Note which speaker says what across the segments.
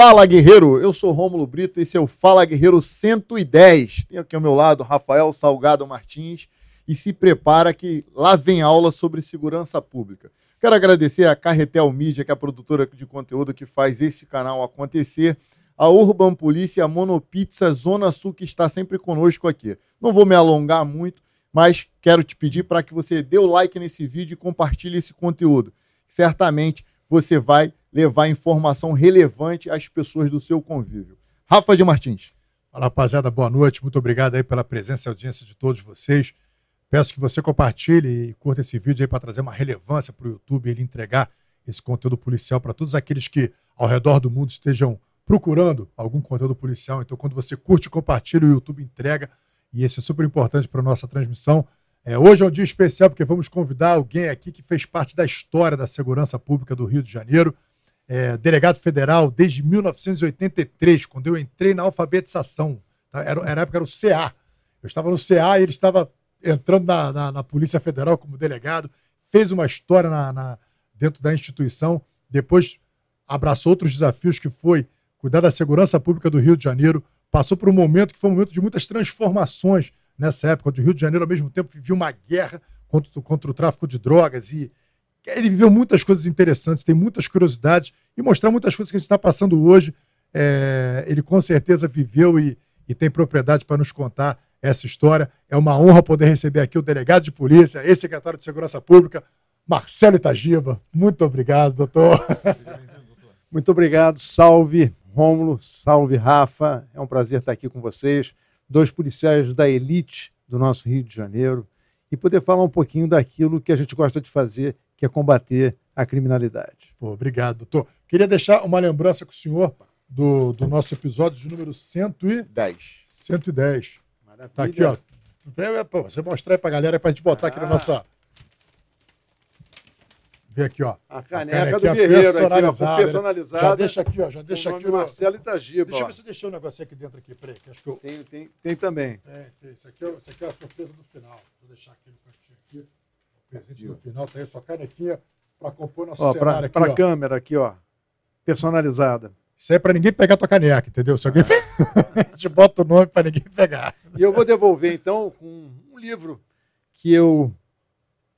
Speaker 1: Fala Guerreiro, eu sou Rômulo Brito, esse é o Fala Guerreiro 110. Tem aqui ao meu lado Rafael Salgado Martins e se prepara que lá vem aula sobre segurança pública. Quero agradecer a Carretel Mídia, que é a produtora de conteúdo que faz esse canal acontecer, a Urban Polícia, a Monopizza Zona Sul, que está sempre conosco aqui. Não vou me alongar muito, mas quero te pedir para que você dê o like nesse vídeo e compartilhe esse conteúdo. Certamente você vai levar informação relevante às pessoas do seu convívio. Rafa de Martins.
Speaker 2: Fala, rapaziada, boa noite. Muito obrigado aí pela presença e audiência de todos vocês. Peço que você compartilhe e curta esse vídeo aí para trazer uma relevância para o YouTube e ele entregar esse conteúdo policial para todos aqueles que ao redor do mundo estejam procurando algum conteúdo policial. Então, quando você curte e compartilha, o YouTube entrega. E isso é super importante para a nossa transmissão. É, hoje é um dia especial porque vamos convidar alguém aqui que fez parte da história da segurança pública do Rio de Janeiro. É, delegado federal desde 1983, quando eu entrei na alfabetização. Tá? Era, era, na época era o CA. Eu estava no CA e ele estava entrando na, na, na Polícia Federal como delegado, fez uma história na, na, dentro da instituição, depois abraçou outros desafios que foi cuidar da segurança pública do Rio de Janeiro, passou por um momento que foi um momento de muitas transformações nessa época, onde o Rio de Janeiro, ao mesmo tempo, vivia uma guerra contra, contra o tráfico de drogas e ele viveu muitas coisas interessantes, tem muitas curiosidades e mostrar muitas coisas que a gente está passando hoje. É, ele com certeza viveu e, e tem propriedade para nos contar essa história. É uma honra poder receber aqui o delegado de polícia, ex-secretário de Segurança Pública, Marcelo Itagiba. Muito obrigado, doutor.
Speaker 3: Muito obrigado. Salve, Rômulo. Salve, Rafa. É um prazer estar aqui com vocês. Dois policiais da elite do nosso Rio de Janeiro e poder falar um pouquinho daquilo que a gente gosta de fazer, que é combater a criminalidade.
Speaker 2: Pô, obrigado, doutor. Queria deixar uma lembrança com o senhor do, do nosso episódio de número 110. 110. Maravilha. Tá aqui, ó. É, pô, você mostrar aí pra galera pra gente botar ah. aqui na ah. nossa. Vê aqui, ó.
Speaker 3: A caneca a do Guerreiro
Speaker 2: personalizada.
Speaker 3: Aqui, ó, personalizada.
Speaker 2: Já deixa aqui, ó. Já deixa aqui.
Speaker 3: Marcelo Itagiba.
Speaker 2: Deixa eu ver se eu deixei um negócio aqui dentro aqui. Peraí, que acho que eu...
Speaker 3: Tem, tem, tem também.
Speaker 2: Tem, tem. Isso aqui, é, isso aqui é a surpresa do final. Vou deixar aqui no cantinho aqui. Presente do final tá aí, sua canequinha para compor nosso ó, cenário pra, aqui.
Speaker 3: Para a câmera aqui, ó. Personalizada.
Speaker 2: Isso aí é para ninguém pegar tua caneca, entendeu? Se alguém. a gente bota o nome para ninguém pegar.
Speaker 3: E eu vou devolver, então, com um livro que eu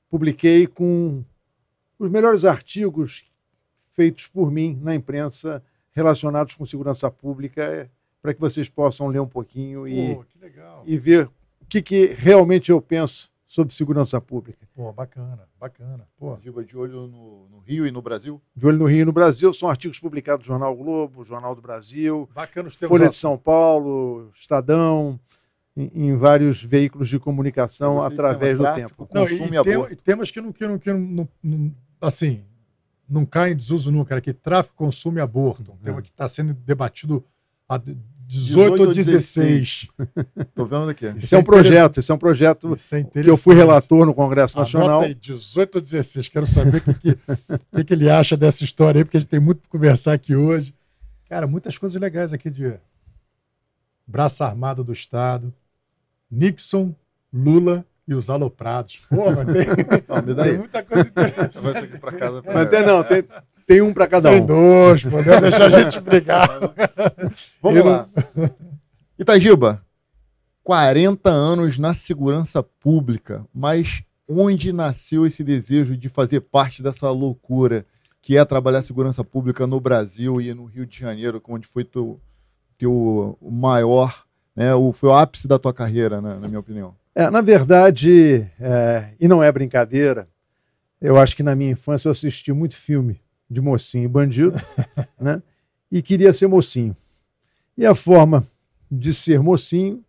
Speaker 3: publiquei com os melhores artigos feitos por mim na imprensa relacionados com segurança pública, é, para que vocês possam ler um pouquinho e, e ver o que, que realmente eu penso sobre segurança pública.
Speaker 2: Pô, bacana, bacana. Pô.
Speaker 1: De olho no, no, Rio e no Brasil?
Speaker 3: De olho no Rio e no Brasil. São artigos publicados no Jornal Globo, Jornal do Brasil,
Speaker 2: bacana os
Speaker 3: Folha de São Paulo, Estadão, em, em vários veículos de comunicação através do tempo.
Speaker 2: Não, e, e, tem, e temas que não, que não, que não, não, assim, não caem em desuso nunca, é que tráfico, consumo e aborto. Um é. tema que está sendo debatido há 18 ou 16.
Speaker 1: Estou vendo aqui.
Speaker 3: Isso é um projeto, isso é um projeto é que eu fui relator no Congresso Nacional.
Speaker 2: Aí, 18 ou 16. Quero saber o que, que, que, que, ele acha dessa história aí, porque a gente tem muito para conversar aqui hoje. Cara, muitas coisas legais aqui de braço armado do Estado, Nixon, Lula e os aloprados. Porra, tem, tem muita coisa interessante. Vai
Speaker 1: aqui para casa.
Speaker 3: Mas tem, não, tem, tem um para cada
Speaker 2: um. Tem dois, pô, não deixar a gente brigar.
Speaker 1: Vamos Eu lá. Itagiba, 40 anos na segurança pública, mas onde nasceu esse desejo de fazer parte dessa loucura que é trabalhar segurança pública no Brasil e no Rio de Janeiro, onde foi teu, teu maior, né, o, foi o ápice da tua carreira, né, na minha opinião?
Speaker 3: É, na verdade, é, e não é brincadeira, eu acho que na minha infância eu assisti muito filme de mocinho e bandido, né? E queria ser mocinho. E a forma de ser mocinho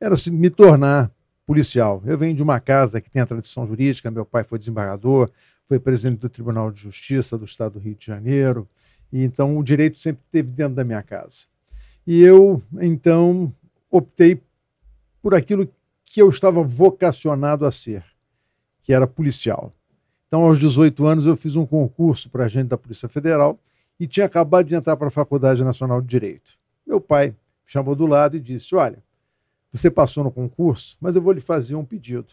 Speaker 3: era me tornar policial. Eu venho de uma casa que tem a tradição jurídica, meu pai foi desembargador, foi presidente do Tribunal de Justiça do Estado do Rio de Janeiro, e então o direito sempre esteve dentro da minha casa. E eu, então, optei por aquilo que eu estava vocacionado a ser, que era policial. Então, aos 18 anos, eu fiz um concurso para agente da Polícia Federal e tinha acabado de entrar para a Faculdade Nacional de Direito. Meu pai me chamou do lado e disse: Olha, você passou no concurso, mas eu vou lhe fazer um pedido.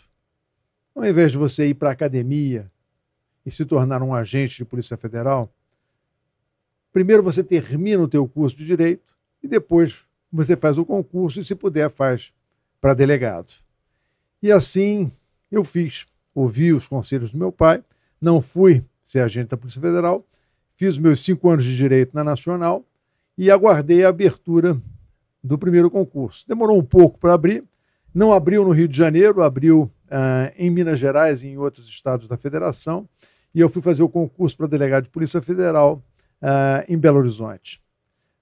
Speaker 3: Ao invés de você ir para a academia e se tornar um agente de Polícia Federal, Primeiro você termina o teu curso de direito e depois você faz o concurso e, se puder, faz para delegado. E assim eu fiz. Ouvi os conselhos do meu pai, não fui ser agente da Polícia Federal, fiz meus cinco anos de direito na Nacional e aguardei a abertura do primeiro concurso. Demorou um pouco para abrir, não abriu no Rio de Janeiro, abriu ah, em Minas Gerais e em outros estados da federação, e eu fui fazer o concurso para delegado de Polícia Federal ah, em Belo Horizonte.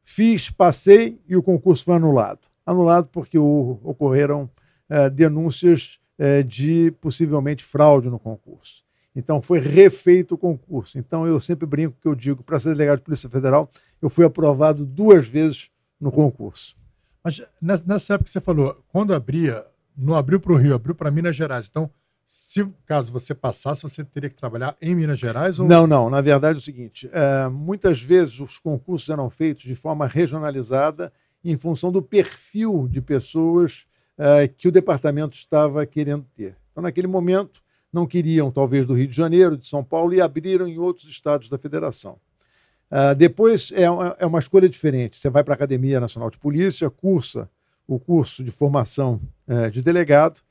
Speaker 3: Fiz, passei e o concurso foi anulado. Anulado porque o, ocorreram uh, denúncias uh, de possivelmente fraude no concurso. Então foi refeito o concurso. Então eu sempre brinco que eu digo para ser delegado de Polícia Federal, eu fui aprovado duas vezes no concurso.
Speaker 2: Mas nessa época que você falou, quando abria, não abriu para o Rio, abriu para Minas Gerais. Então se caso você passasse, você teria que trabalhar em Minas Gerais? Ou...
Speaker 3: Não, não. Na verdade é o seguinte: é, muitas vezes os concursos eram feitos de forma regionalizada em função do perfil de pessoas é, que o departamento estava querendo ter. Então, naquele momento, não queriam, talvez, do Rio de Janeiro, de São Paulo, e abriram em outros estados da federação. Uh, depois é uma, é uma escolha diferente. Você vai para a Academia Nacional de Polícia, cursa o curso de formação uh, de delegado,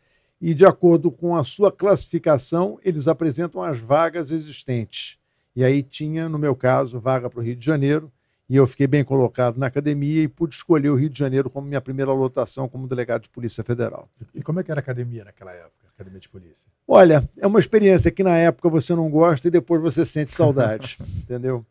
Speaker 3: e, de acordo com a sua classificação, eles apresentam as vagas existentes. E aí tinha, no meu caso, vaga para o Rio de Janeiro, e eu fiquei bem colocado na academia e pude escolher o Rio de Janeiro como minha primeira lotação como delegado de Polícia Federal.
Speaker 2: E como é que era a academia naquela época, academia de polícia?
Speaker 3: Olha, é uma experiência que na época você não gosta e depois você sente saudade, entendeu?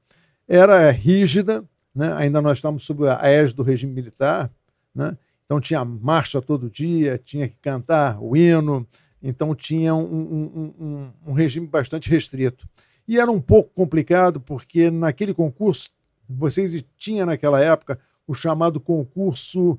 Speaker 3: Era rígida, né? ainda nós estávamos sob a égide do regime militar, né? Então tinha marcha todo dia, tinha que cantar o hino, então tinha um, um, um, um regime bastante restrito. E era um pouco complicado porque naquele concurso, vocês tinham naquela época o chamado concurso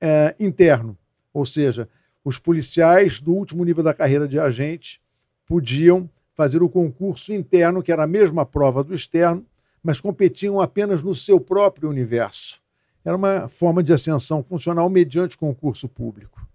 Speaker 3: é, interno, ou seja, os policiais do último nível da carreira de agente podiam fazer o concurso interno, que era a mesma prova do externo, mas competiam apenas no seu próprio universo era uma forma de ascensão funcional mediante concurso público.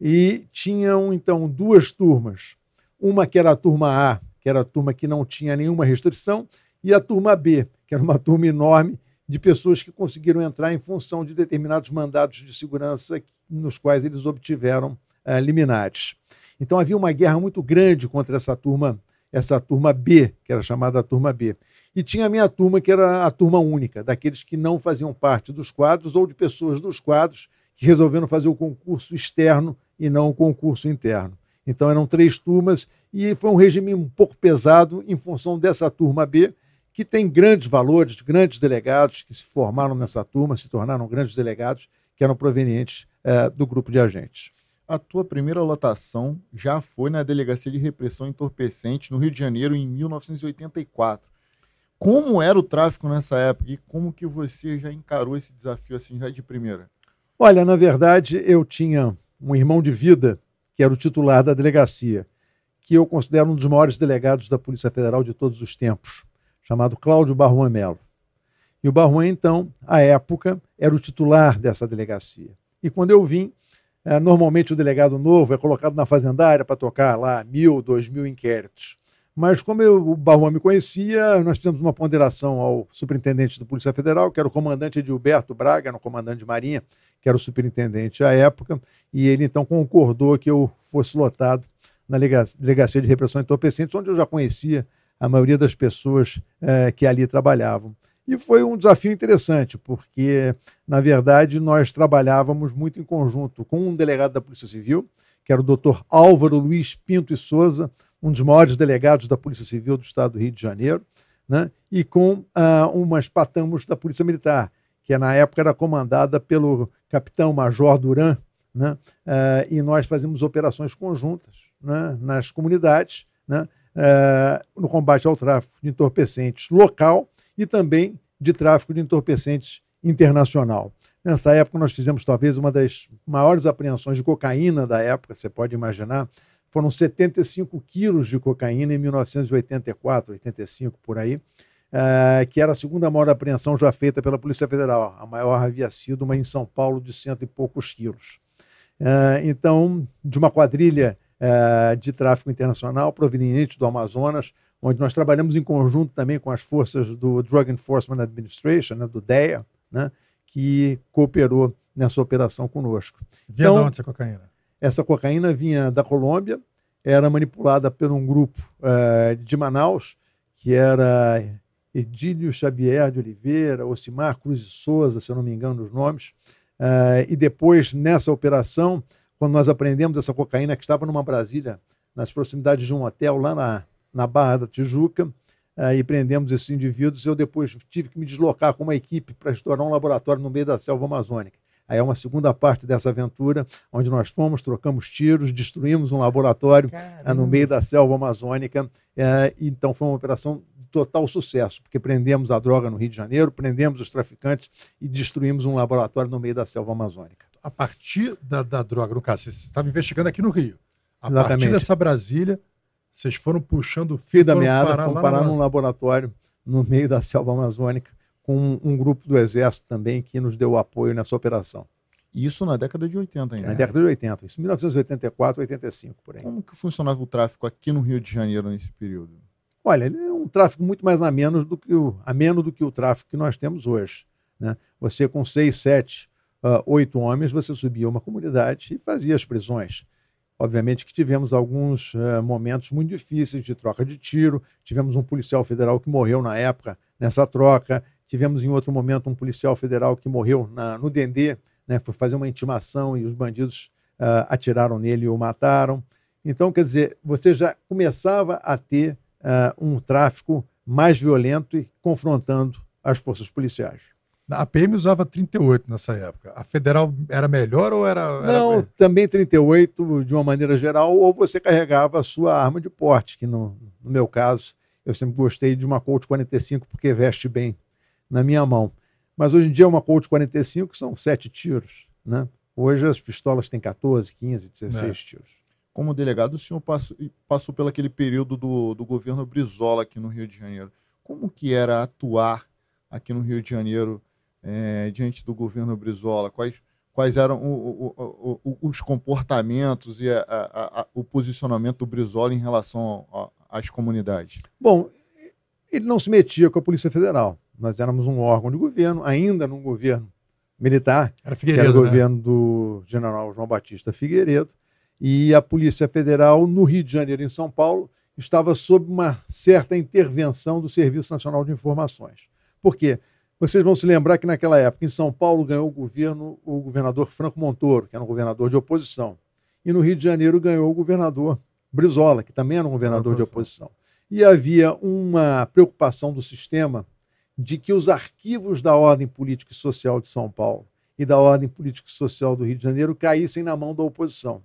Speaker 3: E tinham, então, duas turmas. Uma que era a turma A, que era a turma que não tinha nenhuma restrição, e a turma B, que era uma turma enorme de pessoas que conseguiram entrar em função de determinados mandados de segurança nos quais eles obtiveram uh, liminares. Então havia uma guerra muito grande contra essa turma, essa turma B, que era chamada turma B. E tinha a minha turma, que era a turma única, daqueles que não faziam parte dos quadros ou de pessoas dos quadros que resolveram fazer o concurso externo e não o concurso interno. Então eram três turmas e foi um regime um pouco pesado em função dessa turma B, que tem grandes valores, grandes delegados que se formaram nessa turma, se tornaram grandes delegados, que eram provenientes é, do grupo de agentes.
Speaker 1: A tua primeira lotação já foi na Delegacia de Repressão Entorpecente, no Rio de Janeiro, em 1984. Como era o tráfico nessa época e como que você já encarou esse desafio assim já de primeira?
Speaker 3: Olha, na verdade, eu tinha um irmão de vida que era o titular da delegacia, que eu considero um dos maiores delegados da Polícia Federal de todos os tempos, chamado Cláudio Barruan Melo. E o Barruan, então, à época, era o titular dessa delegacia. E quando eu vim, eh, normalmente o delegado novo é colocado na fazendária para tocar lá mil, dois mil inquéritos. Mas como eu, o Barroa me conhecia, nós fizemos uma ponderação ao superintendente da Polícia Federal, que era o comandante Edilberto Braga, era o comandante de Marinha, que era o superintendente à época, e ele então concordou que eu fosse lotado na Delegacia de Repressão Entorpecentes, onde eu já conhecia a maioria das pessoas é, que ali trabalhavam. E foi um desafio interessante, porque, na verdade, nós trabalhávamos muito em conjunto com um delegado da Polícia Civil, que era o doutor Álvaro Luiz Pinto e Souza, um dos maiores delegados da Polícia Civil do Estado do Rio de Janeiro, né? e com uh, umas patamos da Polícia Militar, que na época era comandada pelo capitão Major Duran, né? Uh, e nós fazíamos operações conjuntas né? nas comunidades, né? Uh, no combate ao tráfico de entorpecentes local e também de tráfico de entorpecentes internacional. Nessa época, nós fizemos talvez uma das maiores apreensões de cocaína da época, você pode imaginar, foram 75 quilos de cocaína em 1984, 85 por aí, uh, que era a segunda maior apreensão já feita pela Polícia Federal. A maior havia sido uma em São Paulo de cento e poucos quilos. Uh, então, de uma quadrilha uh, de tráfico internacional proveniente do Amazonas, onde nós trabalhamos em conjunto também com as forças do Drug Enforcement Administration, né, do DEA, né, que cooperou nessa operação conosco.
Speaker 2: Vinha então, de onde essa cocaína?
Speaker 3: Essa cocaína vinha da Colômbia, era manipulada por um grupo uh, de Manaus, que era Edílio Xavier de Oliveira, Ocimar Cruz de Souza, se eu não me engano os nomes. Uh, e depois, nessa operação, quando nós aprendemos essa cocaína que estava numa Brasília, nas proximidades de um hotel lá na, na Barra da Tijuca, uh, e prendemos esses indivíduos, eu depois tive que me deslocar com uma equipe para estourar um laboratório no meio da selva amazônica. Aí é uma segunda parte dessa aventura, onde nós fomos, trocamos tiros, destruímos um laboratório uh, no meio da selva amazônica. então foi uma operação total sucesso, porque prendemos a droga no Rio de Janeiro, prendemos os traficantes e destruímos um laboratório no meio da selva amazônica.
Speaker 2: A partir da, da droga, no caso, você estava investigando aqui no Rio. A Exatamente. partir dessa Brasília, vocês foram puxando o
Speaker 3: fio da meada, parar fomos parar num laboratório no meio da selva amazônica, com um, um, grupo do Exército também que nos deu apoio nessa operação.
Speaker 1: Isso na década de 80 ainda.
Speaker 3: Na década de 80, isso 1984, 85, por aí.
Speaker 1: Como que funcionava o tráfico aqui no Rio de Janeiro nesse período?
Speaker 3: Olha, ele é um tráfego muito mais ameno do que o, ameno do que o tráfego que nós temos hoje. Né? Você, com seis, sete, uh, oito homens, você subia uma comunidade e fazia as prisões. Obviamente que tivemos alguns uh, momentos muito difíceis de troca de tiro. Tivemos um policial federal que morreu na época nessa troca. Tivemos em outro momento um policial federal que morreu na, no Dendê, né? foi fazer uma intimação e os bandidos uh, atiraram nele e o mataram. Então, quer dizer, você já começava a ter uh, um tráfico mais violento e confrontando as forças policiais.
Speaker 2: A PM usava 38 nessa época. A federal era melhor ou era. era...
Speaker 3: Não, também 38 de uma maneira geral, ou você carregava a sua arma de porte, que no, no meu caso, eu sempre gostei de uma Colt 45 porque veste bem na minha mão. Mas hoje em dia uma Colt 45 são sete tiros. Né? Hoje as pistolas têm 14, 15, 16 é. tiros
Speaker 1: como delegado, o senhor passou, passou pelo aquele período do, do governo Brizola aqui no Rio de Janeiro. Como que era atuar aqui no Rio de Janeiro é, diante do governo Brizola? Quais, quais eram o, o, o, os comportamentos e a, a, a, o posicionamento do Brizola em relação às comunidades?
Speaker 3: Bom, ele não se metia com a Polícia Federal. Nós éramos um órgão de governo, ainda num governo militar,
Speaker 2: era Figueiredo,
Speaker 3: que era
Speaker 2: o
Speaker 3: né? governo do general João Batista Figueiredo e a Polícia Federal, no Rio de Janeiro e em São Paulo, estava sob uma certa intervenção do Serviço Nacional de Informações. Por quê? Vocês vão se lembrar que naquela época, em São Paulo, ganhou o governo o governador Franco Montoro, que era um governador de oposição. E no Rio de Janeiro ganhou o governador Brizola, que também era um governador de oposição. E havia uma preocupação do sistema de que os arquivos da ordem política e social de São Paulo e da ordem política e social do Rio de Janeiro caíssem na mão da oposição.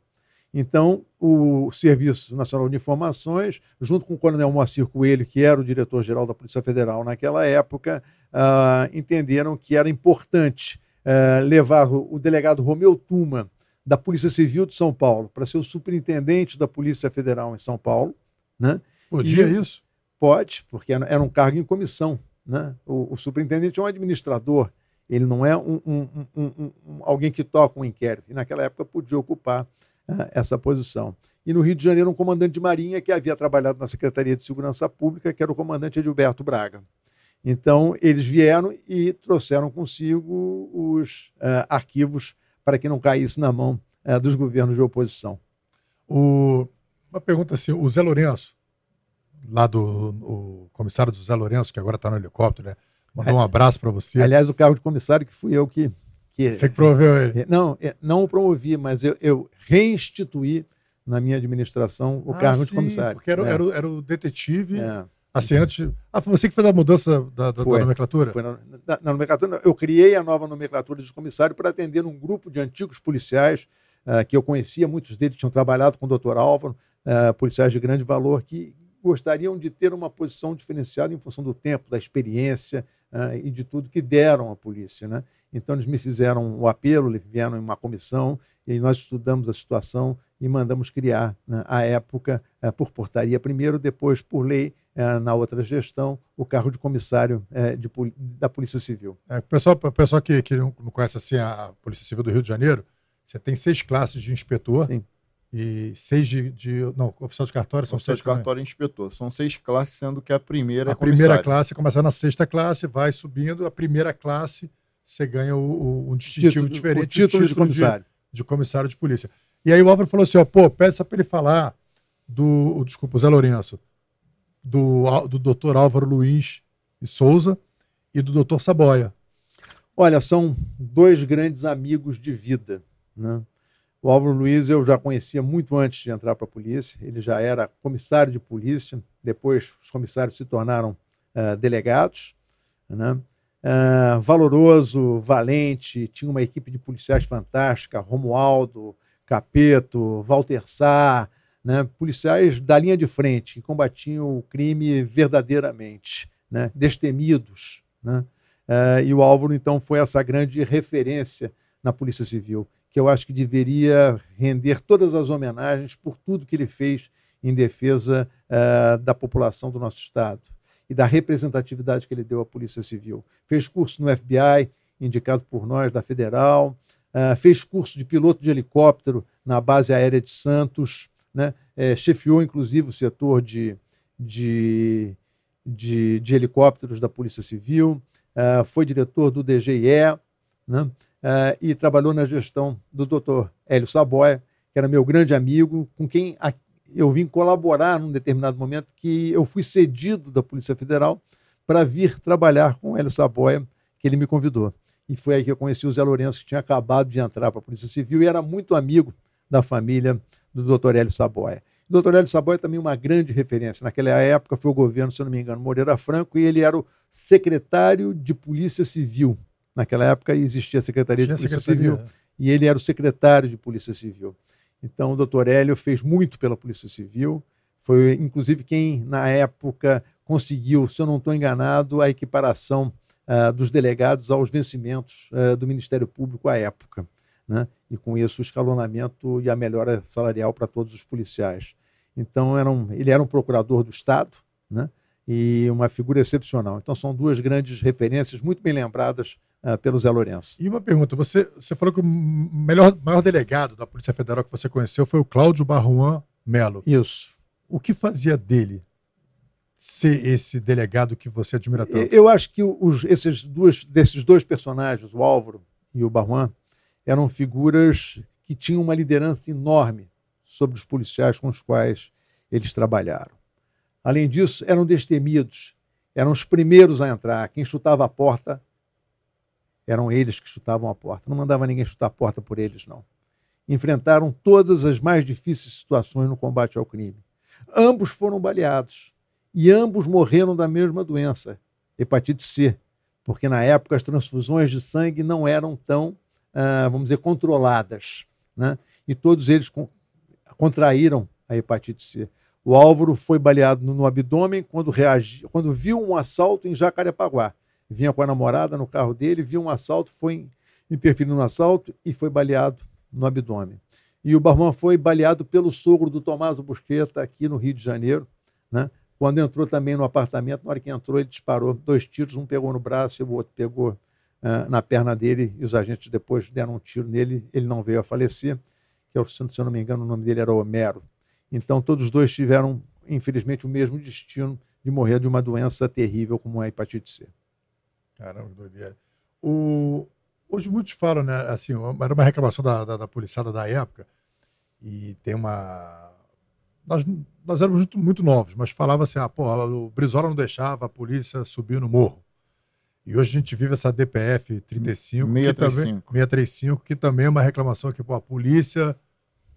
Speaker 3: Então, o Serviço Nacional de Informações, junto com o Coronel Moacir Coelho, que era o diretor-geral da Polícia Federal naquela época, uh, entenderam que era importante uh, levar o, o, delegado Romeu Tuma, da Polícia Civil de São Paulo, para ser o superintendente da Polícia Federal em São Paulo. Né?
Speaker 2: Podia e, isso?
Speaker 3: Pode, porque era um cargo em comissão. Né? O, o superintendente é um administrador, ele não é um, um, um, alguém que toca um inquérito. E naquela época podia ocupar essa posição. E no Rio de Janeiro, um comandante de marinha que havia trabalhado na Secretaria de Segurança Pública, que era o comandante Edilberto Braga. Então, eles vieram e trouxeram consigo os uh, arquivos para que não caísse na mão uh, dos governos de oposição.
Speaker 2: O... Uma pergunta assim: o Zé Lourenço, lá do o comissário do Zé Lourenço, que agora está no helicóptero, né? Mandou um abraço para você.
Speaker 3: Aliás, o cargo de comissário que fui eu que
Speaker 2: que, Você que promoveu ele?
Speaker 3: É, não, é, não o promovi, mas eu, eu reinstituí na minha administração o ah, cargo sim, de comissário.
Speaker 2: Porque era, é. era, era, o detetive. É. Assim, antes. Ah, foi você que fez a mudança da, da, da nomenclatura?
Speaker 3: Foi na, na, na, nomenclatura. Eu criei a nova nomenclatura de comissário para atender um grupo de antigos policiais uh, que eu conhecia, muitos deles tinham trabalhado com o doutor Álvaro, uh, policiais de grande valor, que gostariam de ter uma posição diferenciada em função do tempo, da experiência uh, e de tudo que deram à polícia. Né? Então, eles me fizeram o apelo, vieram em uma comissão e nós estudamos a situação e mandamos criar, né, à época, uh, por portaria primeiro, depois por lei, uh, na outra gestão, o cargo de comissário de, da Polícia Civil.
Speaker 2: É, pessoal, pessoal que, que não conhece assim, a Polícia Civil do Rio de Janeiro, você tem seis classes de inspetor. Sim e seis de, de, Não, oficial de cartório são
Speaker 1: oficial
Speaker 2: seis.
Speaker 1: de cartório e inspetor. São seis classes, sendo que a primeira
Speaker 2: a
Speaker 1: é
Speaker 2: primeira classe começa na sexta classe, vai subindo. A primeira classe você ganha o, o, um distintivo
Speaker 3: Título-
Speaker 2: diferente.
Speaker 3: o título de comissário.
Speaker 2: de comissário de polícia. E aí o Álvaro falou assim: ó, pô, peça para ele falar do. Desculpa, o Zé Lourenço. Do, do doutor Álvaro Luiz e Souza e do doutor Saboia.
Speaker 3: Olha, são dois grandes amigos de vida. Né? O Álvaro Luiz eu já conhecia muito antes de entrar para a polícia. Ele já era comissário de polícia. Depois os comissários se tornaram eh, delegados. Né? Ah, valoroso, valente, tinha uma equipe de policiais fantástica, Romualdo, Capeto, Walter Sá, né? policiais da linha de frente, que combatiam o crime verdadeiramente, né? destemidos. Né? Ah, e o Álvaro, então, foi essa grande referência na Polícia Civil, que eu acho que deveria render todas as homenagens por tudo que ele fez em defesa ah, da população do nosso Estado e da representatividade que ele deu à Polícia Civil. Fez curso no FBI, indicado por nós, da Federal, ah, fez curso de piloto de helicóptero na base aérea de Santos, né? Eh, chefiou, inclusive, o setor de, de, de, de helicópteros da Polícia Civil, ah, foi diretor do DGE, né? Ah, e trabalhou na gestão do Dr. Hélio Saboia, que era meu grande amigo, com quem eu vim colaborar num determinado momento que eu fui cedido da Polícia Federal para vir trabalhar com o Hélio Saboia, que ele me convidou. E foi aí que eu conheci o Zé Lourenço, que tinha acabado de entrar para a Polícia Civil e era muito amigo da família do Dr. Hélio Saboia. O Dr. Hélio Saboia é também uma grande referência. Naquela época foi o governo, se não me engano, Moreira Franco, e ele era o secretário de Polícia Civil. Naquela época existia a Secretaria
Speaker 2: Tinha
Speaker 3: de Polícia
Speaker 2: secretaria.
Speaker 3: Civil e ele era o secretário de Polícia Civil. Então, o doutor Hélio fez muito pela Polícia Civil, foi inclusive quem, na época, conseguiu, se eu não estou enganado, a equiparação ah, dos delegados aos vencimentos ah, do Ministério Público à época. Né? E com isso, o escalonamento e a melhora salarial para todos os policiais. Então, era um- ele era um procurador do Estado né? e uma figura excepcional. Então, são duas grandes referências, muito bem lembradas ah, pelo Zé Lourenço.
Speaker 2: E uma pergunta: você, você falou que o melhor, maior delegado da Polícia Federal que você conheceu foi o Cláudio Barruan Melo.
Speaker 3: Isso.
Speaker 2: O que fazia dele ser esse delegado que você admira tanto?
Speaker 3: Eu acho que os- esses duas, desses dois personagens, o Álvaro e o Barruan, eram figuras que tinham uma liderança enorme sobre os policiais com os quais eles trabalharam. Além disso, eram destemidos, eram os primeiros a entrar. Quem chutava a porta eram eles que chutavam a porta. Não mandava ninguém chutar a porta por eles, não. Enfrentaram todas as mais difíceis situações no combate ao crime. Ambos foram baleados e ambos morreram da mesma doença, hepatite C, porque na época as transfusões de sangue não eram tão, ah, vamos dizer, controladas. Né? E todos eles con- contraíram a hepatite C. O Álvaro foi baleado no, no abdômen quando, reagi, quando viu um assalto em Jacarepaguá. Vinha com a namorada no carro dele, viu um assalto, foi interferir no assalto e foi baleado no abdômen. E o Barman foi baleado pelo sogro do Tomás Busqueta aqui no Rio de Janeiro, né? Quando entrou também no apartamento, na hora que entrou, ele disparou dois tiros, um pegou no braço e o outro pegou ah, na perna dele, e os agentes depois deram um tiro nele, ele não veio a falecer, que eu, se eu não me engano, o nome dele era Homero. Então, todos os dois tiveram, infelizmente, o mesmo destino de morrer de uma doença terrível como a hepatite C.
Speaker 2: Caramba, que doideira. O... Hoje muitos falam, né? Assim, era uma reclamação da, da, da policiada da época, e tem uma. Nós, nós éramos muito, muito novos, mas falava assim: ah, pô, o Brizola não deixava a polícia subir no morro. E hoje a gente vive essa DPF 35, que também,
Speaker 1: 635.
Speaker 2: 635, que também é uma reclamação que pô, a polícia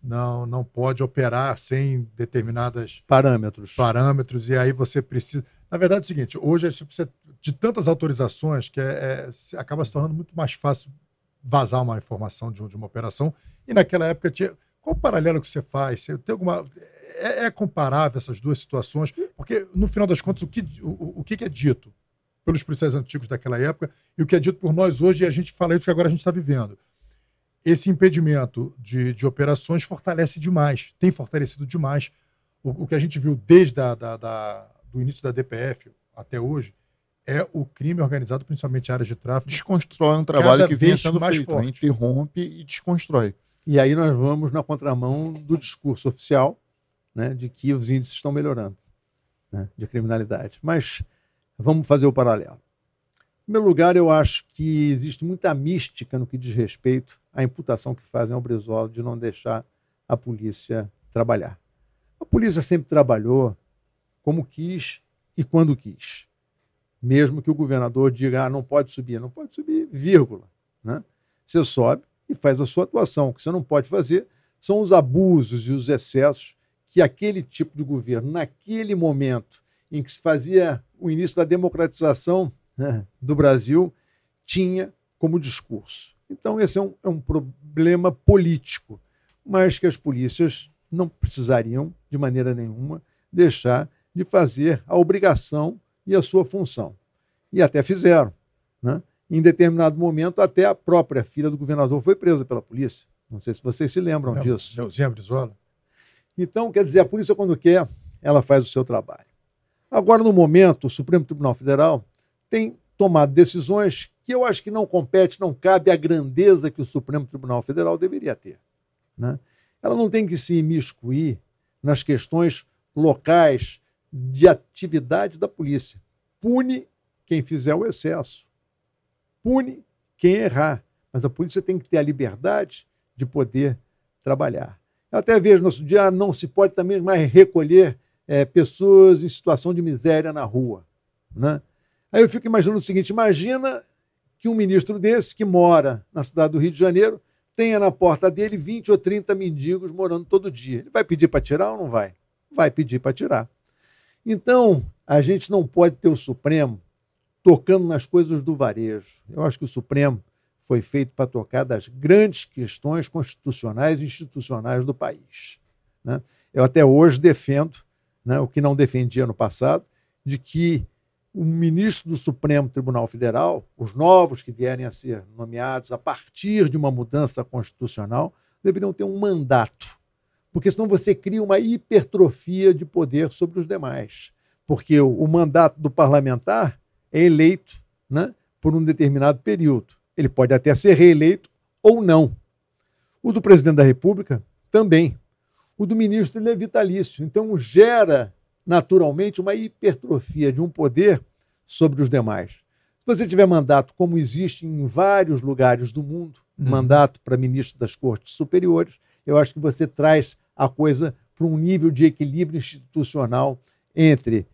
Speaker 2: não, não pode operar sem determinadas
Speaker 3: Parâmetros.
Speaker 2: parâmetros, e aí você precisa. Na verdade é o seguinte: hoje você precisa de tantas autorizações que é, é, acaba se tornando muito mais fácil vazar uma informação de, de uma operação. E naquela época tinha. Qual o paralelo que você faz? Você tem alguma. É, é comparável essas duas situações? Porque, no final das contas, o que, o, o que é dito pelos policiais antigos daquela época e o que é dito por nós hoje, e a gente fala isso que agora a gente está vivendo. Esse impedimento de, de operações fortalece demais, tem fortalecido demais. O, o que a gente viu desde a, da, da- do início da DPF até hoje é o crime organizado, principalmente áreas de tráfico.
Speaker 1: Desconstrói um trabalho
Speaker 2: Cada
Speaker 1: que
Speaker 2: vez
Speaker 1: sendo
Speaker 2: mais
Speaker 1: feito.
Speaker 2: forte.
Speaker 1: né? Interrompe e desconstrói.
Speaker 3: E aí nós vamos na contramão do discurso oficial né, de que os índices estão melhorando né, de criminalidade. Mas vamos fazer o paralelo. Primeiro lugar, eu acho que existe muita mística no que diz respeito à imputação que fazem ao Brizola de não deixar a polícia trabalhar. A polícia sempre trabalhou como quis e quando quis. Mesmo que o governador diga, ah, não pode subir, não pode subir, vírgula. Né? Você sobe e faz a sua atuação. O que você não pode fazer são os abusos e os excessos que aquele tipo de governo, naquele momento em que se fazia o início da democratização né, do Brasil, tinha como discurso. Então, esse é um, é um problema político, mas que as polícias não precisariam, de maneira nenhuma, deixar de fazer a obrigação e a sua função. E até fizeram. Né? Em determinado momento, até a própria filha do governador foi presa pela polícia. Não sei se vocês se lembram Lembra, disso.
Speaker 2: Neuzinha Brizola.
Speaker 3: Então, quer dizer, a polícia, quando quer, ela faz o seu trabalho. Agora, no momento, o Supremo Tribunal Federal tem tomado decisões que eu acho que não compete, não cabe à grandeza que o Supremo Tribunal Federal deveria ter. Né? Ela não tem que se imiscuir nas questões locais de atividade da polícia. Pune quem fizer o excesso. Pune quem errar. Mas a polícia tem que ter a liberdade de poder trabalhar. Eu até vejo no nosso dia, ah, não se pode também mais recolher é, pessoas em situação de miséria na rua. Né? Aí eu fico imaginando o seguinte: imagina que um ministro desse, que mora na cidade do Rio de Janeiro, tenha na porta dele 20 ou 30 mendigos morando todo dia. Ele vai pedir para tirar ou não vai? Vai pedir para tirar. Então, a gente não pode ter o Supremo tocando nas coisas do varejo. Eu acho que o Supremo foi feito para tocar das grandes questões constitucionais e institucionais do país. Né? Eu até hoje defendo, né, o que não defendia no passado, de que o ministro do Supremo Tribunal Federal, os novos que vierem a ser nomeados a partir de uma mudança constitucional, deveriam ter um mandato. Porque senão você cria uma hipertrofia de poder sobre os demais. Porque o, o mandato do parlamentar é eleito né, por um determinado período. Ele pode até ser reeleito ou não. O do presidente da República também. O do ministro ele é vitalício. Então gera naturalmente uma hipertrofia de um poder sobre os demais. Se você tiver mandato, como existe em vários lugares do mundo, uhum. mandato para ministro das cortes superiores, eu acho que você traz a coisa para um nível de equilíbrio institucional entre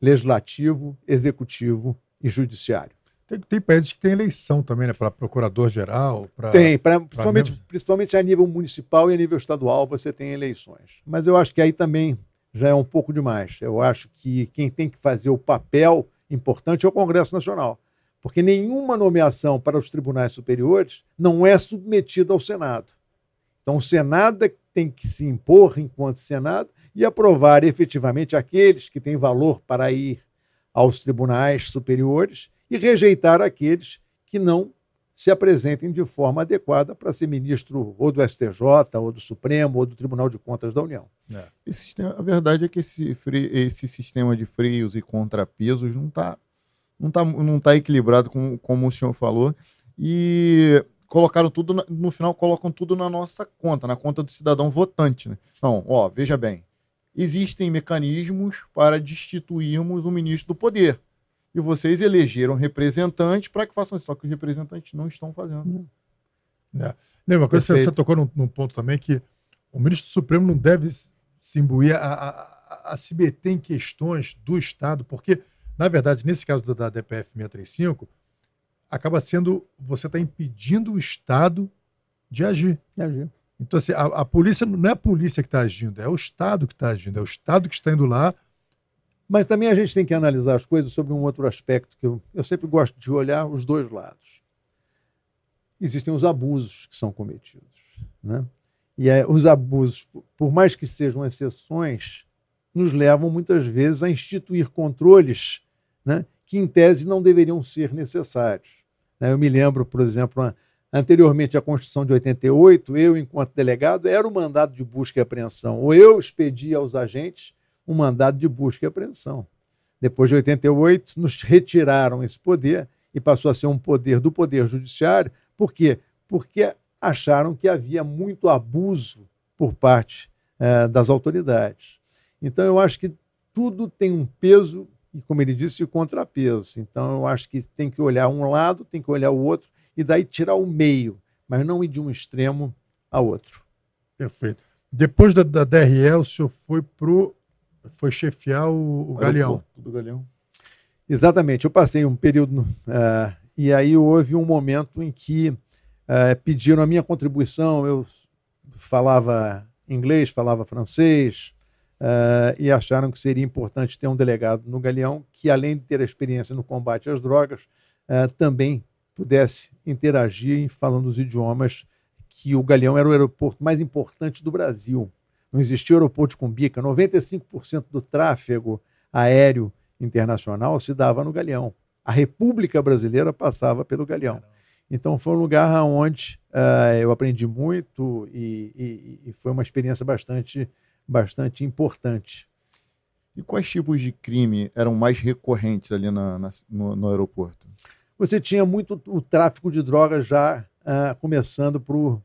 Speaker 3: legislativo, executivo e judiciário.
Speaker 2: Tem, tem países que têm eleição também, né? Para procurador-geral.
Speaker 3: Tem, pra, principalmente, principalmente a nível municipal e a nível estadual você tem eleições. Mas eu acho que aí também já é um pouco demais. Eu acho que quem tem que fazer o papel importante é o Congresso Nacional. Porque nenhuma nomeação para os tribunais superiores não é submetida ao Senado. Então, o Senado é tem que se impor enquanto Senado e aprovar efetivamente aqueles que têm valor para ir aos tribunais superiores e rejeitar aqueles que não se apresentem de forma adequada para ser ministro ou do STJ, ou do Supremo, ou do Tribunal de Contas da União.
Speaker 1: É. Sistema, a verdade é que esse, esse sistema de freios e contrapesos não está não tá, não tá equilibrado, como, como o senhor falou, e colocaram tudo, na, no final colocam tudo na nossa conta, na conta do cidadão votante. Né? Então, ó, veja bem, existem mecanismos para destituirmos o ministro do poder e vocês elegeram representantes para que façam isso, só que os representantes não estão fazendo.
Speaker 2: É. Lembra, coisa você, você tocou num, num, ponto também que o ministro Supremo não deve se imbuir a, a, a, se meter em questões do Estado, porque, na verdade, nesse caso da, da DPF 635, acaba sendo você está impedindo o Estado de agir.
Speaker 3: De agir.
Speaker 2: Então, assim, a, a, polícia não é a polícia que está agindo, é o Estado que está agindo, é o Estado que está indo lá
Speaker 3: mas também a gente tem que analisar as coisas sobre um outro aspecto que eu, eu sempre gosto de olhar os dois lados. Existem os abusos que são cometidos. Né? E é, os abusos, por mais que sejam exceções, nos levam muitas vezes a instituir controles né, que, em tese, não deveriam ser necessários. Né? Eu me lembro, por exemplo, anteriormente à Constituição de 88, eu, enquanto delegado, era o mandado de busca e apreensão. Ou eu expedia aos agentes um mandado de busca e apreensão. Depois de 88, nos retiraram esse poder e passou a ser um poder do Poder Judiciário. Por quê? Porque acharam que havia muito abuso por parte é, das autoridades. Então, eu acho que tudo tem um peso e, como ele disse, o contrapeso. Então, eu acho que tem que olhar um lado, tem que olhar o outro e daí tirar o meio, mas não ir de um extremo a outro.
Speaker 2: Perfeito. Depois da, da DRE, o senhor foi pro foi chefiar o, o Galeão.
Speaker 1: Do Galeão.
Speaker 3: Exatamente. Eu passei um período uh, e aí houve um momento em que uh, pediram a minha contribuição. Eu falava inglês, falava francês uh, e acharam que seria importante ter um delegado no Galeão que, além de ter a experiência no combate às drogas, também pudesse interagir falando os idiomas que o Galeão era o aeroporto mais importante do Brasil. Não existia aeroporto de Cumbica. 95% do tráfego aéreo internacional se dava no Galeão. A República Brasileira passava pelo Galeão. Então foi um lugar onde uh, eu aprendi muito e, e, e, foi uma experiência bastante, bastante importante.
Speaker 1: E quais tipos de crime eram mais recorrentes ali na, na, no, no, aeroporto?
Speaker 3: Você tinha muito o tráfico de drogas já uh, começando para o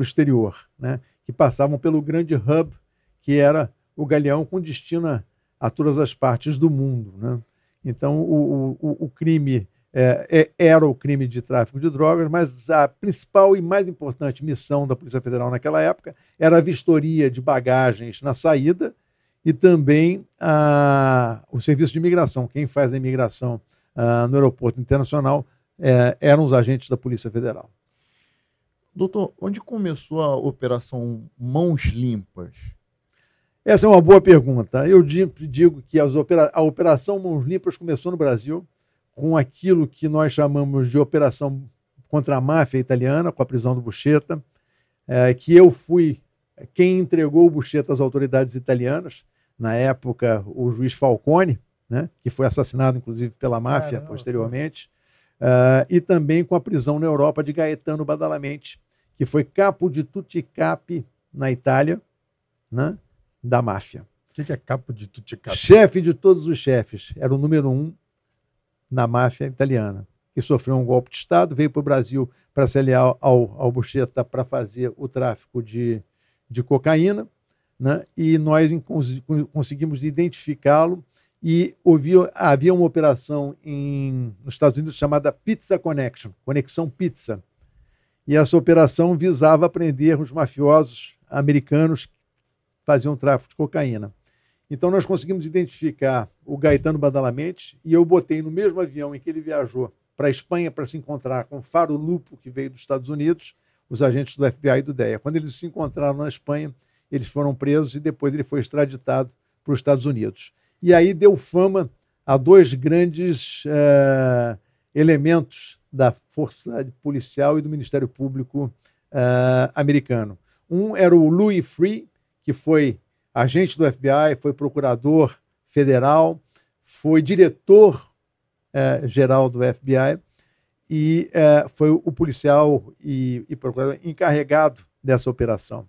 Speaker 3: exterior, né? Que passavam pelo grande hub, que era o Galeão, com destino a, todas as partes do mundo. Né? Então, o, o, o crime é, é, era o crime de tráfico de drogas, mas a principal e mais importante missão da Polícia Federal naquela época era a vistoria de bagagens na saída e também a, o serviço de imigração. Quem faz a imigração a, no aeroporto internacional é, eram os agentes da Polícia Federal.
Speaker 1: Doutor, onde começou a operação Mãos Limpas?
Speaker 3: Essa é uma boa pergunta. Eu digo que opera... a Operação Mãos Limpas começou no Brasil com aquilo que nós chamamos de Operação contra a Máfia Italiana, com a prisão do Bucheta, é, que eu fui quem entregou o Bucheta às autoridades italianas, na época o juiz Falcone, né, que foi assassinado inclusive pela máfia Caramba, posteriormente. Uh, e também com a prisão na Europa de Gaetano Badalamente, que foi capo de Tutti na Itália, né, da máfia.
Speaker 2: O que é capo de Tutti
Speaker 3: Chefe de todos os chefes. Era o número um na máfia italiana, que sofreu um golpe de Estado, veio para o Brasil para se aliar ao, ao Bucheta para fazer o tráfico de, de cocaína, né, e nós conseguimos identificá-lo e havia, uma operação em, nos Estados Unidos chamada Pizza Connection, Conexão Pizza. E essa operação visava prender os mafiosos americanos que faziam tráfico de cocaína. Então nós conseguimos identificar o Gaetano Badalamente e eu botei no mesmo avião em que ele viajou para a Espanha para se encontrar com Faro Lupo, que veio dos Estados Unidos, os agentes do FBI e do DEA. Quando eles se encontraram na Espanha, eles foram presos e depois ele foi extraditado para os Estados Unidos e aí deu fama a dois grandes é, elementos da força policial e do Ministério Público é, americano. Um era o Louis Free, que foi agente do FBI, foi procurador federal, foi diretor é, geral do FBI e foi o policial e, e, procurador encarregado dessa operação.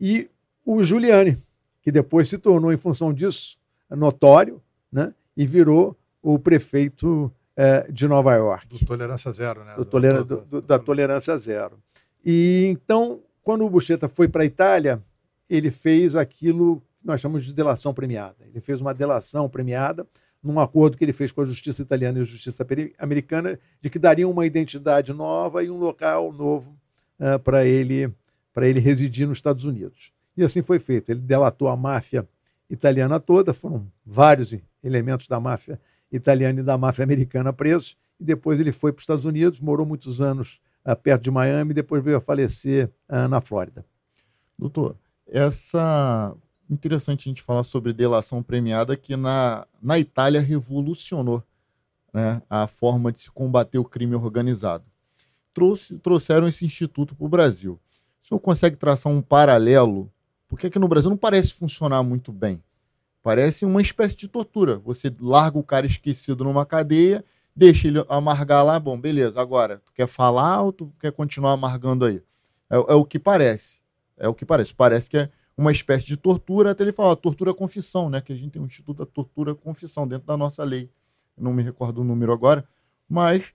Speaker 3: E o Giuliani, que depois se tornou, em função disso, notório, né? e virou o prefeito é, de Nova York.
Speaker 2: Do Tolerância Zero, né?
Speaker 3: Do do, do, da Tolerância Zero. E então, quando o Bucheta foi para a Itália, ele fez aquilo que nós chamamos de delação premiada. Ele fez uma delação premiada num acordo que ele fez com a justiça italiana e a justiça americana de que daria uma identidade nova e um local novo uh, para ele para ele residir nos Estados Unidos. E assim foi feito. Ele delatou a máfia italiana toda, foram vários elementos da máfia italiana e da máfia americana presos, e depois ele foi para os Estados Unidos, morou muitos anos uh, perto de Miami, e depois veio a falecer uh, na Flórida.
Speaker 1: Doutor, essa interessante a gente falar sobre delação premiada que na, na Itália revolucionou né, a forma de se combater o crime organizado. Trouxe, trouxeram esse instituto para o Brasil. O senhor consegue traçar um paralelo porque aqui no Brasil não parece funcionar muito bem. Parece uma espécie de tortura. Você larga o cara esquecido numa cadeia, deixa ele amargar lá, bom, beleza, agora, tu quer falar ou tu quer continuar amargando aí? É, é o que parece. É o que parece. Parece que é uma espécie de tortura, até ele fala, tortura confissão, né? Que a gente tem um instituto da tortura confissão dentro da nossa lei. Não me recordo o número agora, mas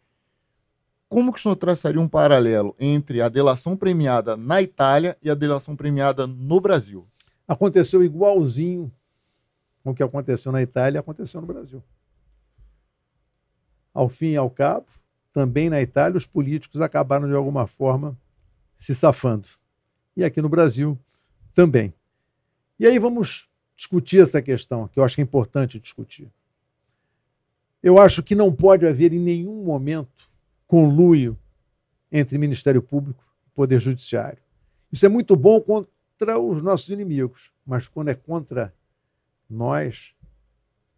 Speaker 1: como que o senhor traçaria um paralelo entre a delação premiada na Itália e a delação premiada no Brasil?
Speaker 3: Aconteceu igualzinho o que aconteceu na Itália aconteceu no Brasil. Ao fim e ao cabo, também na Itália, os políticos acabaram de alguma forma se safando. E aqui no Brasil também. E aí vamos discutir essa questão, que eu acho que é importante discutir. Eu acho que não pode haver em nenhum momento conluio entre Ministério Público e Poder Judiciário. Isso é muito bom contra os nossos inimigos, mas quando é contra nós,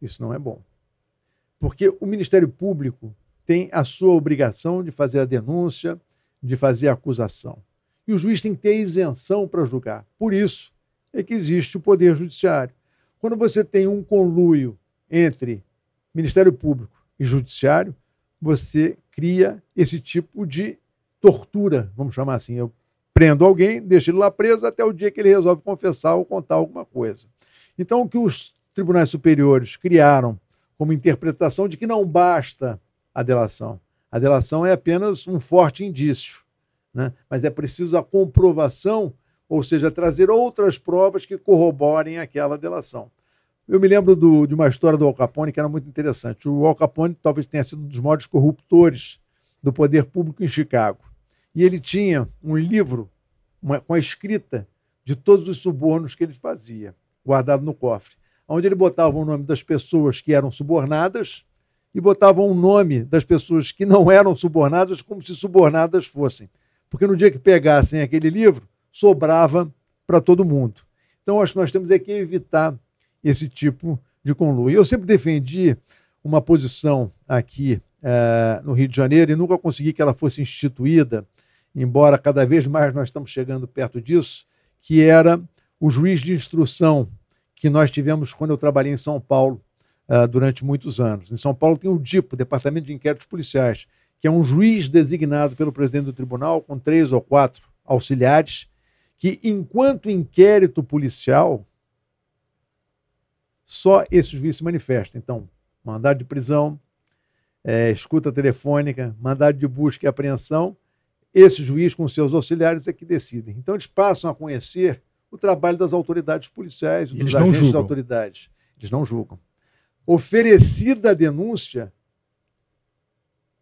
Speaker 3: isso não é bom. Porque o Ministério Público tem a sua obrigação de fazer a denúncia, de fazer a acusação. E o juiz tem que ter isenção para julgar. Por isso é que existe o Poder Judiciário. Quando você tem um conluio entre Ministério Público e Judiciário, você cria esse tipo de tortura, vamos chamar assim. Eu prendo alguém, deixo ele lá preso até o dia que ele resolve confessar ou contar alguma coisa. Então, o que os tribunais superiores criaram como interpretação de que não basta a delação. A delação é apenas um forte indício, né? mas é preciso a comprovação, ou seja, trazer outras provas que corroborem aquela delação. Eu me lembro do, de uma história do Al Capone que era muito interessante. O Al Capone talvez tenha sido um dos maiores corruptores do poder público em Chicago. E ele tinha um livro uma, com a escrita de todos os subornos que ele fazia, guardado no cofre, onde ele botava o nome das pessoas que eram subornadas e botava o nome das pessoas que não eram subornadas como se subornadas fossem. Porque no dia que pegassem aquele livro, sobrava para todo mundo. Então, acho que nós temos é que evitar esse tipo de conluio. Eu sempre defendi uma posição aqui é, no Rio de Janeiro e nunca consegui que ela fosse instituída, embora cada vez mais nós estamos chegando perto disso, que era o juiz de instrução que nós tivemos quando eu trabalhei em São Paulo uh, durante muitos anos. Em São Paulo tem o DIPO, Departamento de Inquéritos Policiais, que é um juiz designado pelo presidente do tribunal com três ou quatro auxiliares, que enquanto inquérito policial só esse juiz se manifesta. Então, mandado de prisão, é, escuta telefônica, mandado de busca e apreensão, esse juiz com seus auxiliares é que decidem. Então, eles passam a conhecer o trabalho das autoridades policiais, dos
Speaker 2: eles
Speaker 3: agentes das autoridades. Eles não julgam. Oferecida a denúncia,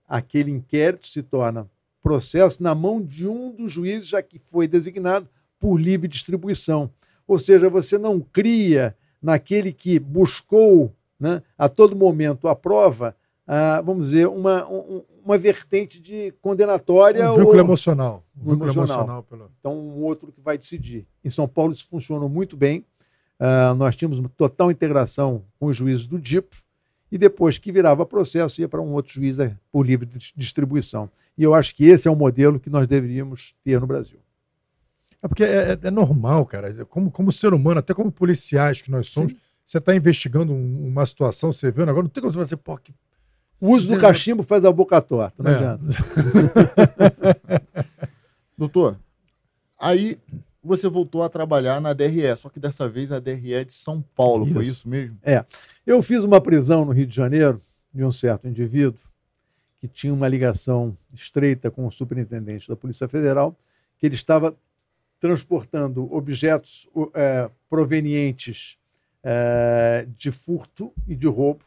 Speaker 3: aquele inquérito se torna processo na mão de um dos juízes, já que foi designado por livre distribuição. Ou seja, você não cria naquele que buscou né, a todo momento a prova, ah, vamos dizer, uma, um, uma vertente de condenatória.
Speaker 2: Um vínculo ou... emocional. Um
Speaker 3: vínculo emocional. emocional pelo... Então, um outro que vai decidir. Em São Paulo, isso funcionou muito bem. Uh, nós tínhamos uma total integração com os juízes do DIPO, e depois que virava processo, ia para um outro juiz por livre distribuição. E eu acho que esse é o modelo que nós deveríamos ter no Brasil.
Speaker 2: É porque é, é, é normal, cara. Como, como ser humano, até como policiais que nós somos, Sim. você está investigando um, uma situação, você vê um negócio, não tem como você fazer, pô, que...
Speaker 3: O uso do cachimbo faz a boca torta, não é. adianta.
Speaker 1: Doutor, aí você voltou a trabalhar na DRE, só que dessa vez a DRE é de São Paulo, isso. foi isso mesmo?
Speaker 3: É. Eu fiz uma prisão no Rio de Janeiro de um certo indivíduo que tinha uma ligação estreita com o superintendente da Polícia Federal, que ele estava transportando objetos é, provenientes é, de furto e de roubo,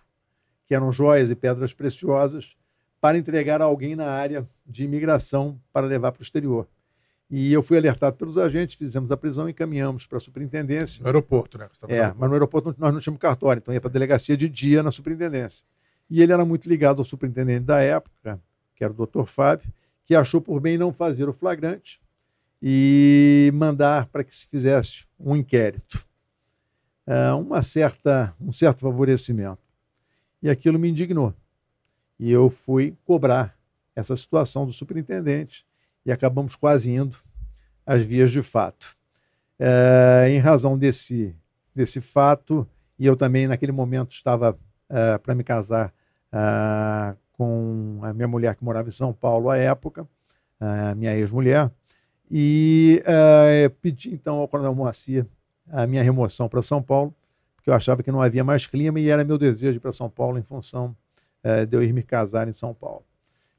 Speaker 3: que eram joias e pedras preciosas, para entregar a alguém na área de imigração para levar para o exterior. E eu fui alertado pelos agentes, fizemos a prisão e encaminhamos para a superintendência.
Speaker 2: No aeroporto, né?
Speaker 3: É, aeroporto. mas no aeroporto nós não tínhamos cartório, então ia para a delegacia de dia na superintendência. E ele era muito ligado ao superintendente da época, que era o doutor Fábio, que achou por bem não fazer o flagrante e mandar para que se fizesse um inquérito. É, uma certa, um certo favorecimento. E aquilo me indignou. E eu fui cobrar essa situação do superintendente e acabamos quase indo às vias de fato. É, em razão desse, desse fato, e eu também naquele momento estava é, para me casar é, com a minha mulher que morava em São Paulo à época, a minha ex-mulher, e uh, pedi então ao Coronel Moacir a minha remoção para São Paulo, porque eu achava que não havia mais clima e era meu desejo ir para São Paulo em função uh, de eu ir me casar em São Paulo.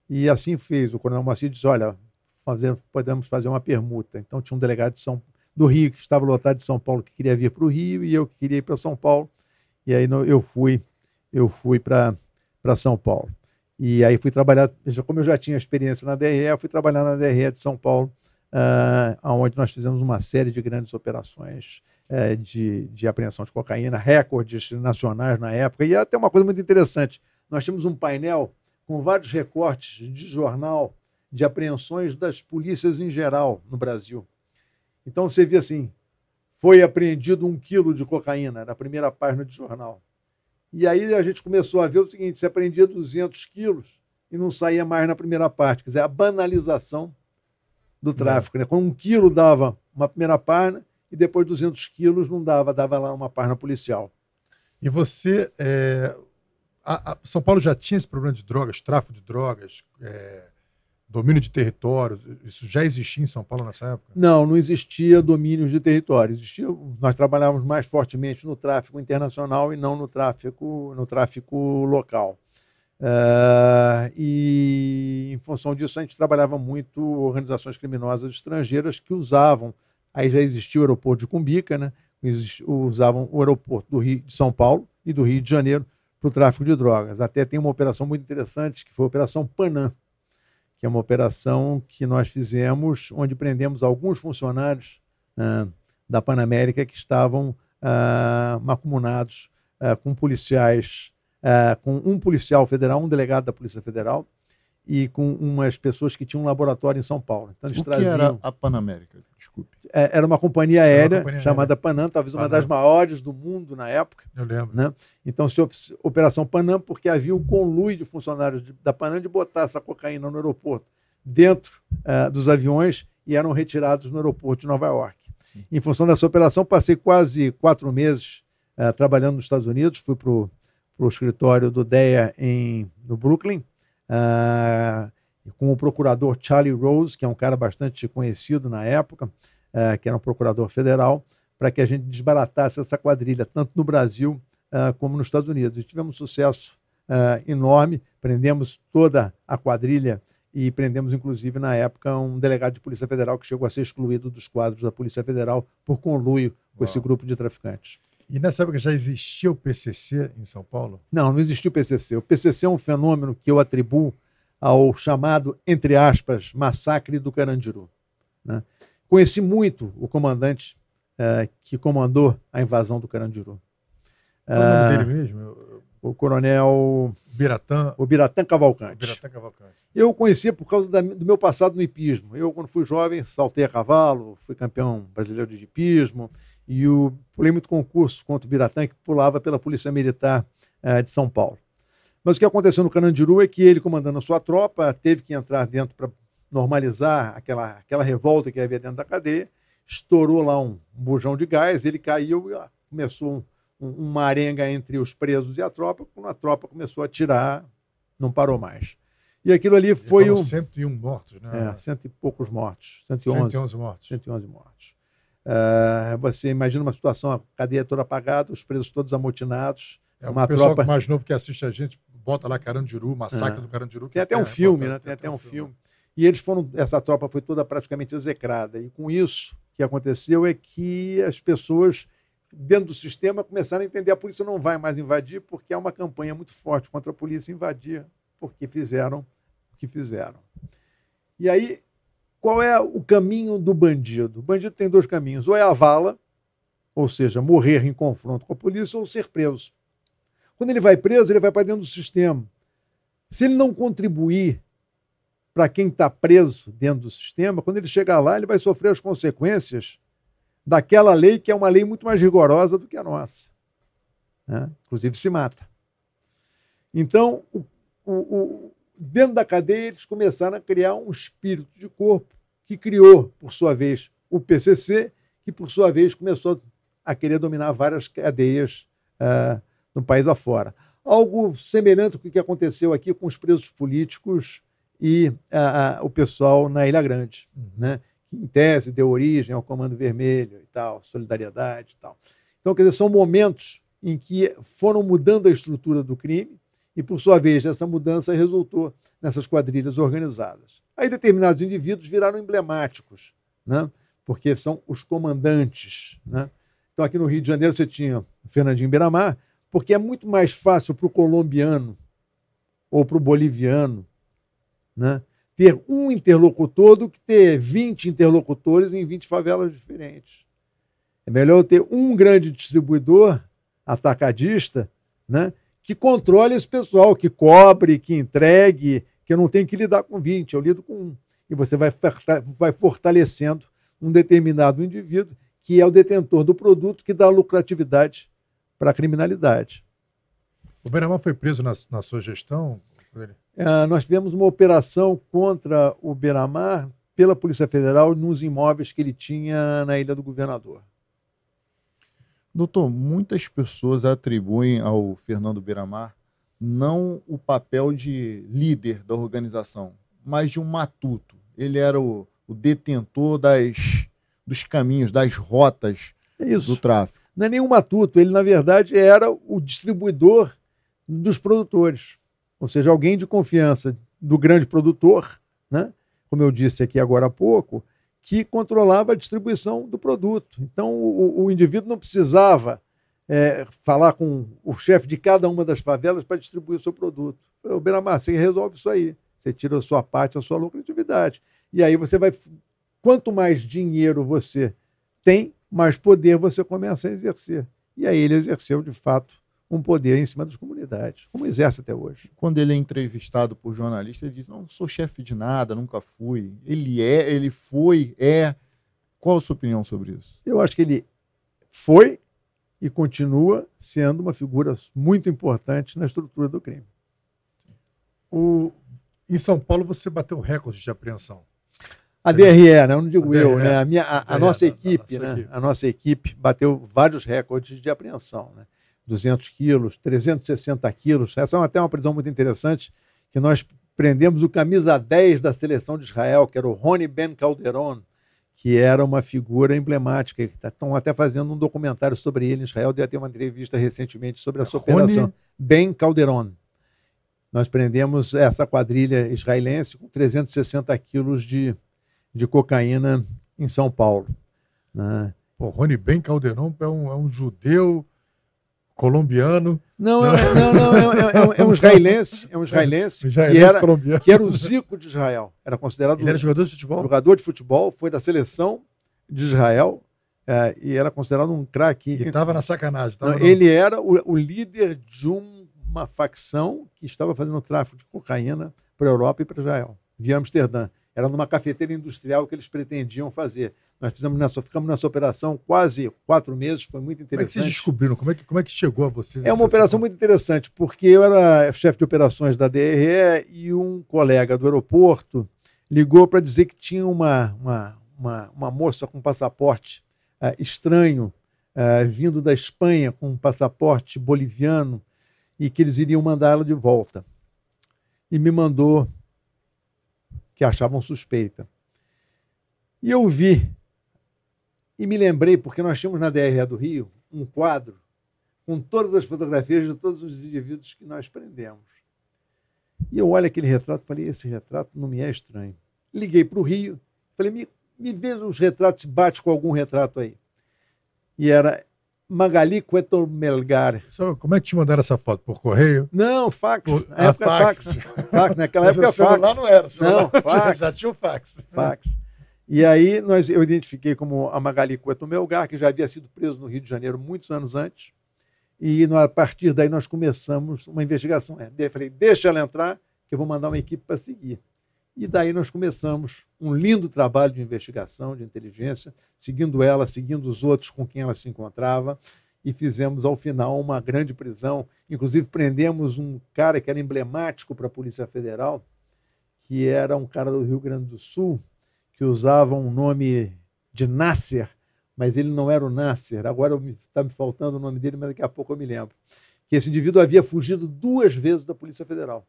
Speaker 3: E assim fez. O coronel Moacir disse: olha, fazer, podemos fazer uma permuta. Então tinha um delegado de São, do Rio que estava lotado de São Paulo que queria vir para o Rio e eu que queria ir para São Paulo. E aí eu fui, eu fui para São Paulo. E aí fui trabalhar, como eu já tinha experiência na DRE, eu fui trabalhar na DRE de São Paulo, uh, onde nós fizemos uma série de grandes operações uh, de, de apreensão de cocaína, recordes nacionais na época. E até uma coisa muito interessante: nós tínhamos um painel com vários recortes de jornal de apreensões das polícias em geral no Brasil. Então você via assim: foi apreendido um quilo de cocaína na primeira página de jornal. E aí a gente começou a ver o seguinte: se apreendia 200 quilos e não saía mais na primeira parte, quer dizer, a banalização do tráfico. Né? Quando um quilo dava uma primeira página e depois 200 quilos não dava, dava lá uma página policial.
Speaker 2: E você, é, a, a São Paulo já tinha esse problema de drogas, tráfico de drogas, é, domínio de território, isso já existia em São Paulo nessa época?
Speaker 3: Não, não existia domínio de território. Existia, nós trabalhávamos mais fortemente no tráfico internacional e não no tráfico, no tráfico local. Uh, e em função disso a gente trabalhava muito organizações criminosas estrangeiras que usavam, aí já existia o aeroporto de Cumbica, né? usavam o aeroporto do Rio de São Paulo e do Rio de Janeiro para o tráfico de drogas. Até tem uma operação muito interessante que foi a Operação Panam, que é uma operação que nós fizemos, onde prendemos alguns funcionários uh, da Panamérica que estavam uh, macumunados uh, com policiais, com um policial federal, um delegado da Polícia Federal e com umas pessoas que tinham um laboratório em São Paulo.
Speaker 1: Então, eles o traziam... que era a Panamérica? Desculpe.
Speaker 3: É, era uma companhia aérea uma companhia chamada aérea. Panam, talvez Panam. uma das maiores do mundo na época.
Speaker 2: Eu lembro.
Speaker 3: Né? Então, se Operação Panam, porque havia um conluio de funcionários da Panam de botar essa cocaína no aeroporto dentro uh, dos aviões e eram retirados no aeroporto de Nova York. Sim. Em função dessa operação, passei quase quatro meses uh, trabalhando nos Estados Unidos, fui para o escritório do DEA em, no Brooklyn, uh, com o procurador Charlie Rose, que é um cara bastante conhecido na época, que era um procurador federal, para que a gente desbaratasse essa quadrilha, tanto no Brasil como nos Estados Unidos. E tivemos um sucesso enorme, prendemos toda a quadrilha e prendemos, inclusive, na época, um delegado de Polícia Federal que chegou a ser excluído dos quadros da Polícia Federal por conluio com Uau. esse grupo de traficantes.
Speaker 2: E nessa época já existia o PCC em São Paulo?
Speaker 3: Não, não existia o PCC. O PCC é um fenômeno que eu atribuo ao chamado, entre aspas, massacre do Carandiru. Né? Conheci muito o comandante uh, que comandou a invasão do Carandiru.
Speaker 2: Uh, o nome dele mesmo?
Speaker 3: O coronel
Speaker 2: Biratã,
Speaker 3: o Biratã Cavalcante.
Speaker 2: Biratã Cavalcante.
Speaker 3: Eu o conhecia por causa da, do meu passado no hipismo. Eu, quando fui jovem, saltei a cavalo, fui campeão brasileiro de hipismo e eu pulei muito concurso contra o Biratã, que pulava pela Polícia Militar eh, de São Paulo. Mas o que aconteceu no Canandiru é que ele, comandando a sua tropa, teve que entrar dentro para normalizar aquela, aquela revolta que havia dentro da cadeia, estourou lá um, um bujão de gás, ele caiu e começou um uma arenga entre os presos e a tropa. Quando a tropa começou a tirar, não parou mais. E aquilo ali foi
Speaker 2: o. 101 mortos, né?
Speaker 3: É, cento e poucos mortos. 111,
Speaker 2: 111 mortos.
Speaker 3: 111 mortos. Uh, você imagina uma situação, a cadeia toda apagada, os presos todos amotinados.
Speaker 2: É, uma o pessoal tropa... mais novo que assiste a gente bota lá Carandiru, Massacre é. do Carandiru.
Speaker 3: Tem até um filme, né? Tem, até um filme. filme. E eles foram, essa tropa foi toda praticamente execrada. E com isso, o que aconteceu é que as pessoas dentro do sistema, começaram a entender a polícia não vai mais invadir porque há uma campanha muito forte contra a polícia invadir porque fizeram o que fizeram. E aí, qual é o caminho do bandido? O bandido tem dois caminhos: ou é a vala, ou seja, morrer em confronto com a polícia, ou ser preso. Quando ele vai preso, ele vai para dentro do sistema. Se ele não contribuir para quem está preso dentro do sistema, quando ele chegar lá, ele vai sofrer as consequências daquela lei que é uma lei muito mais rigorosa do que a nossa. Né? Inclusive se mata. Então, o, o, dentro da cadeia, eles começaram a criar um espírito de corpo que criou, por sua vez, o PCC, que, por sua vez, começou a querer dominar várias cadeias uh, no país afora. Algo semelhante ao que aconteceu aqui com os presos políticos e uh, uh, o pessoal na Ilha Grande, uhum. né? Que em tese deu origem ao Comando Vermelho e tal, solidariedade e tal. Então, quer dizer, são momentos em que foram mudando a estrutura do crime E, por sua vez, essa mudança resultou nessas quadrilhas organizadas. Aí, determinados indivíduos viraram emblemáticos, né? porque são os comandantes. Né? Então, aqui no Rio de Janeiro, você tinha o Fernandinho Beiramar, porque é muito mais fácil para o colombiano ou para o boliviano né? Ter um interlocutor do que ter 20 interlocutores em 20 favelas diferentes. É melhor ter um grande distribuidor atacadista né, que controle esse pessoal, que cobre, que entregue, que eu não tenho que lidar com 20, eu lido com um. E você vai, vai fortalecendo um determinado indivíduo que é o detentor do produto que dá lucratividade para a criminalidade.
Speaker 2: O Beramar foi preso na, na sua gestão?
Speaker 3: Uh, nós tivemos uma operação contra o Beramar pela Polícia Federal nos imóveis que ele tinha na Ilha do Governador.
Speaker 1: Doutor, muitas pessoas atribuem ao Fernando Beiramar não o papel de líder da organização, mas de um matuto. Ele era o, o detentor das, dos caminhos, das rotas
Speaker 3: Isso.
Speaker 1: do tráfico.
Speaker 3: Não é nenhum matuto, ele, na verdade, era o distribuidor dos produtores. Ou seja, alguém de confiança do grande produtor, né? como eu disse aqui agora há pouco, que controlava a distribuição do produto. Então, o, o indivíduo não precisava é, falar com o chefe de cada uma das favelas para distribuir o seu produto. O Beramar, você resolve isso aí. Você tira a sua parte, a sua lucratividade. E aí você vai. Quanto mais dinheiro você tem, mais poder você começa a exercer. E aí ele exerceu, de fato, um poder em cima das comunidades, como exerce até hoje.
Speaker 1: Quando ele é entrevistado por jornalista, ele diz: Não sou chefe de nada, nunca fui. Ele é, ele foi, é. Qual a sua opinião sobre isso?
Speaker 3: Eu acho que ele foi e continua sendo uma figura muito importante na estrutura do crime.
Speaker 2: O... Em São Paulo, você bateu recorde de apreensão.
Speaker 3: A DRE, né? Eu não digo a eu, né? A, minha, a, a nossa equipe, né? Equipe. A nossa equipe bateu vários recordes de apreensão, né? 200 quilos, 360 quilos. Essa é até uma prisão muito interessante, que nós prendemos o camisa 10 da seleção de Israel, que era o Rony Ben Calderon, que era uma figura emblemática. Estão até fazendo um documentário sobre ele em Israel. Deu até uma entrevista recentemente sobre a sua Rony... operação. Ben Calderon. Nós prendemos essa quadrilha israelense com 360 quilos de, de cocaína em São Paulo. Né?
Speaker 2: Pô, Rony Ben Calderon é um, é um judeu colombiano.
Speaker 3: Não, é, não, não, é, é, é, um israelense, é um israelense, que, era, colombiano. que era o Zico de Israel. Era considerado.
Speaker 2: Ele era jogador de futebol?
Speaker 3: Jogador de futebol, foi da seleção de Israel é, e era considerado um craque.
Speaker 2: E estava na sacanagem.
Speaker 3: Não, ele era o, o, líder de um, uma facção que estava fazendo tráfico de cocaína para a Europa e para Israel, via Amsterdã. Era numa cafeteira industrial que eles pretendiam fazer. Nós fizemos nessa, ficamos nessa operação quase quatro meses, foi muito interessante. Como é que
Speaker 2: vocês descobriram? Como é que, como é que chegou a vocês?
Speaker 3: É uma operação muito interessante, porque eu era chefe de operações da DRE e um colega do aeroporto ligou para dizer que tinha uma, uma, uma, uma moça com passaporte uh, estranho, uh, vindo da Espanha com um passaporte boliviano, e que eles iriam mandá-la de volta. E me mandou que achavam suspeita. E eu vi, e me lembrei, porque nós tínhamos na DRE do Rio um quadro com todas as fotografias de todos os indivíduos que nós prendemos. E eu olho aquele retrato e falei: esse retrato não me é estranho. Liguei para o Rio, falei: me, me veja os retratos, bate com algum retrato aí. E era Magali Cueto Melgar.
Speaker 2: como é que te mandaram essa foto? Por correio?
Speaker 3: Não, fax. Por, na época, fax. fax. fax. Naquela época,
Speaker 2: fax.
Speaker 3: Lá
Speaker 2: não era.
Speaker 3: Não, fax.
Speaker 2: Já tinha o fax.
Speaker 3: Fax. E aí nós, eu identifiquei como a Magali Cueto Melgar, que já havia sido preso no Rio de Janeiro muitos anos antes. E a partir daí nós começamos uma investigação. Eu falei, deixa ela entrar, que eu vou mandar uma equipe para seguir. E daí nós começamos um lindo trabalho de investigação, de inteligência, seguindo ela, seguindo os outros com quem ela se encontrava, e fizemos ao final uma grande prisão. Inclusive prendemos um cara que era emblemático para a Polícia Federal, que era um cara do Rio Grande do Sul, que usava um nome de Nasser, mas ele não era o Nasser. Agora está me faltando o nome dele, mas daqui a pouco eu me lembro. Que esse indivíduo havia fugido duas vezes da Polícia Federal.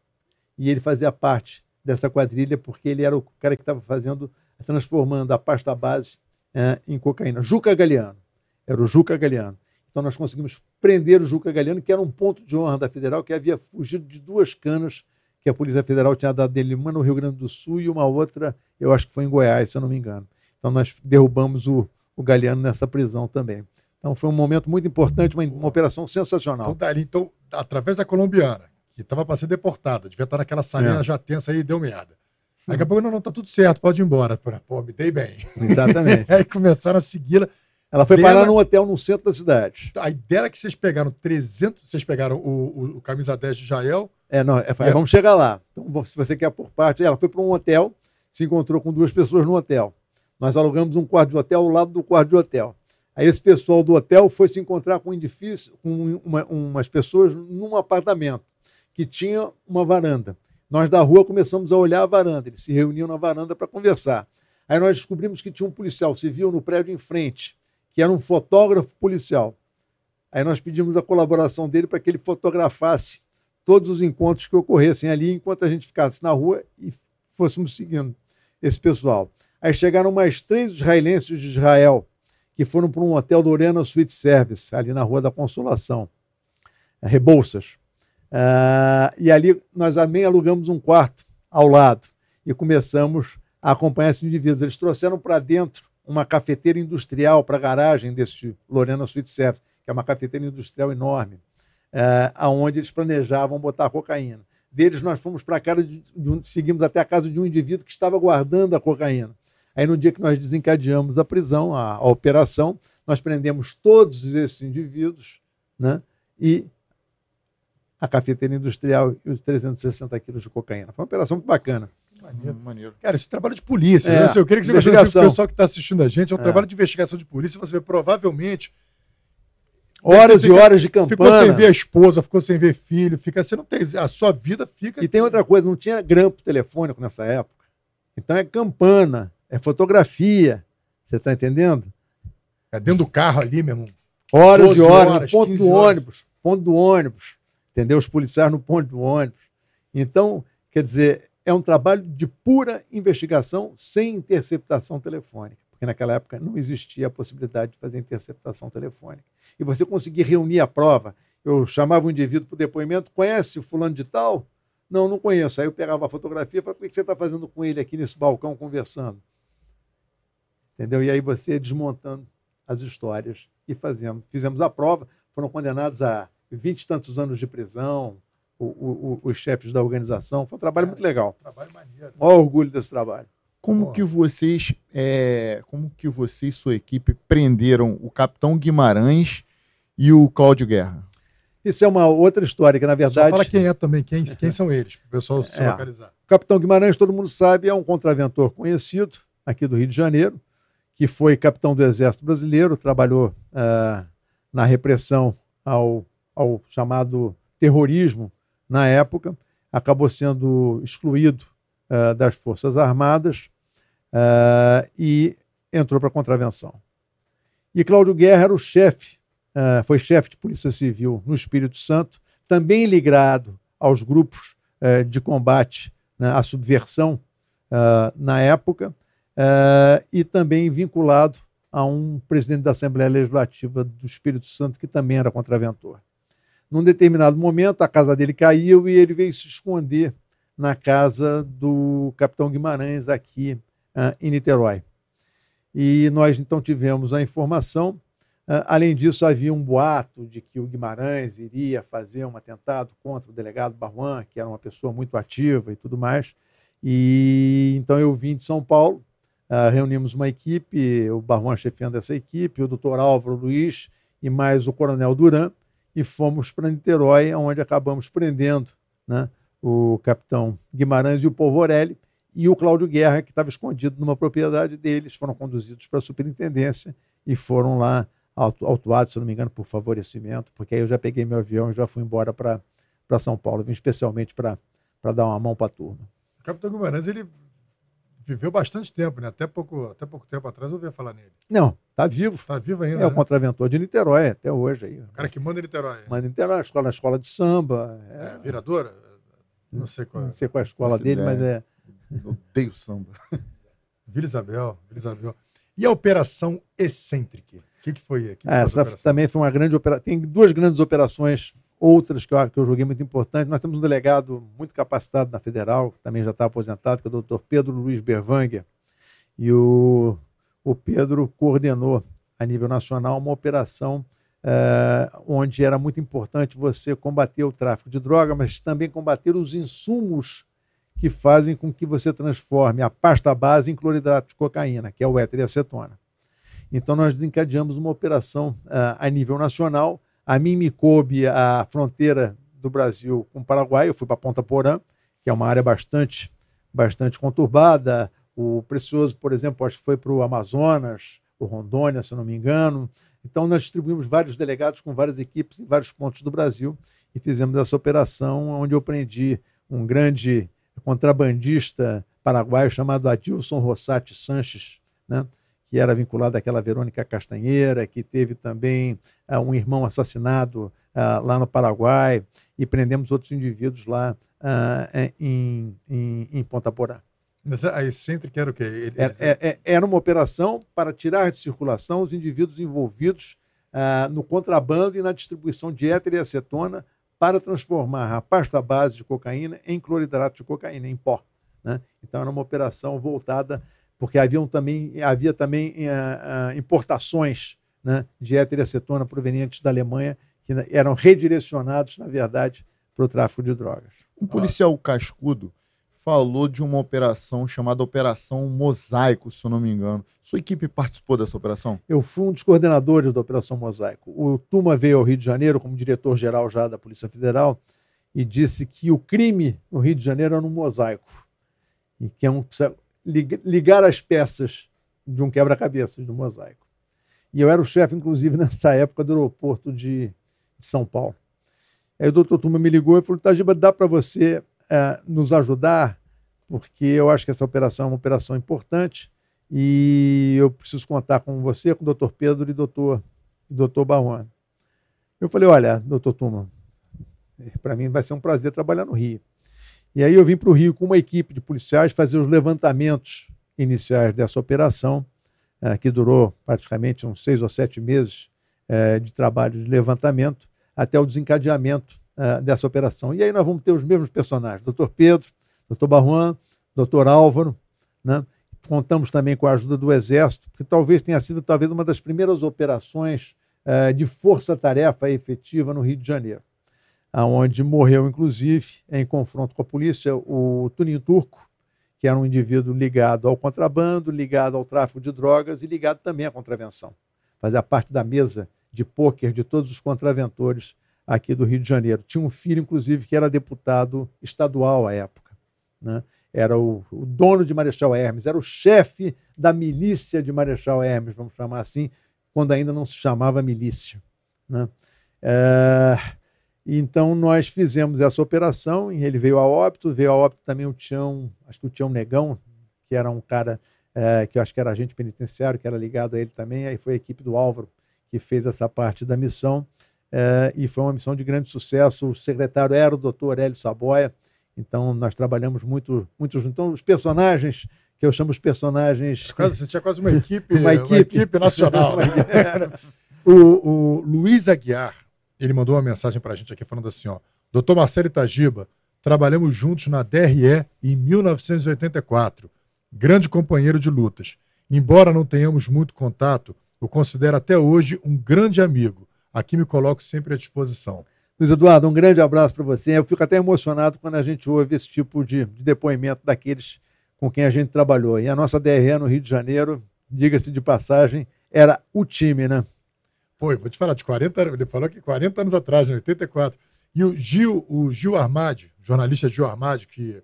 Speaker 3: E ele fazia parte dessa quadrilha, porque ele era o cara que estava fazendo, transformando a pasta base é, em cocaína. Juca Galeano. Era o Juca Galeano. Então nós conseguimos prender o Juca Galeano, que era um ponto de honra da Federal, que havia fugido de duas canas que a Polícia Federal tinha dado dele, uma no Rio Grande do Sul e uma outra, eu acho que foi em Goiás, se eu não me engano. Então nós derrubamos o, o Galeano nessa prisão também. Então foi um momento muito importante, uma, uma operação sensacional.
Speaker 2: Então, dali, então, através da colombiana, que estava para ser deportada, devia estar naquela salinha
Speaker 3: É.
Speaker 2: já tensa aí, deu merda. Daqui a pouco, não, não, tá tudo certo, pode ir embora. Pô, me dei bem.
Speaker 3: Exatamente.
Speaker 2: Aí começaram a segui-la.
Speaker 3: Ela foi
Speaker 2: Dela-
Speaker 3: parar num hotel no centro da cidade.
Speaker 2: A ideia era que vocês pegaram 300, vocês pegaram o, o, o camisa 10 de Jael,
Speaker 3: É, não, é,
Speaker 2: É.
Speaker 3: vamos chegar lá. Então, se você quer por parte, ela foi para um hotel, se encontrou com duas pessoas no hotel. Nós alugamos um quarto de hotel ao lado do quarto de hotel. Aí esse pessoal do hotel foi se encontrar com um edifício, com uma- umas pessoas num apartamento que tinha uma varanda. Nós da rua começamos a olhar a varanda. Eles se reuniam na varanda para conversar. Aí nós descobrimos que tinha um policial civil no prédio em frente, que era um fotógrafo policial. Aí nós pedimos a colaboração dele para que ele fotografasse todos os encontros que ocorressem ali enquanto a gente ficasse na rua e fôssemos seguindo esse pessoal. Aí chegaram mais três israelenses de Israel que foram para um hotel do Orena Suite Service, ali na Rua da Consolação, Rebouças. Ah, e ali nós também alugamos um quarto ao lado e começamos a acompanhar esses indivíduos. Eles trouxeram para dentro uma cafeteira industrial para a garagem desse Lorena Suite Service, que é uma cafeteira industrial enorme, eh, aonde eles planejavam botar cocaína. Deles nós fomos para a casa de, de seguimos até a casa de um indivíduo que estava guardando a cocaína. Aí no dia que nós desencadeamos a prisão, a, a operação, nós prendemos todos esses indivíduos, né? E a cafeteira industrial e os 360 quilos de cocaína. Foi uma operação muito bacana.
Speaker 1: Maneiro. Maneiro.
Speaker 2: Cara, isso é trabalho de polícia.
Speaker 3: É,
Speaker 2: né? Eu queria que você
Speaker 3: investigação.
Speaker 2: pro pessoal que está assistindo a gente. É um
Speaker 3: É.
Speaker 2: trabalho de investigação de polícia. Você vê, provavelmente.
Speaker 3: Horas e
Speaker 2: Fica-
Speaker 3: horas de
Speaker 2: Ficou sem ver a esposa, ficou sem ver filho, fica, você não tem. A sua vida fica.
Speaker 3: E tem outra coisa, não tinha grampo telefônico nessa época. Então é campana, é fotografia. Você está entendendo?
Speaker 2: É dentro do carro ali, meu irmão.
Speaker 3: Horas
Speaker 2: 12
Speaker 3: e horas,
Speaker 2: horas,
Speaker 3: ponto
Speaker 2: 15
Speaker 3: do ônibus, ponto do ônibus. Entendeu? Os policiais no ponto do ônibus. Então, quer dizer, é um trabalho de pura investigação sem interceptação telefônica. Porque naquela época não existia a possibilidade de fazer interceptação telefônica. E você conseguir reunir a prova. Eu chamava o indivíduo para o depoimento, conhece o fulano de tal? Não, não conheço. Aí eu pegava a fotografia e falava, o que você está fazendo com ele aqui nesse balcão conversando? Entendeu? E aí você desmontando as histórias e fazendo. Fizemos a prova, foram condenados a vinte e tantos anos de prisão, o- o- o- os chefes da organização. Foi um trabalho muito legal.
Speaker 2: Trabalho maneiro.
Speaker 3: Maior orgulho desse trabalho.
Speaker 1: Como
Speaker 2: Pô.
Speaker 1: que vocês, é, como que você e sua equipe prenderam o Capitão Guimarães e o Cláudio Guerra?
Speaker 3: Isso é uma outra história, que na
Speaker 2: Só
Speaker 3: verdade.
Speaker 2: fala quem é também, quem, quem são eles, para o pessoal se
Speaker 3: É.
Speaker 2: localizar.
Speaker 3: O Capitão Guimarães, todo mundo sabe, é um contraventor conhecido aqui do Rio de Janeiro, que foi capitão do Exército Brasileiro, trabalhou ah, na repressão ao, ao chamado terrorismo na época, acabou sendo excluído ah, das Forças Armadas ah, e entrou para contravenção. E Cláudio Guerra era o chefe, ah, foi chefe de Polícia Civil no Espírito Santo, também ligado aos grupos de combate né, à subversão na época, e também vinculado a um presidente da Assembleia Legislativa do Espírito Santo, que também era contraventor. Num determinado momento, a casa dele caiu e ele veio se esconder na casa do capitão Guimarães, aqui ah, em Niterói. E nós então tivemos a informação. Ah, além disso, havia um boato de que o Guimarães iria fazer um atentado contra o delegado Barwan, que era uma pessoa muito ativa e tudo mais. E então eu vim de São Paulo, ah, reunimos uma equipe, o Barwan chefiando essa equipe, o doutor Álvaro Luiz e mais o coronel Duran, e fomos para Niterói, onde acabamos prendendo né, o capitão Guimarães e o Polvorelli, e o Cláudio Guerra, que estava escondido numa propriedade deles, foram conduzidos para a superintendência e foram lá autu- autuados, se não me engano, por favorecimento, porque aí eu já peguei meu avião e já fui embora para São Paulo, vim especialmente para dar uma mão para a turma.
Speaker 2: O Capitão Guimarães, ele viveu bastante tempo, né? Até pouco, até pouco tempo atrás eu ouvia falar nele.
Speaker 3: Não, está vivo.
Speaker 2: Está vivo ainda,
Speaker 3: É o
Speaker 2: né?
Speaker 3: contraventor de Niterói até hoje. Aí.
Speaker 2: O cara que manda em Niterói.
Speaker 3: Mas Niterói, na escola, na escola de samba.
Speaker 2: É,
Speaker 3: É,
Speaker 2: viradora? Não sei qual é.
Speaker 3: não sei qual é a escola dele,
Speaker 1: ideia.
Speaker 3: mas é.
Speaker 1: Eu odeio samba.
Speaker 2: Vila Isabel, Vila Isabel. E a Operação Excêntrica? O que, que foi? Que que
Speaker 3: É, essa também foi uma grande operação. Tem duas grandes operações, outras que eu, que eu joguei muito importantes. Nós temos um delegado muito capacitado na Federal, que também já está aposentado, que é o doutor Pedro Luiz Berwanger. E o, o Pedro coordenou a nível nacional uma operação eh, onde era muito importante você combater o tráfico de droga, mas também combater os insumos que fazem com que você transforme a pasta base em cloridrato de cocaína, que é o éter e acetona. Então, nós desencadeamos uma operação uh, a nível nacional. A mim me coube a fronteira do Brasil com o Paraguai. Eu fui para Ponta Porã, que é uma área bastante, bastante conturbada. O Precioso, por exemplo, acho que foi para o Amazonas, o Rondônia, se não me engano. Então, nós distribuímos vários delegados com várias equipes em vários pontos do Brasil e fizemos essa operação, onde eu prendi um grande contrabandista paraguaio chamado Adilson Rossati Sanches, né? Que era vinculado àquela Verônica Castanheira, que teve também uh, um irmão assassinado uh, lá no Paraguai, e prendemos outros indivíduos lá uh, em, em, em Ponta Porã.
Speaker 2: Mas a excêntrica era o quê?
Speaker 3: Eles... Era, é, é, era, uma operação para tirar de circulação os indivíduos envolvidos no contrabando e na distribuição de éter e acetona para transformar a pasta base de cocaína em cloridrato de cocaína, em pó. Né? Então, era uma operação voltada, porque haviam também, havia também uh, uh, importações né, de éter e acetona provenientes da Alemanha, que eram redirecionados, na verdade, para o tráfico de drogas.
Speaker 1: O policial cascudo falou de uma operação chamada Operação Mosaico, se eu não me engano. Sua equipe participou dessa operação?
Speaker 3: Eu fui um dos coordenadores da Operação Mosaico. O Tuma veio ao Rio de Janeiro como diretor-geral já da Polícia Federal e disse que o crime no Rio de Janeiro era um mosaico. E que é um, ligar as peças de um quebra-cabeças do mosaico. E eu era o chefe, inclusive, nessa época do aeroporto de, de São Paulo. Aí o doutor Tuma me ligou e falou: Tajiba, dá para você é, nos ajudar, porque eu acho que essa operação é uma operação importante e eu preciso contar com você, com o doutor Pedro e doutor, doutor Barron. Eu falei, olha, doutor Tuma, para mim vai ser um prazer trabalhar no Rio. E aí eu vim para o Rio com uma equipe de policiais fazer os levantamentos iniciais dessa operação, é, que durou praticamente uns seis ou sete meses é, de trabalho de levantamento, até o desencadeamento uh, dessa operação. E aí nós vamos ter os mesmos personagens, doutor Pedro, doutor Barruan, doutor Álvaro, né? Contamos também com a ajuda do Exército, que talvez tenha sido talvez uma das primeiras operações de força-tarefa efetiva no Rio de Janeiro, aonde morreu, inclusive, em confronto com a polícia, o Tuninho Turco, que era um indivíduo ligado ao contrabando, ligado ao tráfico de drogas e ligado também à contravenção. Fazia parte da mesa de pôquer de todos os contraventores aqui do Rio de Janeiro. Tinha um filho, inclusive, que era deputado estadual à época. Né? Era o, o dono de Marechal Hermes, era o chefe da milícia de Marechal Hermes, vamos chamar assim, quando ainda não se chamava milícia. Né? É, então nós fizemos essa operação, e ele veio a óbito, veio a óbito também o Tião, acho que o Tião Negão, que era um cara é, que eu acho que era agente penitenciário, que era ligado a ele também, aí foi a equipe do Álvaro que fez essa parte da missão é, e foi uma missão de grande sucesso. O secretário era o doutor Hélio Saboia, então nós trabalhamos muito, muito juntos. Então, os personagens, que eu chamo os personagens.
Speaker 2: Quase, você tinha quase uma equipe, uma equipe, uma equipe nacional. o, o Luiz Aguiar, ele mandou uma mensagem para a gente aqui falando assim: ó, doutor Marcelo Itagiba, trabalhamos juntos na DRE em 1984. Grande companheiro de lutas. Embora não tenhamos muito contato, o considero até hoje um grande amigo Aqui me coloco sempre à disposição.
Speaker 3: Luiz Eduardo, um grande abraço para você. Eu fico até emocionado quando a gente ouve esse tipo de, de, depoimento daqueles com quem a gente trabalhou. E a nossa DRE no Rio de Janeiro, diga-se de passagem, era o time, né?
Speaker 2: Foi, vou te falar, de 40 ele falou que 40 anos atrás, em 84. E o Gil, o Gil Armadi, jornalista Gil Armadi, que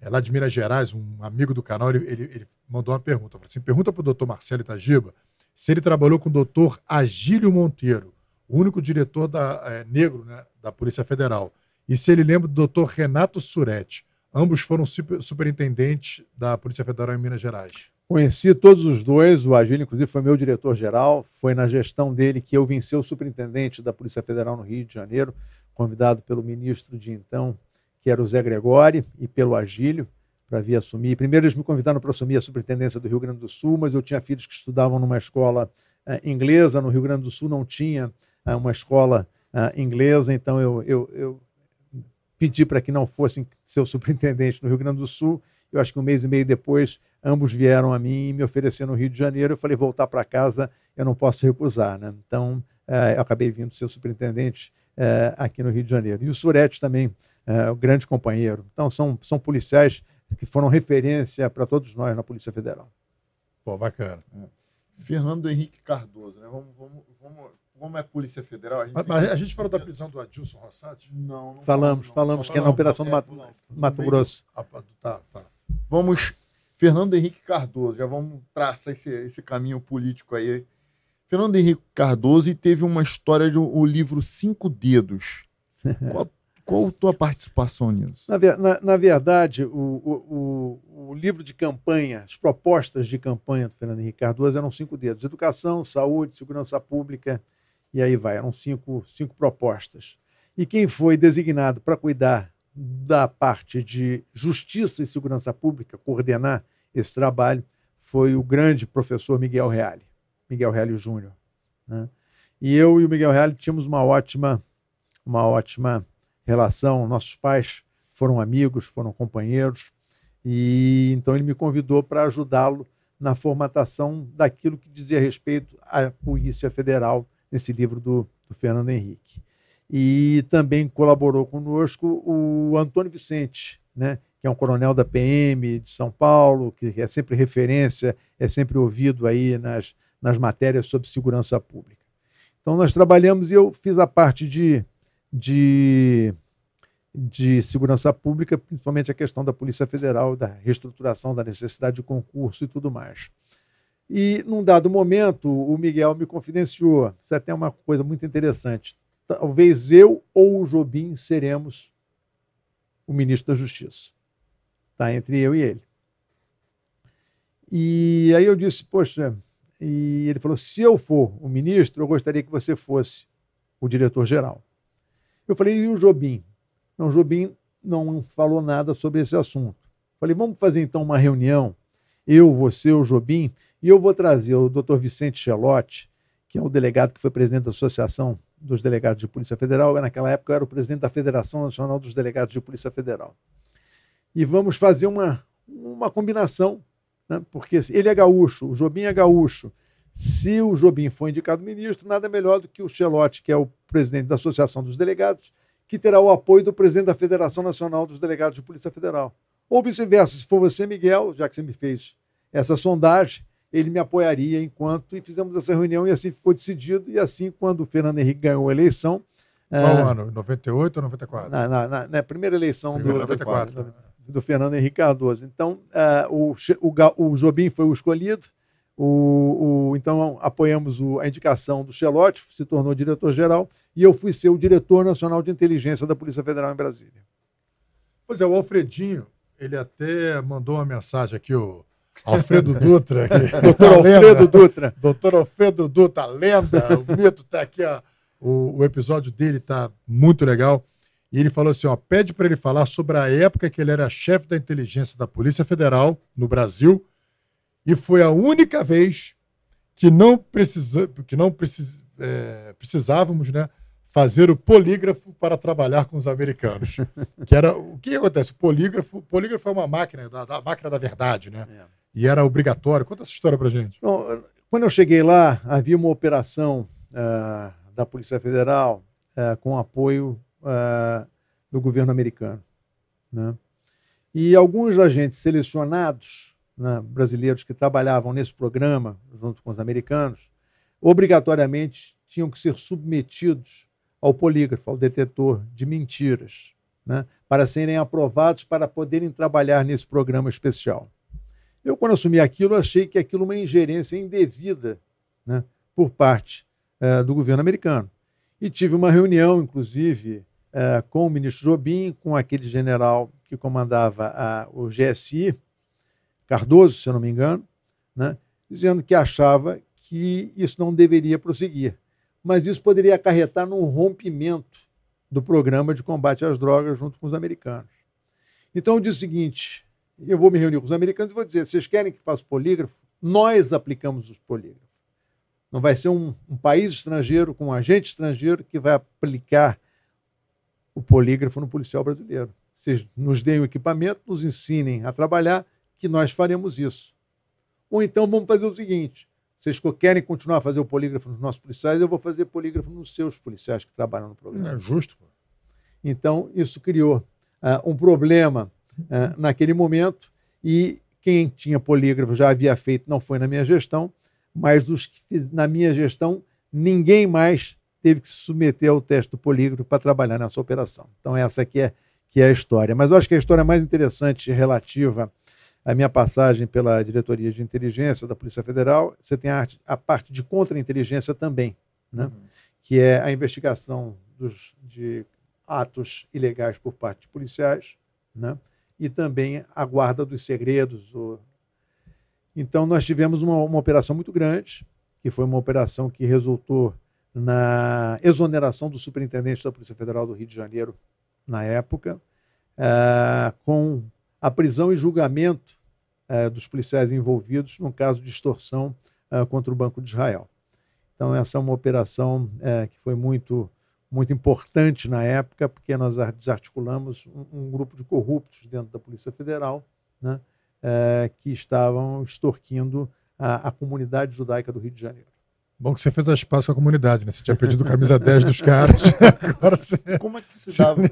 Speaker 2: é lá de Minas Gerais, um amigo do canal, ele, ele, ele mandou uma pergunta. Falou assim: pergunta para o doutor Marcelo Itagiba se ele trabalhou com o doutor Agílio Monteiro o único diretor da, é, negro né, da Polícia Federal. E se ele lembra do doutor Renato Suretti. Ambos foram super, superintendentes da Polícia Federal em Minas Gerais.
Speaker 3: Conheci todos os dois, o Agílio, inclusive, foi meu diretor-geral. Foi na gestão dele que eu venci o superintendente da Polícia Federal no Rio de Janeiro, convidado pelo ministro de então, que era o Zé Gregori, e pelo Agílio, para vir assumir. Primeiro, eles me convidaram para assumir a superintendência do Rio Grande do Sul, mas eu tinha filhos que estudavam numa escola inglesa. No Rio Grande do Sul não tinha uma escola inglesa, então eu, eu, eu pedi para que não fossem seu superintendente no Rio Grande do Sul. Eu acho que um mês e meio depois, ambos vieram a mim e me ofereceram no Rio de Janeiro. Eu falei, voltar para casa, eu não posso recusar. Né? Então, eu acabei vindo ser superintendente aqui no Rio de Janeiro. E o Surete também, o grande companheiro. Então, são, são policiais que foram referência para todos nós na Polícia Federal.
Speaker 2: Pô, bacana.
Speaker 1: É. Fernando Henrique Cardoso, né? Vamos, vamos, vamos, como é Polícia Federal.
Speaker 2: A gente, mas, a gente falou da prisão do Adilson Rossati?
Speaker 1: Não, não
Speaker 3: falamos, não. falamos, que é na Operação do Mato, Mato Grosso.
Speaker 2: Ah, tá, tá.
Speaker 1: Vamos, Fernando Henrique Cardoso, já vamos traçar esse, esse caminho político aí. Fernando Henrique Cardoso teve uma história de o livro Cinco Dedos. Qual, qual a tua participação nisso?
Speaker 3: Na, na, na verdade, o, o, o, o, livro de campanha, as propostas de campanha do Fernando Henrique Cardoso eram cinco dedos: educação, saúde, segurança pública, e aí vai, eram cinco, cinco propostas. E quem foi designado para cuidar da parte de justiça e segurança pública, coordenar esse trabalho, foi o grande professor Miguel Reale, Miguel Reale Júnior. Né? E eu e o Miguel Reale tínhamos uma ótima, uma ótima relação. Nossos pais foram amigos, foram companheiros, e então ele me convidou para ajudá-lo na formatação daquilo que dizia respeito à Polícia Federal, nesse livro do, do Fernando Henrique. E também colaborou conosco o Antônio Vicente, né, que é um coronel da PM de São Paulo, que é sempre referência, é sempre ouvido aí nas, nas matérias sobre segurança pública. Então nós trabalhamos e eu fiz a parte de de, de segurança pública, principalmente a questão da Polícia Federal, da reestruturação, da necessidade de concurso e tudo mais. E, num dado momento, o Miguel me confidenciou. Isso é até uma coisa muito interessante. Talvez eu ou o Jobim seremos o ministro da Justiça. Está entre eu e ele. E aí eu disse, poxa, e ele falou: se eu for o ministro, eu gostaria que você fosse o diretor-geral. Eu falei, e o Jobim? Não, o Jobim não falou nada sobre esse assunto. Falei, vamos fazer então uma reunião, eu, você, o Jobim, e eu vou trazer o doutor Vicente Chelotti, que é o delegado que foi presidente da Associação dos Delegados de Polícia Federal, naquela época eu era o presidente da Federação Nacional dos Delegados de Polícia Federal. E vamos fazer uma, uma combinação, né? porque ele é gaúcho, o Jobim é gaúcho, se o Jobim for indicado ministro, nada melhor do que o Chelotti, que é o presidente da Associação dos Delegados, que terá o apoio do presidente da Federação Nacional dos Delegados de Polícia Federal. Ou vice-versa, se for você, Miguel, já que você me fez essa sondagem, ele me apoiaria enquanto e fizemos essa reunião e assim ficou decidido. E assim, quando o Fernando Henrique ganhou a eleição.
Speaker 2: Qual é, ano? 98 ou 94?
Speaker 3: Na, na, na primeira eleição primeira, do, 94, do, do, Fernando Henrique Cardoso. Então, uh, o, o, o Jobim foi o escolhido, o, o, então apoiamos o, a indicação do Chelote, se tornou diretor-geral, e eu fui ser o diretor nacional de inteligência da Polícia Federal em Brasília.
Speaker 2: Pois é, o Alfredinho, ele até mandou uma mensagem aqui, o Alfredo Dutra.
Speaker 3: Doutor Alfredo Dutra.
Speaker 2: Doutor Alfredo Dutra, lenda, o mito está aqui, ó, o, o episódio dele está muito legal. E ele falou assim: ó, pede para ele falar sobre a época que ele era chefe da inteligência da Polícia Federal no Brasil e foi a única vez que não, precisa, que não precis, é, precisávamos né, fazer o polígrafo para trabalhar com os americanos. que era o que acontece? O polígrafo, o polígrafo é uma máquina da, da máquina da verdade, né? É. E era obrigatório. Conta essa história para gente.
Speaker 3: Bom, quando eu cheguei lá, havia uma operação uh, da Polícia Federal uh, com apoio uh, do governo americano, né? E alguns agentes selecionados né, brasileiros que trabalhavam nesse programa, junto com os americanos, obrigatoriamente tinham que ser submetidos ao polígrafo, ao detetor de mentiras, né, para serem aprovados para poderem trabalhar nesse programa especial. Eu, quando assumi aquilo, achei que aquilo uma ingerência indevida né, por parte eh, do governo americano. E tive uma reunião, inclusive, eh, com o ministro Jobim, com aquele general que comandava a, o GSI, Cardoso, se eu não me engano, né, dizendo que achava que isso não deveria prosseguir. Mas isso poderia acarretar num rompimento do programa de combate às drogas junto com os americanos. Então eu disse o seguinte: eu vou me reunir com os americanos e vou dizer, vocês querem que faça polígrafo? Nós aplicamos os polígrafos. Não vai ser um, um país estrangeiro com um agente estrangeiro que vai aplicar o polígrafo no policial brasileiro. Vocês nos deem o equipamento, nos ensinem a trabalhar, que nós faremos isso. Ou então vamos fazer o seguinte: vocês querem continuar a fazer o polígrafo nos nossos policiais, eu vou fazer polígrafo nos seus policiais que trabalham no programa.
Speaker 2: É justo.
Speaker 3: Então, isso criou uh, um problema uh, naquele momento e quem tinha polígrafo já havia feito, não foi na minha gestão, mas dos que na minha gestão, ninguém mais teve que se submeter ao teste do polígrafo para trabalhar nessa operação. Então, essa aqui é, que é a história. Mas eu acho que a história mais interessante relativa à minha passagem pela diretoria de inteligência da Polícia Federal, você tem a, a parte de contra-inteligência também, né? Uhum. que é a investigação dos, de atos ilegais por parte de policiais, né? E também a guarda dos segredos. Então, nós tivemos uma, uma operação muito grande, que foi uma operação que resultou na exoneração do superintendente da Polícia Federal do Rio de Janeiro, na época, é, com a prisão e julgamento é, dos policiais envolvidos no caso de extorsão é, contra o Banco de Israel. Então, essa é uma operação que foi muito muito importante na época, porque nós desarticulamos um, um grupo de corruptos dentro da Polícia Federal, né, é, que estavam extorquindo a, a, comunidade judaica do Rio de Janeiro.
Speaker 2: Bom que você fez espaço com a comunidade, né? Você tinha perdido camisa 10 dos caras. Agora você,
Speaker 1: como, é que se dava,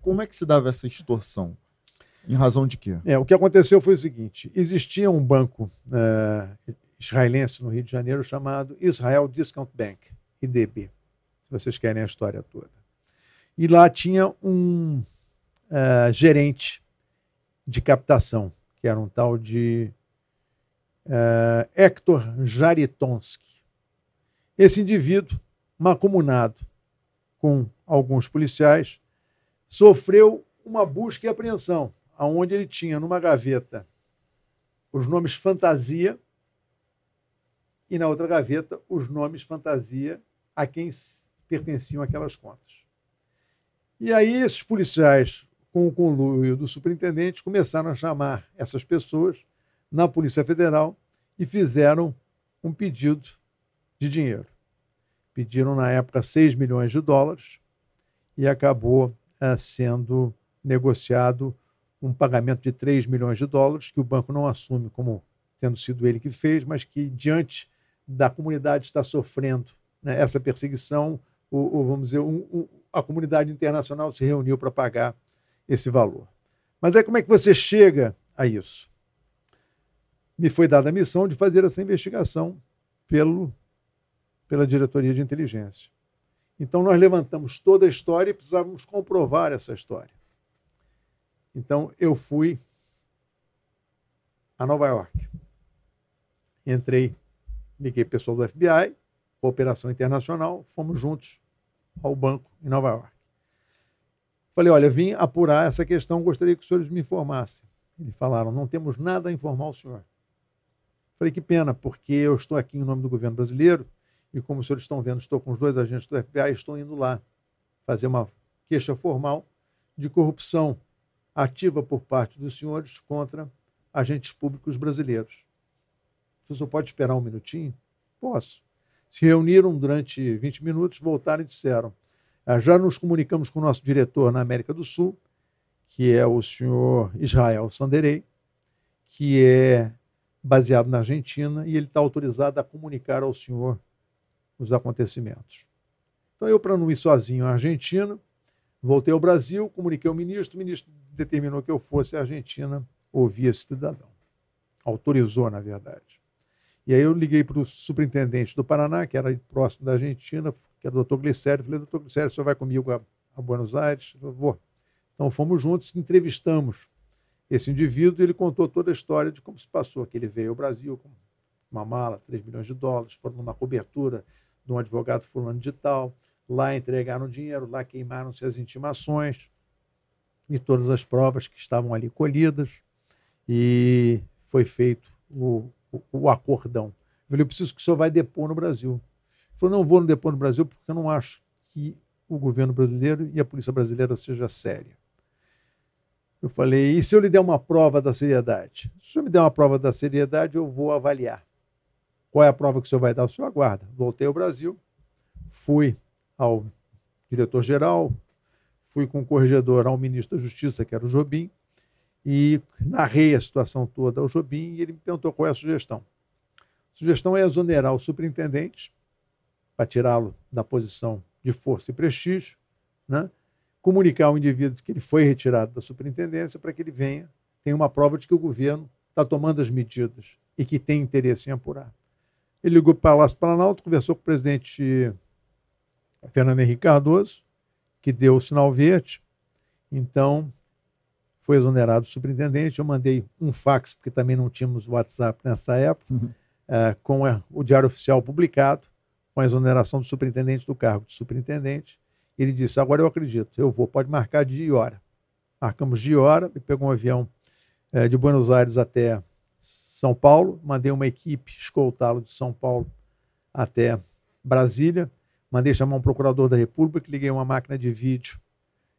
Speaker 1: como é que se dava essa extorsão? Em razão de quê?
Speaker 3: É, o que aconteceu foi o seguinte: existia um banco é, israelense no Rio de Janeiro chamado Israel Discount Bank, IDB se vocês querem a história toda. E lá tinha um uh, gerente de captação, que era um tal de uh, Hector Jaritonsky. Esse indivíduo, macumunado com alguns policiais, sofreu uma busca e apreensão, aonde ele tinha numa gaveta os nomes fantasia e na outra gaveta os nomes fantasia a quem pertenciam àquelas contas. E aí esses policiais, com o conluio do superintendente, começaram a chamar essas pessoas na Polícia Federal e fizeram um pedido de dinheiro. Pediram, na época, 6 milhões de dólares e acabou uh, sendo negociado um pagamento de 3 milhões de dólares, que o banco não assume como tendo sido ele que fez, mas que, diante da comunidade estar sofrendo né, essa perseguição, o, o vamos dizer, um, um, a comunidade internacional se reuniu para pagar esse valor. Mas aí como é que você chega a isso? Me foi dada a missão de fazer essa investigação pelo, pela diretoria de inteligência. Então nós levantamos toda a história e precisávamos comprovar essa história. Então eu fui a Nova York. Entrei, liguei pessoal do FBI, cooperação internacional, fomos juntos ao banco em Nova York. Falei, olha, vim apurar essa questão, gostaria que os senhores me informassem. Eles falaram, não temos nada a informar o senhor. Falei, que pena, porque eu estou aqui em nome do governo brasileiro e, como os senhores estão vendo, estou com os dois agentes do FBI, estou indo lá fazer uma queixa formal de corrupção ativa por parte dos senhores contra agentes públicos brasileiros. O senhor pode esperar um minutinho? Posso se reuniram durante 20 minutos, voltaram e disseram: ah, já nos comunicamos com o nosso diretor na América do Sul, que é o senhor Israel Sanderei, que é baseado na Argentina, e ele está autorizado a comunicar ao senhor os acontecimentos. Então, eu, para não ir sozinho à Argentina, voltei ao Brasil, comuniquei ao ministro, o ministro determinou que eu fosse à Argentina ouvir esse cidadão. Autorizou, na verdade. E aí eu liguei para o superintendente do Paraná, que era próximo da Argentina, que era o doutor Glicério. Falei, doutor Glicério, o senhor vai comigo a, a Buenos Aires? Eu vou. Então fomos juntos, entrevistamos esse indivíduo e ele contou toda a história de como se passou, que ele veio ao Brasil com uma mala, 3 milhões de dólares, foram numa cobertura de um advogado fulano de tal, lá entregaram dinheiro, lá queimaram-se as intimações e todas as provas que estavam ali colhidas e foi feito o, o, acordão. Eu falei, eu preciso que o senhor vai depor no Brasil. Ele falou, não vou depor no Brasil porque eu não acho que o governo brasileiro e a polícia brasileira seja séria. Eu falei, e se eu lhe der uma prova da seriedade? Se o senhor me der uma prova da seriedade, eu vou avaliar. Qual é a prova que o senhor vai dar? O senhor aguarda. Voltei ao Brasil, fui ao diretor-geral, fui com o corregedor ao ministro da Justiça, que era o Jobim, e narrei a situação toda ao Jobim e ele me perguntou qual é a sugestão. A sugestão é exonerar o superintendente para tirá-lo da posição de força e prestígio, né? comunicar ao indivíduo que ele foi retirado da superintendência para que ele venha, tenha uma prova de que o governo está tomando as medidas e que tem interesse em apurar. Ele ligou para o Palácio Planalto, conversou com o presidente Fernando Henrique Cardoso, que deu o sinal verde. Então, foi exonerado o superintendente. Eu mandei um fax, porque também não tínhamos WhatsApp nessa época, uhum. uh, com a, o Diário Oficial publicado, com a exoneração do superintendente do cargo de superintendente. Ele disse: Agora eu acredito, eu vou, pode marcar dia e hora. Marcamos dia e hora, ele pegou um avião uh, de Buenos Aires até São Paulo, mandei uma equipe escoltá-lo de São Paulo até Brasília Mandei chamar um procurador da República, liguei uma máquina de vídeo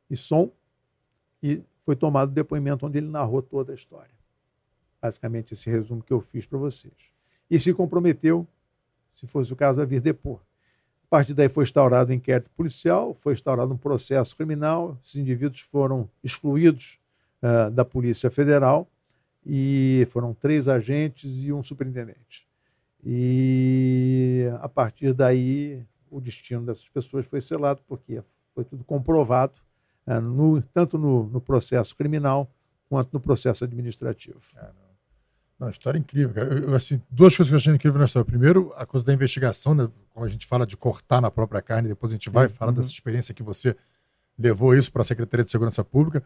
Speaker 3: e som e foi tomado o depoimento onde ele narrou toda a história. Basicamente, esse resumo que eu fiz para vocês. E se comprometeu, se fosse o caso, a vir depor. A partir daí foi instaurado um inquérito policial, foi instaurado um processo criminal, esses indivíduos foram excluídos uh, da Polícia Federal e foram três agentes e um superintendente. E a partir daí o destino dessas pessoas foi selado, porque foi tudo comprovado, é, no, tanto no, no, processo criminal quanto no processo administrativo. É,
Speaker 2: não. Não, história incrível, cara. Eu, assim, duas coisas que eu achei incrível na história. Primeiro, a coisa da investigação, né? como a gente fala de cortar na própria carne, depois a gente vai uhum. falar dessa experiência que você levou isso para a Secretaria de Segurança Pública.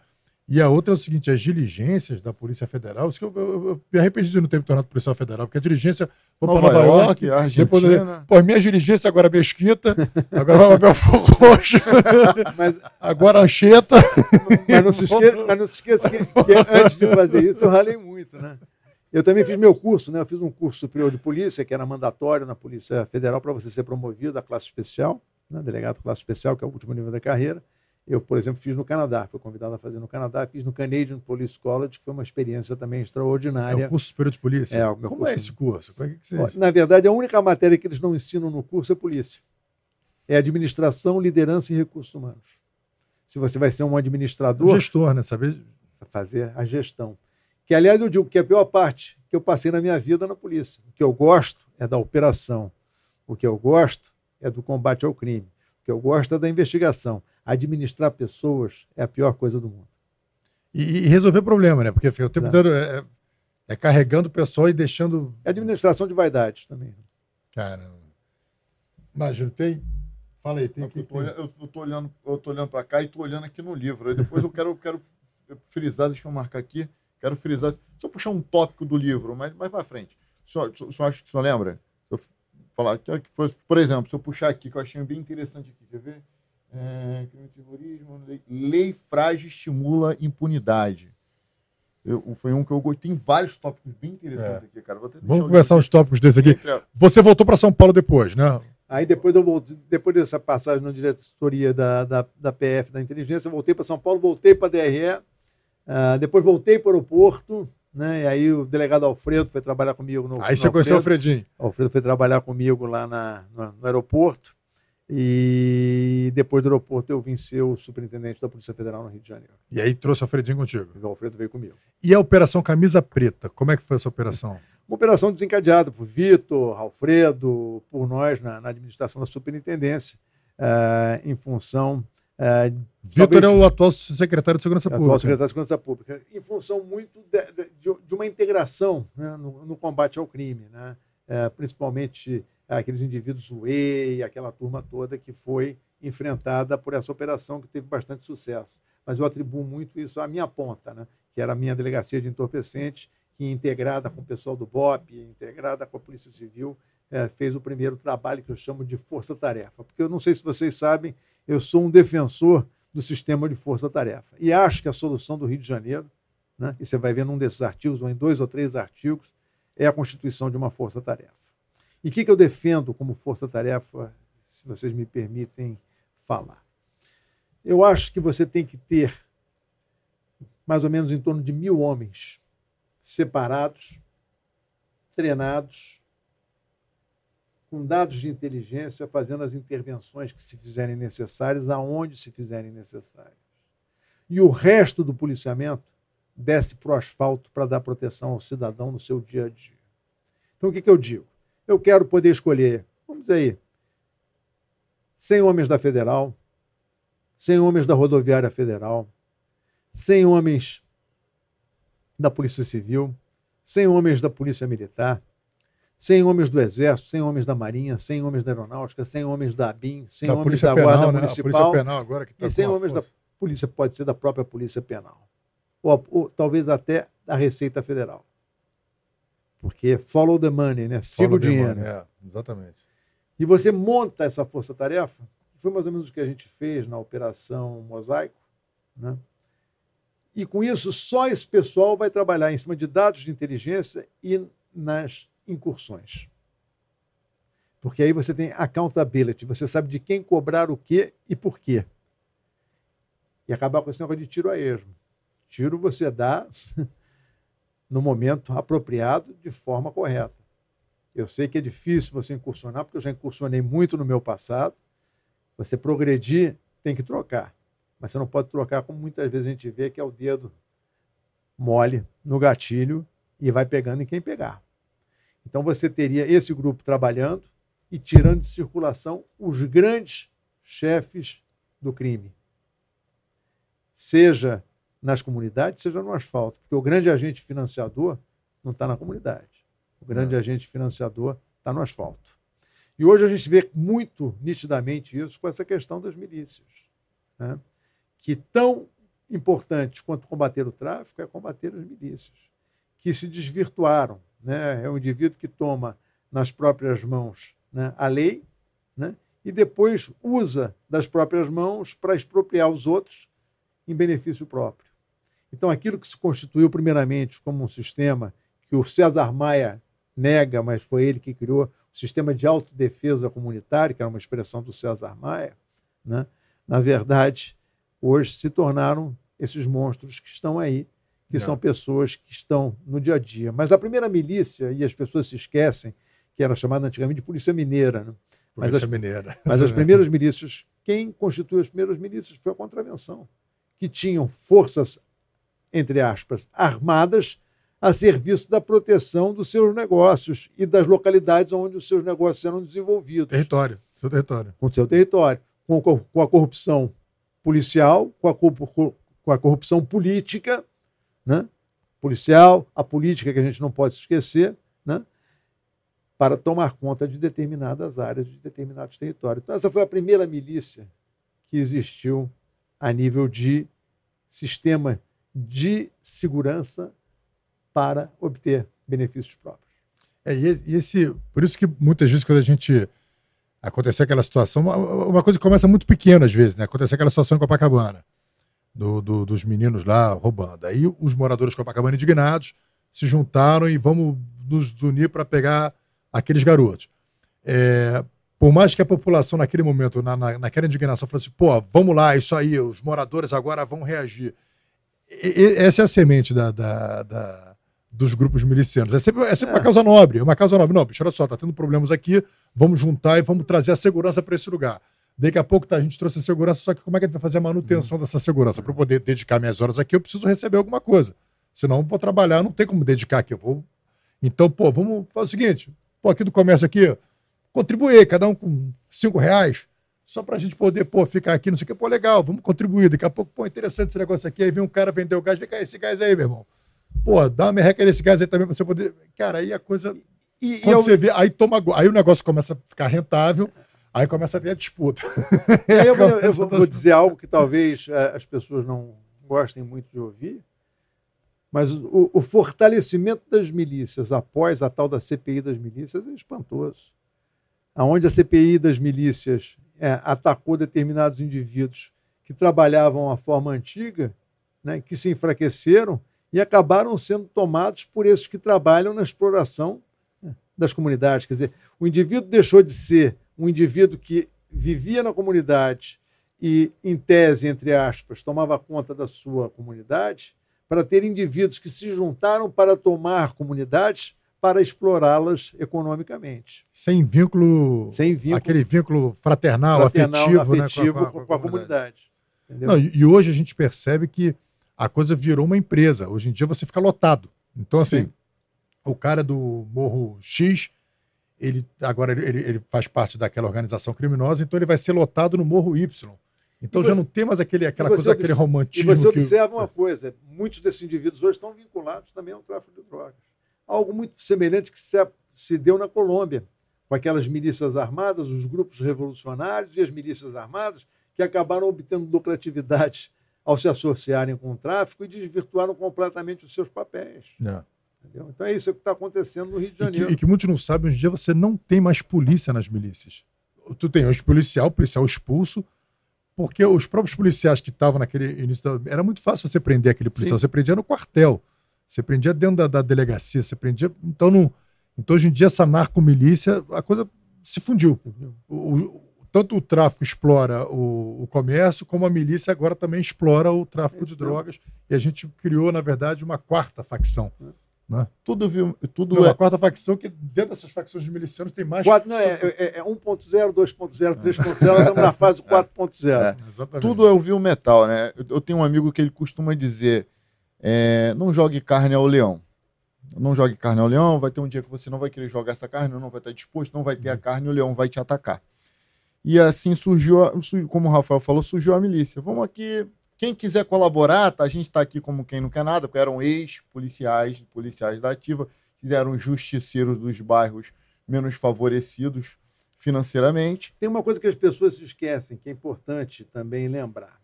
Speaker 2: E a outra é o seguinte: as diligências da Polícia Federal. Isso que eu, eu, eu me arrependi de não ter me tornado policial federal, porque a diligência. Vou para Nova, York, York depois. Pô, minha diligência agora é Mesquita, agora vai para Belfor Roxo, mas, agora Ancheta.
Speaker 3: Mas não se esqueça, mas não se esqueça que, que, antes de fazer isso eu ralei muito, né? Eu também fiz meu curso, né? Eu fiz um curso superior de polícia, que era mandatório na Polícia Federal para você ser promovido à classe especial, né? delegado classe especial, que é o último nível da carreira. Eu, por exemplo, fiz no Canadá, fui convidado a fazer no Canadá, fiz no Canadian Police College, que foi uma experiência também extraordinária.
Speaker 2: É o curso superior de polícia?
Speaker 3: É,
Speaker 2: o meu Como é curso... é esse curso? Como é que
Speaker 3: você... Na verdade, a única matéria que eles não ensinam no curso é polícia. É administração, liderança e recursos humanos. Se você vai ser um administrador...
Speaker 2: Um gestor, né? Saber...
Speaker 3: Fazer a gestão. Que, aliás, eu digo que é a pior parte que eu passei na minha vida na polícia. O que eu gosto é da operação. O que eu gosto é do combate ao crime. O que eu gosto é da investigação administrar pessoas é a pior coisa do mundo.
Speaker 2: E, e resolver problema, né? Porque o tempo inteiro é, é, carregando o pessoal e deixando.
Speaker 3: É administração de vaidade também.
Speaker 2: Caramba. Imagina, tem. Fala aí, tem
Speaker 1: aqui. Eu estou olhando, eu tô olhando para cá e estou olhando aqui no livro. Aí depois eu quero, quero frisar, deixa eu marcar aqui. Quero frisar. Se eu puxar um tópico do livro, mas mais para frente. Só, só acho que o senhor lembra? Eu falar, por exemplo, se eu puxar aqui, que eu achei bem interessante aqui, quer ver? É, crime de terrorismo, lei, lei frágil estimula impunidade. Eu, foi um que eu gostei. Tem vários tópicos bem interessantes é. aqui, cara.
Speaker 2: Vamos começar uns tópicos desse aqui. Você voltou para São Paulo depois, né?
Speaker 3: Aí depois eu voltei, depois dessa passagem na diretoria da, da, da PF da inteligência, eu voltei para São Paulo, voltei para a DRE, uh, depois voltei para o aeroporto, né? E aí o delegado Alfredo foi trabalhar comigo no.
Speaker 2: Aí no você conheceu o Alfredinho?
Speaker 3: O Alfredo foi trabalhar comigo lá na, no, no aeroporto. E depois do aeroporto eu vim ser o superintendente da Polícia Federal no Rio de Janeiro.
Speaker 2: E aí trouxe o Alfredinho contigo?
Speaker 3: O Alfredo veio comigo.
Speaker 2: E a Operação Camisa Preta, como é que foi essa operação?
Speaker 3: Uma operação desencadeada por Vitor, Alfredo, por nós na, na administração da superintendência, uh, em função. Uh,
Speaker 2: Vitor talvez, é o atual secretário de Segurança Pública.
Speaker 3: Atual secretário de Segurança Pública, em função muito de, de, de uma integração né, no, no, combate ao crime, né, uh, principalmente aqueles indivíduos Whey, aquela turma toda que foi enfrentada por essa operação que teve bastante sucesso. Mas eu atribuo muito isso à minha ponta, né? que era a minha delegacia de entorpecentes, que integrada com o pessoal do BOP, integrada com a Polícia Civil, é, fez o primeiro trabalho que eu chamo de força-tarefa. Porque eu não sei se vocês sabem, eu sou um defensor do sistema de força-tarefa. E acho que a solução do Rio de Janeiro, né, que você vai ver num desses artigos, ou em dois ou três artigos, é a constituição de uma força-tarefa. E o que, que eu defendo como força-tarefa, se vocês me permitem falar? Eu acho que você tem que ter mais ou menos em torno de mil homens separados, treinados, com dados de inteligência, fazendo as intervenções que se fizerem necessárias, aonde se fizerem necessárias. E o resto do policiamento desce para o asfalto para dar proteção ao cidadão no seu dia a dia. Então, o que, que eu digo? Eu quero poder escolher, vamos dizer aí, 100 homens da Federal, 100 homens da Rodoviária Federal, 100 homens da Polícia Civil, 100 homens da Polícia Militar, 100 homens do Exército, 100 homens da Marinha, 100 homens da Aeronáutica, 100 homens da ABIN, 100
Speaker 2: Da
Speaker 3: homens
Speaker 2: Polícia
Speaker 3: da
Speaker 2: Penal,
Speaker 3: Guarda
Speaker 2: né?
Speaker 3: Municipal
Speaker 2: Penal agora que tá
Speaker 3: e 100
Speaker 2: com uma
Speaker 3: homens da
Speaker 2: força.
Speaker 3: Polícia, pode ser da própria Polícia Penal. Ou, ou talvez até da Receita Federal. Porque follow the money, né? Siga o dinheiro.
Speaker 2: demônio, É, exatamente.
Speaker 3: E você monta essa força-tarefa, foi mais ou menos o que a gente fez na Operação Mosaico, né? E com isso, só esse pessoal vai trabalhar em cima de dados de inteligência e nas incursões. Porque aí você tem accountability, você sabe de quem cobrar o quê e por quê. E acabar com esse negócio de tiro a esmo. Tiro você dá no momento apropriado, de forma correta. Eu sei que é difícil você incursionar, porque eu já incursionei muito no meu passado. Você progredir, tem que trocar. Mas você não pode trocar como muitas vezes a gente vê, que é o dedo mole no gatilho e vai pegando em quem pegar. Então você teria esse grupo trabalhando e tirando de circulação os grandes chefes do crime. Seja nas comunidades, seja no asfalto. Porque o grande agente financiador não está na comunidade. O grande agente financiador está no asfalto. E hoje a gente vê muito nitidamente isso com essa questão das milícias. Né? Que tão importante quanto combater o tráfico é combater as milícias, que se desvirtuaram. Né? É um indivíduo que toma nas próprias mãos né, a lei né? e depois usa das próprias mãos para expropriar os outros em benefício próprio. Então, aquilo que se constituiu primeiramente como um sistema que o César Maia nega, mas foi ele que criou, o sistema de autodefesa comunitária, que era uma expressão do César Maia, né? na verdade, hoje se tornaram esses monstros que estão aí, que
Speaker 2: Não.
Speaker 3: são pessoas que estão no dia a dia. Mas a primeira milícia, e as pessoas se esquecem, que era chamada antigamente de Polícia Mineira, né? Mas
Speaker 2: Polícia
Speaker 3: as-
Speaker 2: Mineira.
Speaker 3: mas as primeiras milícias, quem constituiu as primeiras milícias foi a contravenção, que tinham forças, entre aspas, armadas a serviço da proteção dos seus negócios e das localidades onde os seus negócios eram desenvolvidos,
Speaker 2: Território. Seu território.
Speaker 3: com o seu território, com, co- com a corrupção policial, com a, co- com a corrupção política, né? policial, a política que a gente não pode esquecer, né? para tomar conta de determinadas áreas, de determinados territórios. Então, essa foi a primeira milícia que existiu a nível de sistema de segurança para obter benefícios próprios.
Speaker 2: É, e esse, por isso que muitas vezes quando a gente acontecer aquela situação, uma, uma coisa que começa muito pequena às vezes, né? Acontecer aquela situação em Copacabana, do, do- dos meninos lá roubando. Aí os moradores de Copacabana indignados se juntaram e vamos nos unir para pegar aqueles garotos. É, por mais que a população naquele momento, na, na- naquela indignação, assim, pô, vamos lá, isso aí, os moradores agora vão reagir. Essa é a semente da- da- da, dos grupos milicianos. É sempre, é sempre uma
Speaker 3: É.
Speaker 2: causa nobre, é uma causa nobre. Não, bicho, olha só, tá tendo problemas aqui, vamos juntar e vamos trazer a segurança para esse lugar. Daqui a pouco tá, a gente trouxe a segurança, só que como é que a gente vai fazer a manutenção dessa segurança? Para eu poder dedicar minhas horas aqui, eu preciso receber alguma coisa. Senão eu vou trabalhar, não tem como dedicar aqui. Eu vou... Então, pô, vamos fazer o seguinte: pô, aqui do comércio aqui, contribuir, cada um com cinco reais, só para a gente poder, pô, ficar aqui, não sei o que, pô, legal, vamos contribuir. Daqui a pouco, pô, interessante esse negócio aqui. Aí vem um cara vender o gás, vem cá, esse gás aí, meu irmão. Pô, dá uma merreca nesse gás aí também pra você poder. Cara, aí a coisa.
Speaker 3: E,
Speaker 2: Quando
Speaker 3: ao-
Speaker 2: você vê, aí toma. Aí o negócio começa a ficar rentável, aí começa a ter a disputa.
Speaker 3: Eu, vou- eu
Speaker 2: Começa
Speaker 3: vou, vou dizer algo que talvez eh, as pessoas não gostem muito de ouvir, mas o, o fortalecimento das milícias após a tal da CPI das milícias é espantoso. Aonde a CPI das milícias eh, atacou determinados indivíduos que trabalhavam a forma antiga, né, que se enfraqueceram e acabaram sendo tomados por esses que trabalham na exploração né, das comunidades. Quer dizer, o indivíduo deixou de ser um indivíduo que vivia na comunidade e, em tese, entre aspas, tomava conta da sua comunidade, para ter indivíduos que se juntaram para tomar comunidades para explorá-las economicamente.
Speaker 2: Sem vínculo,
Speaker 3: Sem vínculo
Speaker 2: aquele vínculo fraternal,
Speaker 3: fraternal,
Speaker 2: afetivo, né,
Speaker 3: afetivo
Speaker 2: com a-
Speaker 3: com,
Speaker 2: a-
Speaker 3: com a
Speaker 2: com a
Speaker 3: comunidade. Entendeu?
Speaker 2: Não, e, e hoje a gente percebe que a coisa virou uma empresa. Hoje em dia você fica lotado. Então, assim,
Speaker 3: Sim.
Speaker 2: o cara do Morro X, ele agora ele, ele- faz parte daquela organização criminosa, então ele vai ser lotado no Morro Y. Então
Speaker 3: E
Speaker 2: já
Speaker 3: você-
Speaker 2: não tem mais aquele, aquela
Speaker 3: e você
Speaker 2: coisa, aquele
Speaker 3: observa- E
Speaker 2: romantismo.
Speaker 3: você
Speaker 2: que-
Speaker 3: observa uma coisa: muitos desses indivíduos hoje estão vinculados também ao tráfico de drogas. Algo muito semelhante que se, se deu na Colômbia, com aquelas milícias armadas, os grupos revolucionários e as milícias armadas, que acabaram obtendo lucratividade ao se associarem com o tráfico e desvirtuaram completamente os seus papéis.
Speaker 2: É.
Speaker 3: Então é isso que está acontecendo no Rio de
Speaker 2: E que,
Speaker 3: Janeiro.
Speaker 2: e que muitos não sabem, hoje em dia você não tem mais polícia nas milícias. Tu tem hoje policial, policial expulso, porque os próprios policiais que estavam naquele início da... Era muito fácil você prender aquele policial.
Speaker 3: Sim.
Speaker 2: Você prendia no quartel, você prendia dentro da, da delegacia, você prendia. Então, não... então, hoje em dia, essa narcomilícia, a coisa se fundiu. O- o- tanto o tráfico explora o, o comércio, como a milícia agora também explora o tráfico de drogas. E a gente criou, na verdade, uma quarta facção. Né?
Speaker 1: Tudo, viu, tudo
Speaker 2: Não,
Speaker 1: é
Speaker 2: a quarta facção, que dentro dessas facções de milicianos tem mais.
Speaker 3: Quatro- não, é, é, é 1.0, 2.0, 3.0, nós estamos na fase 4.0.
Speaker 1: É.
Speaker 2: Exatamente.
Speaker 1: Tudo é o metal, né? Eu- Eu tenho um amigo que ele costuma dizer: é, não jogue carne ao leão. Não jogue carne ao leão, vai ter um dia que você não vai querer jogar essa carne, não vai estar disposto, não vai ter a carne, o leão vai te atacar. E assim surgiu, como o Rafael falou, surgiu a milícia. Vamos aqui, quem quiser colaborar, tá? a gente está aqui como quem não quer nada, porque eram ex-policiais, policiais da ativa, fizeram justiceiros dos bairros menos favorecidos financeiramente.
Speaker 3: Tem uma coisa que as pessoas se esquecem, que é importante também lembrar.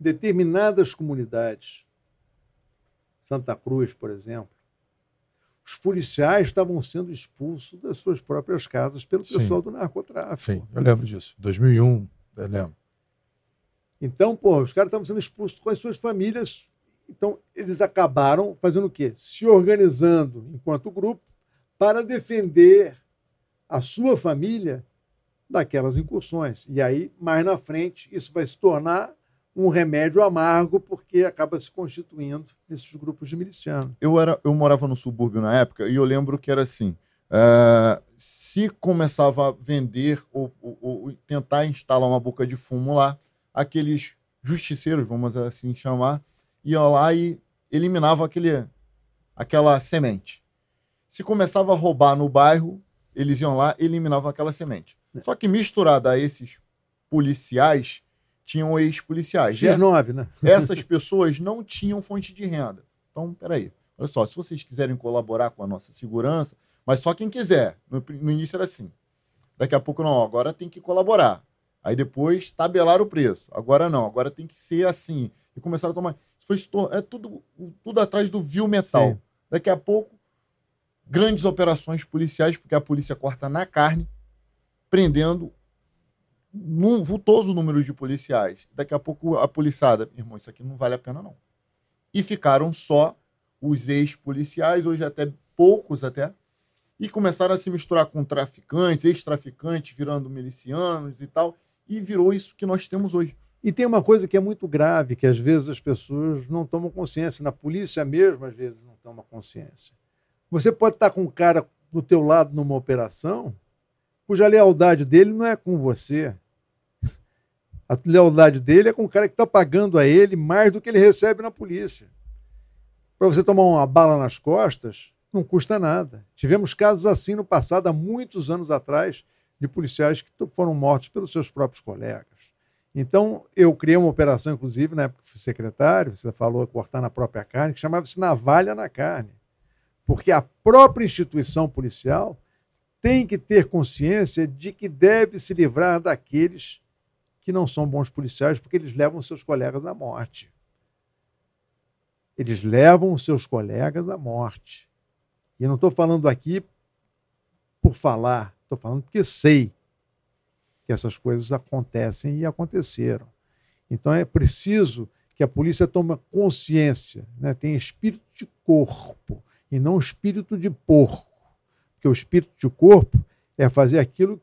Speaker 3: Determinadas comunidades, Santa Cruz, por exemplo, os policiais estavam sendo expulsos das suas próprias casas pelo
Speaker 2: Sim.
Speaker 3: pessoal do narcotráfico.
Speaker 2: Sim, eu lembro disso. 2001, eu lembro.
Speaker 3: Então, pô, os caras estavam sendo expulsos com as suas famílias. Então, eles acabaram fazendo o quê? Se organizando enquanto grupo para defender a sua família daquelas incursões. E aí, mais na frente, isso vai se tornar um remédio amargo, porque acaba se constituindo esses grupos de milicianos.
Speaker 1: eu era eu morava no subúrbio na época e eu lembro que era assim eh, se começava a vender ou, ou- ou tentar instalar uma boca de fumo lá aqueles justiceiros vamos assim chamar iam lá e eliminavam aquele aquela semente. Se começava a roubar no bairro eles iam lá e eliminavam aquela semente. Só que misturada a esses policiais tinham ex-policiais
Speaker 3: X9, né?
Speaker 1: essas pessoas não tinham fonte de renda. Então, peraí. Olha só, se vocês quiserem colaborar com a nossa segurança, mas só quem quiser. No, no início era assim. Daqui a pouco, não, agora tem que colaborar. Aí depois tabelar o preço. Agora não, agora tem que ser assim. E começaram a tomar. Foi, é tudo, tudo atrás do vil metal.
Speaker 3: Sim.
Speaker 1: Daqui a pouco, grandes operações policiais, porque a polícia corta na carne, prendendo um vultoso número de policiais. Daqui a pouco a policiada, irmão, isso aqui não vale a pena não. E ficaram só os ex-policiais, hoje até poucos até, e começaram a se misturar com traficantes, ex-traficantes, virando milicianos e tal, e virou isso que nós temos hoje.
Speaker 3: E tem uma coisa que é muito grave, que às vezes as pessoas não tomam consciência. Na polícia mesmo, às vezes, não toma consciência. Você pode estar com um cara do teu lado numa operação, cuja lealdade dele não é com você. A lealdade dele é com o cara que está pagando a ele mais do que ele recebe na polícia. Para você tomar uma bala nas costas, não custa nada. Tivemos casos assim no passado, há muitos anos atrás, de policiais que foram mortos pelos seus próprios colegas. Então, eu criei uma operação, inclusive, na época que fui secretário, você falou cortar na própria carne, que chamava-se navalha na carne. Porque a própria instituição policial tem que ter consciência de que deve se livrar daqueles que não são bons policiais, porque eles levam seus colegas à morte. Eles levam seus colegas à morte. E não estou falando aqui por falar, estou falando porque sei que essas coisas acontecem e aconteceram. Então é preciso que a polícia tome consciência, né? tem espírito de corpo e não espírito de porco. Porque o espírito de corpo é fazer aquilo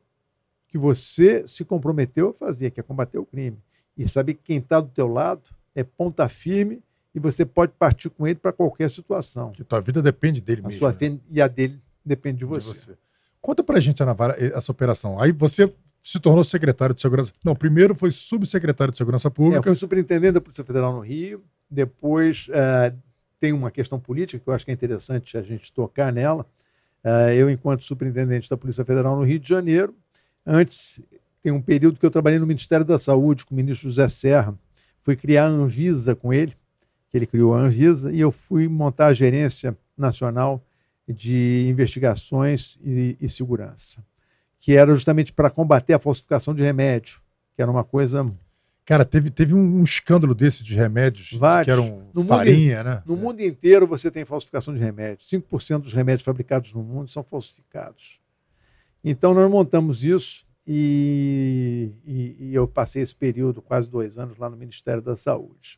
Speaker 3: que você se comprometeu a fazer, que é combater o crime. E saber que quem está do teu lado é ponta firme e você pode partir com ele para qualquer situação.
Speaker 2: Que tua vida depende dele
Speaker 3: A
Speaker 2: mesmo.
Speaker 3: sua
Speaker 2: né?
Speaker 3: fé e a dele depende de
Speaker 2: De
Speaker 3: você.
Speaker 2: você. Conta pra gente, Ana Vara, essa operação. Aí você se tornou secretário de segurança. Não, primeiro foi subsecretário de segurança
Speaker 3: É, eu
Speaker 2: pública.
Speaker 3: fui superintendente da Polícia Federal no Rio. Depois eh, tem uma questão política que eu acho que é interessante a gente tocar nela. Eh, eu, enquanto superintendente da Polícia Federal no Rio de Janeiro, antes tem um período que eu trabalhei no Ministério da Saúde com o ministro José Serra. Fui criar a Anvisa com ele, que ele criou a Anvisa, e eu fui montar a gerência nacional de investigações e, e segurança, que era justamente para combater a falsificação de remédio, que era uma coisa
Speaker 2: Cara, teve, teve um, escândalo desse de remédios
Speaker 3: Vários.
Speaker 2: que eram
Speaker 3: No mundo
Speaker 2: farinha, né?
Speaker 3: No mundo inteiro você tem falsificação de remédios. 5% dos remédios fabricados no mundo são falsificados. Então nós montamos isso e, e- e eu passei esse período, quase dois anos, lá no Ministério da Saúde.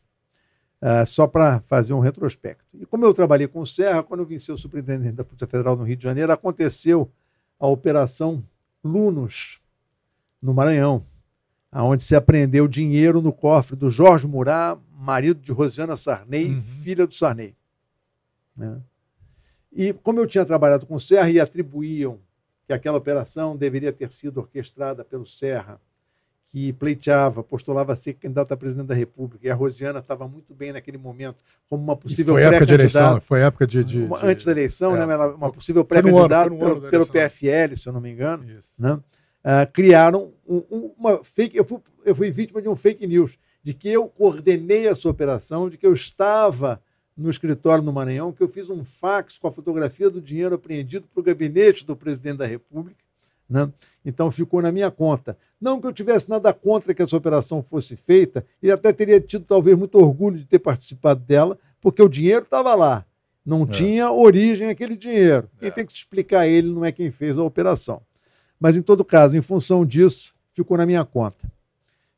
Speaker 3: Ah, só para fazer um retrospecto. E como eu trabalhei com o Serra, quando eu vim ser o superintendente da Polícia Federal no Rio de Janeiro, aconteceu a Operação Lunos, no Maranhão, aonde se apreendeu dinheiro no cofre do Jorge Murat, marido de Rosiana Sarney,
Speaker 2: Uhum.
Speaker 3: filha do Sarney. né? E como eu tinha trabalhado com o Serra e atribuíam que aquela operação deveria ter sido orquestrada pelo Serra, que pleiteava, postulava ser candidato a presidente da República, e a Rosiana estava muito bem naquele momento como uma possível
Speaker 2: foi época de eleição,
Speaker 3: pré-candidata.
Speaker 2: foi época de.
Speaker 3: antes da eleição,
Speaker 2: é.
Speaker 3: né, uma possível pré-candidata pelo, pelo. PFL, se eu não me engano
Speaker 2: Isso.
Speaker 3: né? Ah, criaram um- um- uma fake. Eu fui, eu fui vítima de um fake news, de que eu coordenei essa operação, de que eu estava no escritório no Maranhão, que eu fiz um fax com a fotografia do dinheiro apreendido para o gabinete do presidente da República. Né? Então ficou na minha conta. Não que eu tivesse nada contra que essa operação fosse feita, e até teria tido talvez muito orgulho de ter participado dela, porque o dinheiro estava lá. Não tinha origem aquele dinheiro. Quem
Speaker 2: É.
Speaker 3: tem que explicar ele não é quem fez a operação. Mas, em todo caso, em função disso, ficou na minha conta.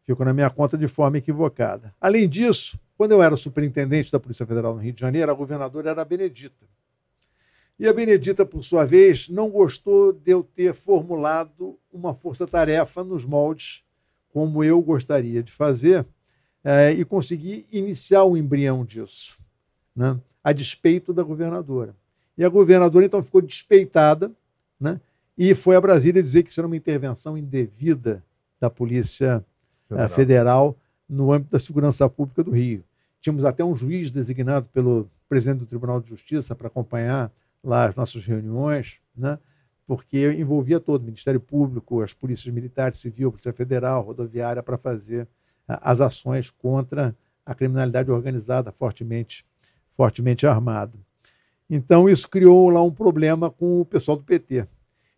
Speaker 3: Ficou na minha conta de forma equivocada. Além disso, quando eu era superintendente da Polícia Federal no Rio de Janeiro, a governadora era a Benedita. E a Benedita, por sua vez, não gostou de eu ter formulado uma força-tarefa nos moldes como eu gostaria de fazer eh, e consegui iniciar o embrião disso, né? a despeito da governadora. E a governadora, então, ficou despeitada né? E foi a Brasília dizer que isso era uma intervenção indevida da Polícia eh, Federal no âmbito da segurança pública do Rio. Tínhamos até um juiz designado pelo presidente do Tribunal de Justiça para acompanhar lá as nossas reuniões, né? porque envolvia todo o Ministério Público, as polícias militares, civil, Polícia Federal, rodoviária, para fazer ah, as ações contra a criminalidade organizada fortemente, fortemente armada. Então, isso criou lá um problema com o pessoal do PT.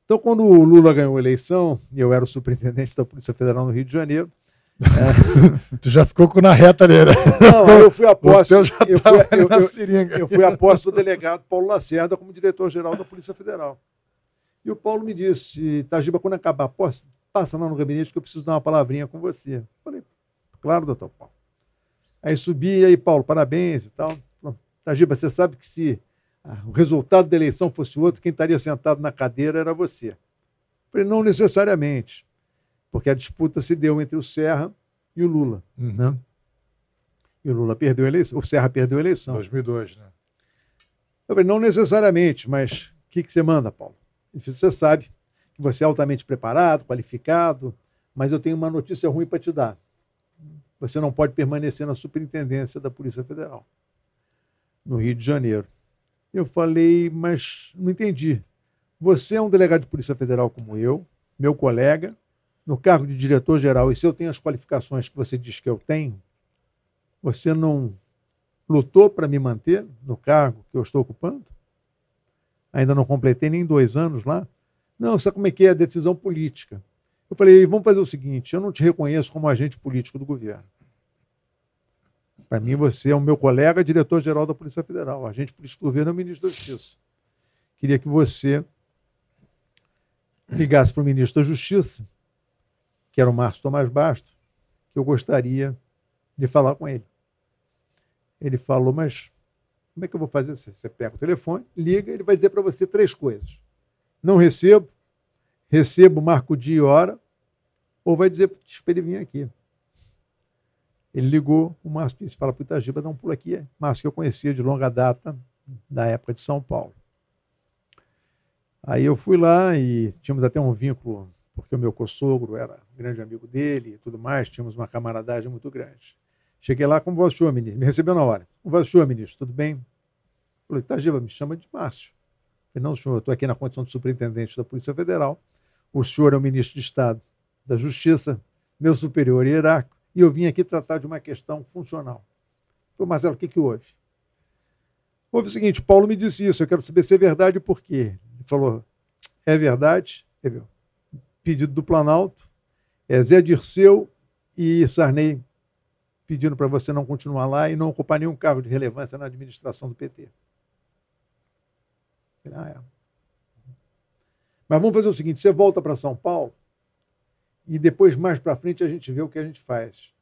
Speaker 3: Então, quando o Lula ganhou a eleição, e eu era o superintendente da Polícia Federal no Rio de Janeiro,
Speaker 2: Tu já ficou com na reta ali, né?
Speaker 3: não, eu fui a posse,
Speaker 2: O teu já
Speaker 3: eu
Speaker 2: tava
Speaker 3: fui, eu- eu- eu fui a posse do delegado Paulo Lacerda como diretor-geral da Polícia Federal. E o Paulo me disse, Tajiba, quando acabar a posse, passa lá no gabinete que eu preciso dar uma palavrinha com você. Eu falei, claro, doutor Paulo. Aí subi, e aí, Paulo, parabéns e tal. Tajiba, você sabe que se o resultado da eleição fosse outro, quem estaria sentado na cadeira era você. Eu falei, não necessariamente, porque a disputa se deu entre o Serra e o Lula.
Speaker 2: Uhum.
Speaker 3: Né? E o Lula perdeu a eleição, o Serra perdeu a eleição.
Speaker 2: 2002, né?
Speaker 3: Eu falei, não necessariamente, mas o que, que você manda, Paulo? Você sabe que você é altamente preparado, qualificado, mas eu tenho uma notícia ruim para te dar. Você não pode permanecer na superintendência da Polícia Federal, no Rio de Janeiro. Eu falei, mas não entendi. Você é um delegado de Polícia Federal como eu, meu colega, no cargo de diretor-geral, e se eu tenho as qualificações que você diz que eu tenho, você não lutou para me manter no cargo que eu estou ocupando? Ainda não completei nem dois anos lá. Não, sabe como é que é a decisão política? Eu falei, vamos fazer o seguinte: eu não te reconheço como agente político do governo. Para mim, você é o meu colega, diretor-geral da Polícia Federal. Agente político do governo é o ministro da Justiça. Queria que você ligasse para o ministro da Justiça, que era o Márcio Tomás Bastos, que eu gostaria de falar com ele. Ele falou, mas como é que eu vou fazer? Você pega o telefone, liga, ele vai dizer para você três coisas. Não recebo, recebo, marco dia e hora, ou vai dizer para ele vir aqui. Ele ligou, o Márcio disse, fala para o Itagiba, dá um pulo aqui. Márcio que eu conhecia de longa data, da época de São Paulo. Aí eu fui lá e tínhamos até um vínculo, porque o meu co-sogro era grande amigo dele e tudo mais, tínhamos uma camaradagem muito grande. Cheguei lá, como senhor, ministro? Me recebeu na hora. Como senhor, ministro? Tudo bem? Falei, Itagiba, me chama de Márcio. Falei, não, senhor, eu estou aqui na condição de superintendente da Polícia Federal. O senhor é o ministro de Estado da Justiça, meu superior hierárquico, e eu vim aqui tratar de uma questão funcional. Falei, Marcelo, o que, que houve? Houve o seguinte, Paulo me disse isso, eu quero saber se é verdade e por quê. Ele falou: é verdade, pedido do Planalto, é Zé Dirceu e Sarney pedindo para você não continuar lá e não ocupar nenhum cargo de relevância na administração do PT. Ah, é. Mas vamos fazer o seguinte: você volta para São Paulo e depois, mais para frente, a gente vê o que a gente faz.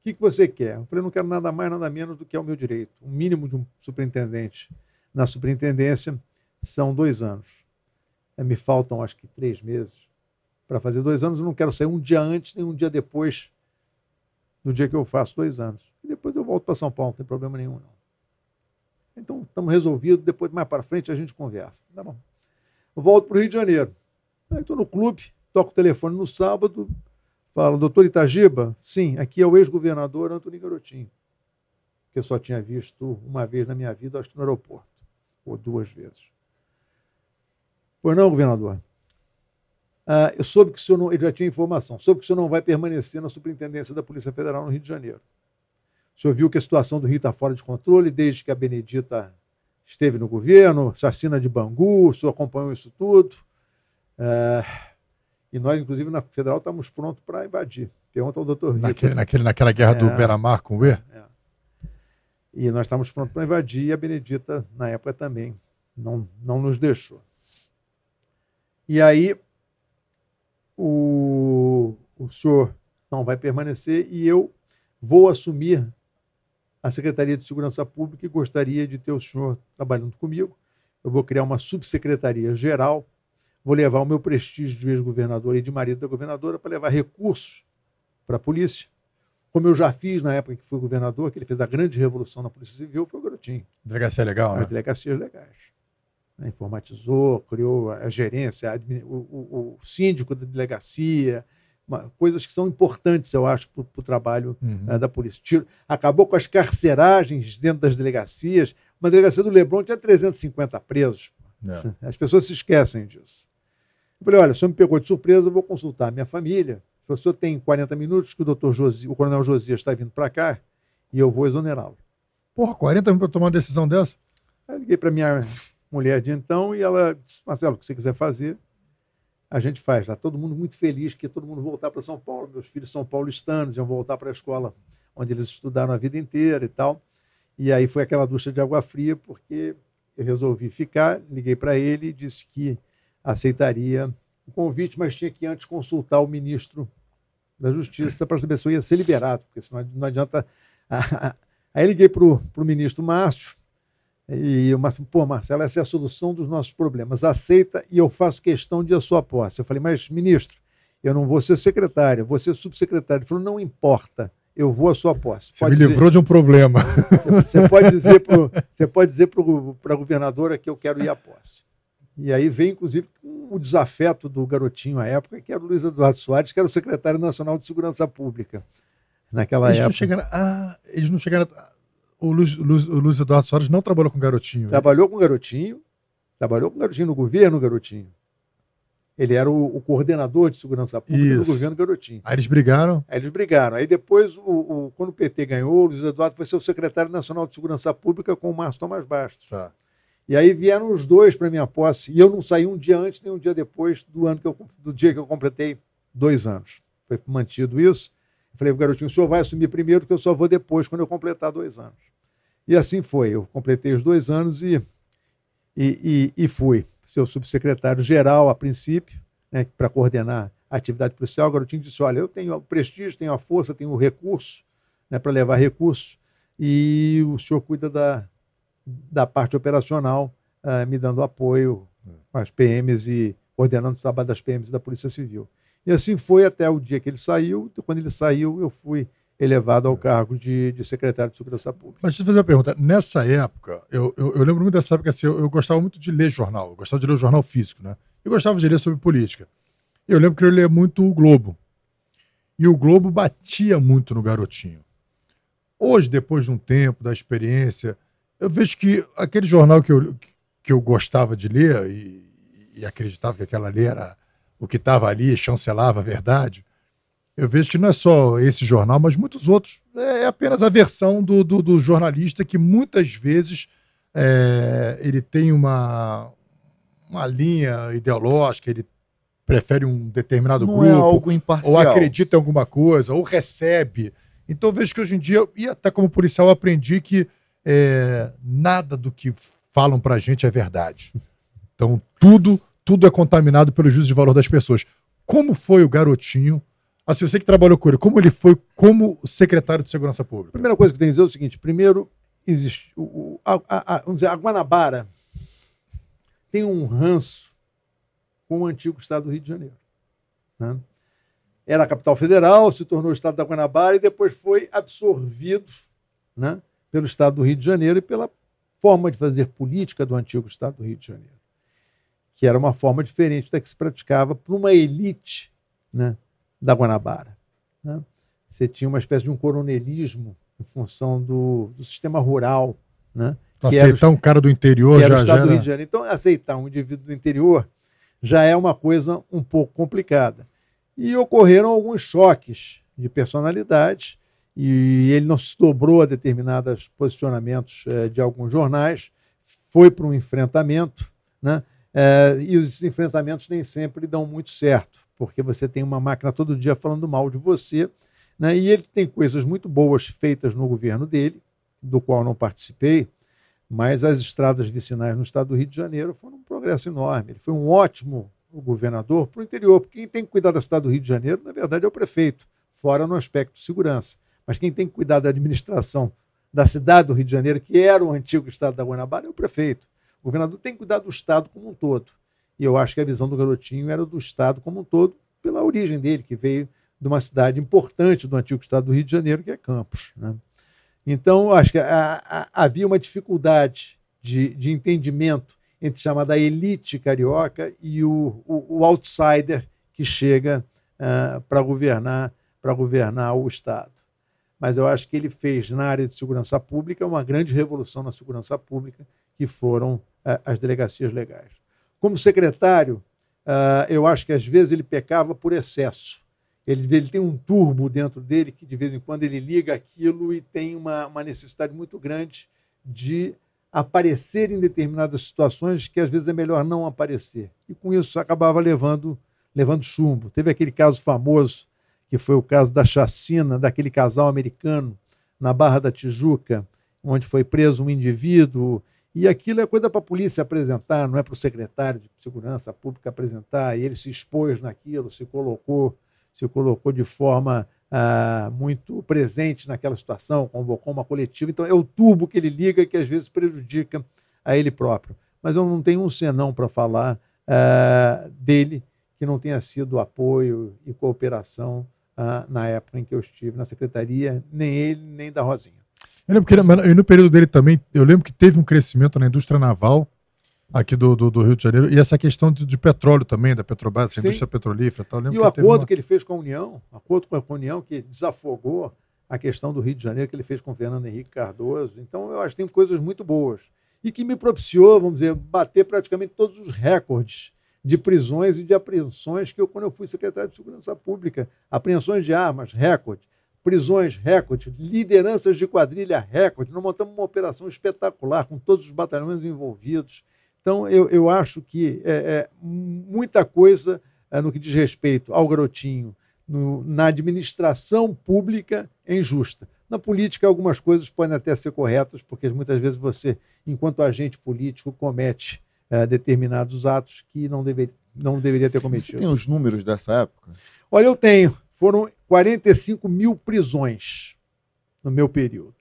Speaker 3: O que, que você quer? Eu falei: não quero nada mais, nada menos do que é o meu direito. O mínimo de um superintendente na superintendência são dois anos. É, me faltam, acho que, três meses para fazer dois anos. Eu não quero sair um dia antes nem um dia depois do dia que eu faço dois anos. E depois eu volto para São Paulo, não tem problema nenhum, não. Então, estamos resolvidos. Depois, mais para frente, a gente conversa. Tá bom. Eu volto para o Rio de Janeiro. Estou no clube, toco o telefone no sábado, falo, doutor Itagiba? Sim, aqui é o ex-governador Antônio Garotinho, que eu só tinha visto uma vez na minha vida, acho que no aeroporto, ou duas vezes. Pois não, governador. Ah, eu soube que o senhor não, ele já tinha informação, soube que o senhor não vai permanecer na superintendência da Polícia Federal no Rio de Janeiro. O senhor viu que a situação do Rio está fora de controle desde que a Benedita esteve no governo, chacina de Bangu, o senhor acompanhou isso tudo. É, e nós, inclusive, na Federal, estamos prontos para invadir. Pergunta ao doutor Vitor.
Speaker 2: Naquele, naquele, naquela guerra é, do Beramar com o E? É.
Speaker 3: E nós estamos prontos para invadir e a Benedita, na época, também não, não nos deixou. E aí o, o senhor não vai permanecer e eu vou assumir a Secretaria de Segurança Pública e gostaria de ter o senhor trabalhando comigo. Eu vou criar uma subsecretaria geral, vou levar o meu prestígio de ex-governador e de marido da governadora para levar recursos para a polícia, como eu já fiz na época que fui governador, que ele fez a grande revolução na Polícia Civil, foi o Garotinho.
Speaker 2: Delegacia legal, né?
Speaker 3: As delegacias legais né, informatizou, criou a gerência, o, o, o, síndico da delegacia, coisas que são importantes, eu acho, para o trabalho uhum. né, da polícia. Tiro, acabou com as carceragens dentro das delegacias. Uma delegacia do Leblon tinha 350 presos. É. As pessoas se esquecem disso. Eu falei, olha, o senhor me pegou de surpresa, eu vou consultar a minha família. o senhor tem 40 minutos que o doutor Josi, o coronel Josias está vindo para cá e eu vou exonerá-lo.
Speaker 2: Porra, 40 minutos para tomar uma decisão dessa?
Speaker 3: Aí eu liguei para minha mulher de então, e ela disse, Marcelo, o que você quiser fazer, a gente faz. Está todo mundo muito feliz que todo mundo voltar para São Paulo. Meus filhos são paulistanos, iam voltar para a escola onde eles estudaram a vida inteira e tal. E aí foi aquela ducha de água fria, porque eu resolvi ficar, liguei para ele e disse que aceitaria o convite, mas tinha que antes consultar o ministro da Justiça para saber se eu ia ser liberado, porque senão não adianta. Aí liguei para o ministro Márcio, e o Márcio, pô, Marcelo, essa é a solução dos nossos problemas. Aceita e eu faço questão de a sua posse. Eu falei, mas, ministro, eu não vou ser secretário, eu vou ser subsecretário. Ele falou, não importa, eu vou à sua posse.
Speaker 2: Você me dizer, livrou de um problema.
Speaker 3: Você pode dizer para a governadora que eu quero ir à posse. E aí vem, inclusive, o desafeto do garotinho à época, que era o Luiz Eduardo Soares, que era o secretário nacional de Segurança Pública naquela
Speaker 2: eles
Speaker 3: época.
Speaker 2: Não chegaram, ah, eles não chegaram o Luiz, Luiz, o Luiz Eduardo Soares não trabalhou com garotinho. Né?
Speaker 3: Trabalhou com garotinho, trabalhou com garotinho no governo garotinho. Ele era o, o coordenador de segurança pública Isso. do governo garotinho.
Speaker 2: Aí eles brigaram?
Speaker 3: Aí eles brigaram. Aí depois, o, o, quando o PT ganhou, o Luiz Eduardo foi ser o secretário nacional de segurança pública com o Márcio Tomás Bastos. Tá. E aí vieram os dois para minha posse. E eu não saí um dia antes nem um dia depois do, ano que eu, do dia que eu completei dois anos. Foi mantido isso. Eu falei, garotinho, o senhor vai assumir primeiro, que eu só vou depois, quando eu completar dois anos. E assim foi. Eu completei os dois anos e, e, e, e fui seu subsecretário-geral a princípio, né, para coordenar a atividade policial. O garotinho disse: Olha, eu tenho o prestígio, tenho a força, tenho o recurso né, para levar recursos e o senhor cuida da, da parte operacional, uh, me dando apoio com as PMs e coordenando o trabalho das PMs da Polícia Civil. E assim foi até o dia que ele saiu. Quando ele saiu, eu fui elevado ao cargo de, de secretário de Segurança Pública.
Speaker 2: Mas deixa eu fazer uma pergunta. Nessa época, eu, eu, eu lembro muito dessa época, assim, eu, eu, gostava muito de ler jornal, eu gostava de ler o jornal físico, né? Eu gostava de ler sobre política. Eu lembro que eu lia muito o Globo. E o Globo batia muito no garotinho. Hoje, depois de um tempo, da experiência, eu vejo que aquele jornal que eu, que eu gostava de ler e, e acreditava que aquela lei era o que estava ali, chancelava a verdade, eu vejo que não é só esse jornal, mas muitos outros. É apenas a versão do, do, do jornalista que muitas vezes é, ele tem uma, uma linha ideológica, ele prefere um determinado
Speaker 1: não
Speaker 2: grupo,
Speaker 1: é algo imparcial.
Speaker 2: ou acredita em alguma coisa, ou recebe. Então eu vejo que hoje em dia, e até como policial, eu aprendi que é, nada do que falam pra gente é verdade. Então tudo, tudo é contaminado pelo juízo de valor das pessoas. Como foi o garotinho Assim, você que trabalhou com ele, como ele foi como secretário de Segurança Pública?
Speaker 3: A primeira coisa que tem que dizer é o seguinte: primeiro, existe. O, a, a, a, vamos dizer, a Guanabara tem um ranço com o antigo estado do Rio de Janeiro. Né? Era a capital federal, se tornou o estado da Guanabara e depois foi absorvido né, pelo estado do Rio de Janeiro e pela forma de fazer política do antigo estado do Rio de Janeiro, que era uma forma diferente da que se praticava por uma elite né, da Guanabara. Né? Você tinha uma espécie de um coronelismo em função do, do sistema rural. Né?
Speaker 2: Então, aceitar um cara do interior
Speaker 3: já,
Speaker 2: já
Speaker 3: era... do Rio de Janeiro. Então, aceitar um indivíduo do interior já é uma coisa um pouco complicada. E ocorreram alguns choques de personalidade, e ele não se dobrou a determinados posicionamentos eh, de alguns jornais, foi para um enfrentamento, né? Eh, e os enfrentamentos nem sempre dão muito certo porque você tem uma máquina todo dia falando mal de você, né? e ele tem coisas muito boas feitas no governo dele, do qual não participei, mas as estradas vicinais no estado do Rio de Janeiro foram um progresso enorme. Ele foi um ótimo governador para o interior, porque quem tem que cuidar da cidade do Rio de Janeiro, na verdade, é o prefeito, fora no aspecto de segurança. Mas quem tem que cuidar da administração da cidade do Rio de Janeiro, que era o antigo estado da Guanabara, é o prefeito. O governador tem que cuidar do estado como um todo. E eu acho que a visão do garotinho era do Estado como um todo, pela origem dele, que veio de uma cidade importante do antigo Estado do Rio de Janeiro, que é Campos. Né? Então, acho que a, a, havia uma dificuldade de, de entendimento entre chamada elite carioca e o, o, o outsider que chega uh, para governar para governar o Estado. Mas eu acho que ele fez na área de segurança pública uma grande revolução na segurança pública, que foram uh, as delegacias legais. Como secretário, uh, eu acho que às vezes ele pecava por excesso. Ele, ele tem um turbo dentro dele que de vez em quando ele liga aquilo e tem uma, uma necessidade muito grande de aparecer em determinadas situações que às vezes é melhor não aparecer. E com isso acabava levando, levando chumbo. Teve aquele caso famoso, que foi o caso da chacina daquele casal americano na Barra da Tijuca, onde foi preso um indivíduo e aquilo é coisa para a polícia apresentar, não é para o secretário de Segurança Pública apresentar. E ele se expôs naquilo, se colocou, se colocou de forma ah, muito presente naquela situação, convocou uma coletiva. Então é o tubo que ele liga que às vezes prejudica a ele próprio. Mas eu não tenho um senão para falar ah, dele que não tenha sido apoio e cooperação ah, na época em que eu estive na secretaria, nem ele, nem da Rosinha.
Speaker 2: Eu lembro que ele, no período dele também, eu lembro que teve um crescimento na indústria naval aqui do, do, do Rio de Janeiro, e essa questão de, de petróleo também, da Petrobras, essa indústria petrolífera. Tal.
Speaker 3: E o acordo uma... que ele fez com a União, acordo com a União que desafogou a questão do Rio de Janeiro, que ele fez com o Fernando Henrique Cardoso. Então, eu acho que tem coisas muito boas. E que me propiciou, vamos dizer, bater praticamente todos os recordes de prisões e de apreensões que eu, quando eu fui secretário de Segurança Pública, apreensões de armas, recorde prisões recorde, lideranças de quadrilha recorde. Nós montamos uma operação espetacular com todos os batalhões envolvidos. Então, eu, eu acho que é, é muita coisa é, no que diz respeito ao garotinho, no, na administração pública é injusta. Na política, algumas coisas podem até ser corretas, porque muitas vezes você, enquanto agente político, comete é, determinados atos que não, deve, não deveria ter cometido.
Speaker 1: Você tem os números dessa época?
Speaker 3: Olha, eu tenho foram 45 mil prisões no meu período.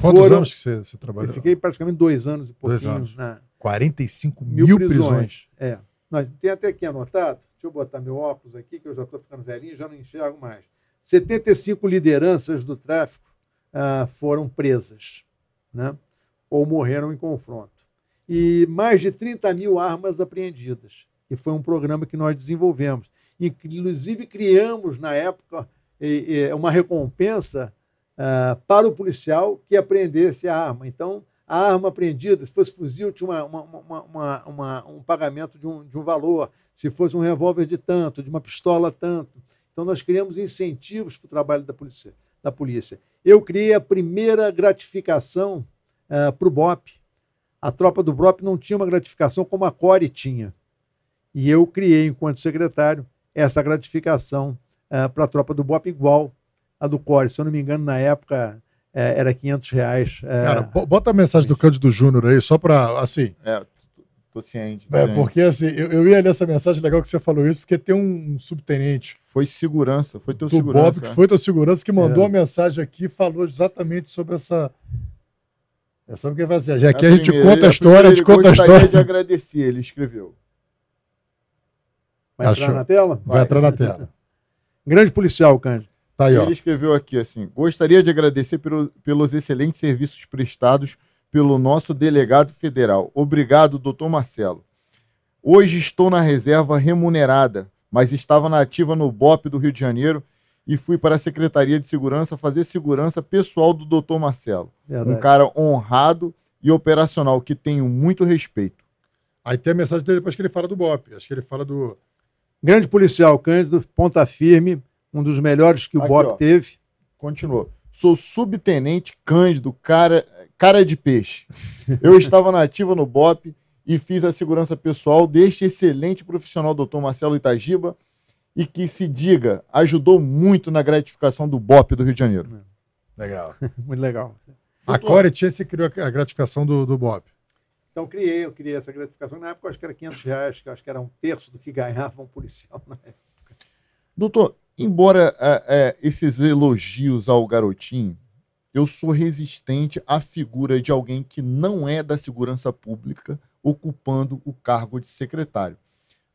Speaker 2: Quantos foram, anos que você, você, trabalhou?
Speaker 3: Eu fiquei praticamente dois anos e pouquinho.
Speaker 2: Dois anos. Na... 45 mil, mil prisões. prisões.
Speaker 3: É. Nós, tem até aqui anotado, deixa eu botar meu óculos aqui, que eu já estou ficando velhinho já não enxergo mais. 75 lideranças do tráfico ah, foram presas, né? ou morreram em confronto. E mais de 30 mil armas apreendidas. E foi um programa que nós desenvolvemos. Inclusive, criamos, na época, uma recompensa ah, para o policial que apreendesse a arma. Então, a arma apreendida, se fosse fuzil, tinha uma, uma, uma, um pagamento de um, de um valor, se fosse um revólver de tanto, de uma pistola tanto. Então, nós criamos incentivos para o trabalho da polícia, da polícia. Eu criei a primeira gratificação uh, para o BOP. A tropa do BOP não tinha uma gratificação como a CORE tinha. E eu criei, enquanto secretário, essa gratificação uh, para a tropa do BOP igual a do CORE. Se eu não me engano, na época, é, era 500 reais. É...
Speaker 2: Cara, bota a mensagem do Cândido Júnior aí, só para, assim...
Speaker 1: É, tô ciente. Tô
Speaker 2: é,
Speaker 1: ciente.
Speaker 2: porque, assim, eu, eu ia nessa mensagem, legal que você falou isso, porque tem um subtenente...
Speaker 1: Foi segurança, foi teu
Speaker 2: do
Speaker 1: segurança.
Speaker 2: Bob, que foi teu segurança, que mandou é. uma mensagem aqui e falou exatamente sobre essa... É só porque vai dizer, já que a, a gente primeira, conta a história, a gente conta a história.
Speaker 1: de agradecer, ele escreveu.
Speaker 3: Vai Achou. entrar na tela?
Speaker 2: Vai, vai entrar na tela.
Speaker 3: Grande policial, Cândido.
Speaker 1: Tá aí, Ele escreveu aqui assim: gostaria de agradecer pelo, pelos excelentes serviços prestados pelo nosso delegado federal. Obrigado, doutor Marcelo. Hoje estou na reserva remunerada, mas estava na ativa no BOP do Rio de Janeiro e fui para a Secretaria de Segurança fazer segurança pessoal do doutor Marcelo. Verdade. Um cara honrado e operacional que tenho muito respeito.
Speaker 2: Aí tem a mensagem dele depois que ele fala do BOP. Acho que ele fala do.
Speaker 3: Grande policial, Cândido, ponta firme, um dos melhores que o Aqui, Bob ó, teve.
Speaker 1: Continuou. Sou subtenente Cândido, cara, cara de peixe. Eu estava na ativa no BOP e fiz a segurança pessoal deste excelente profissional, doutor Marcelo Itagiba, e que se diga, ajudou muito na gratificação do BOP do Rio de Janeiro.
Speaker 3: Legal. muito legal.
Speaker 2: A Core tinha se criou a gratificação do, do BOP.
Speaker 3: Então criei, eu criei essa gratificação. Na época, acho que era 500 reais, que acho que era um terço do que ganhava um policial na época.
Speaker 1: Doutor, Embora é, é, esses elogios ao garotinho, eu sou resistente à figura de alguém que não é da segurança pública ocupando o cargo de secretário.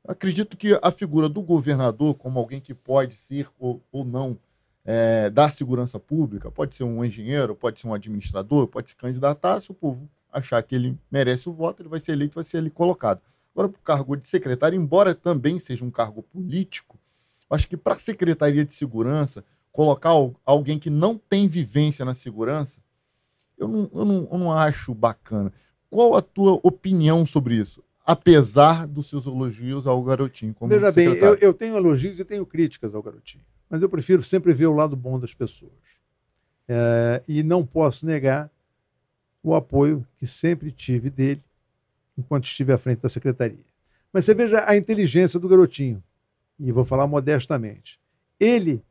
Speaker 1: Acredito que a figura do governador, como alguém que pode ser ou, ou não é, da segurança pública, pode ser um engenheiro, pode ser um administrador, pode se candidatar, se o povo achar que ele merece o voto, ele vai ser eleito, vai ser ali colocado. Agora, para o cargo de secretário, embora também seja um cargo político, Acho que para a Secretaria de Segurança, colocar alguém que não tem vivência na segurança, eu não, eu não, eu não acho bacana. Qual a tua opinião sobre isso? Apesar dos seus elogios ao garotinho. Como
Speaker 3: Veja bem, eu, eu tenho elogios e tenho críticas ao garotinho. Mas eu prefiro sempre ver o lado bom das pessoas. É, e não posso negar o apoio que sempre tive dele enquanto estive à frente da secretaria. Mas você veja a inteligência do garotinho e vou falar modestamente, ele,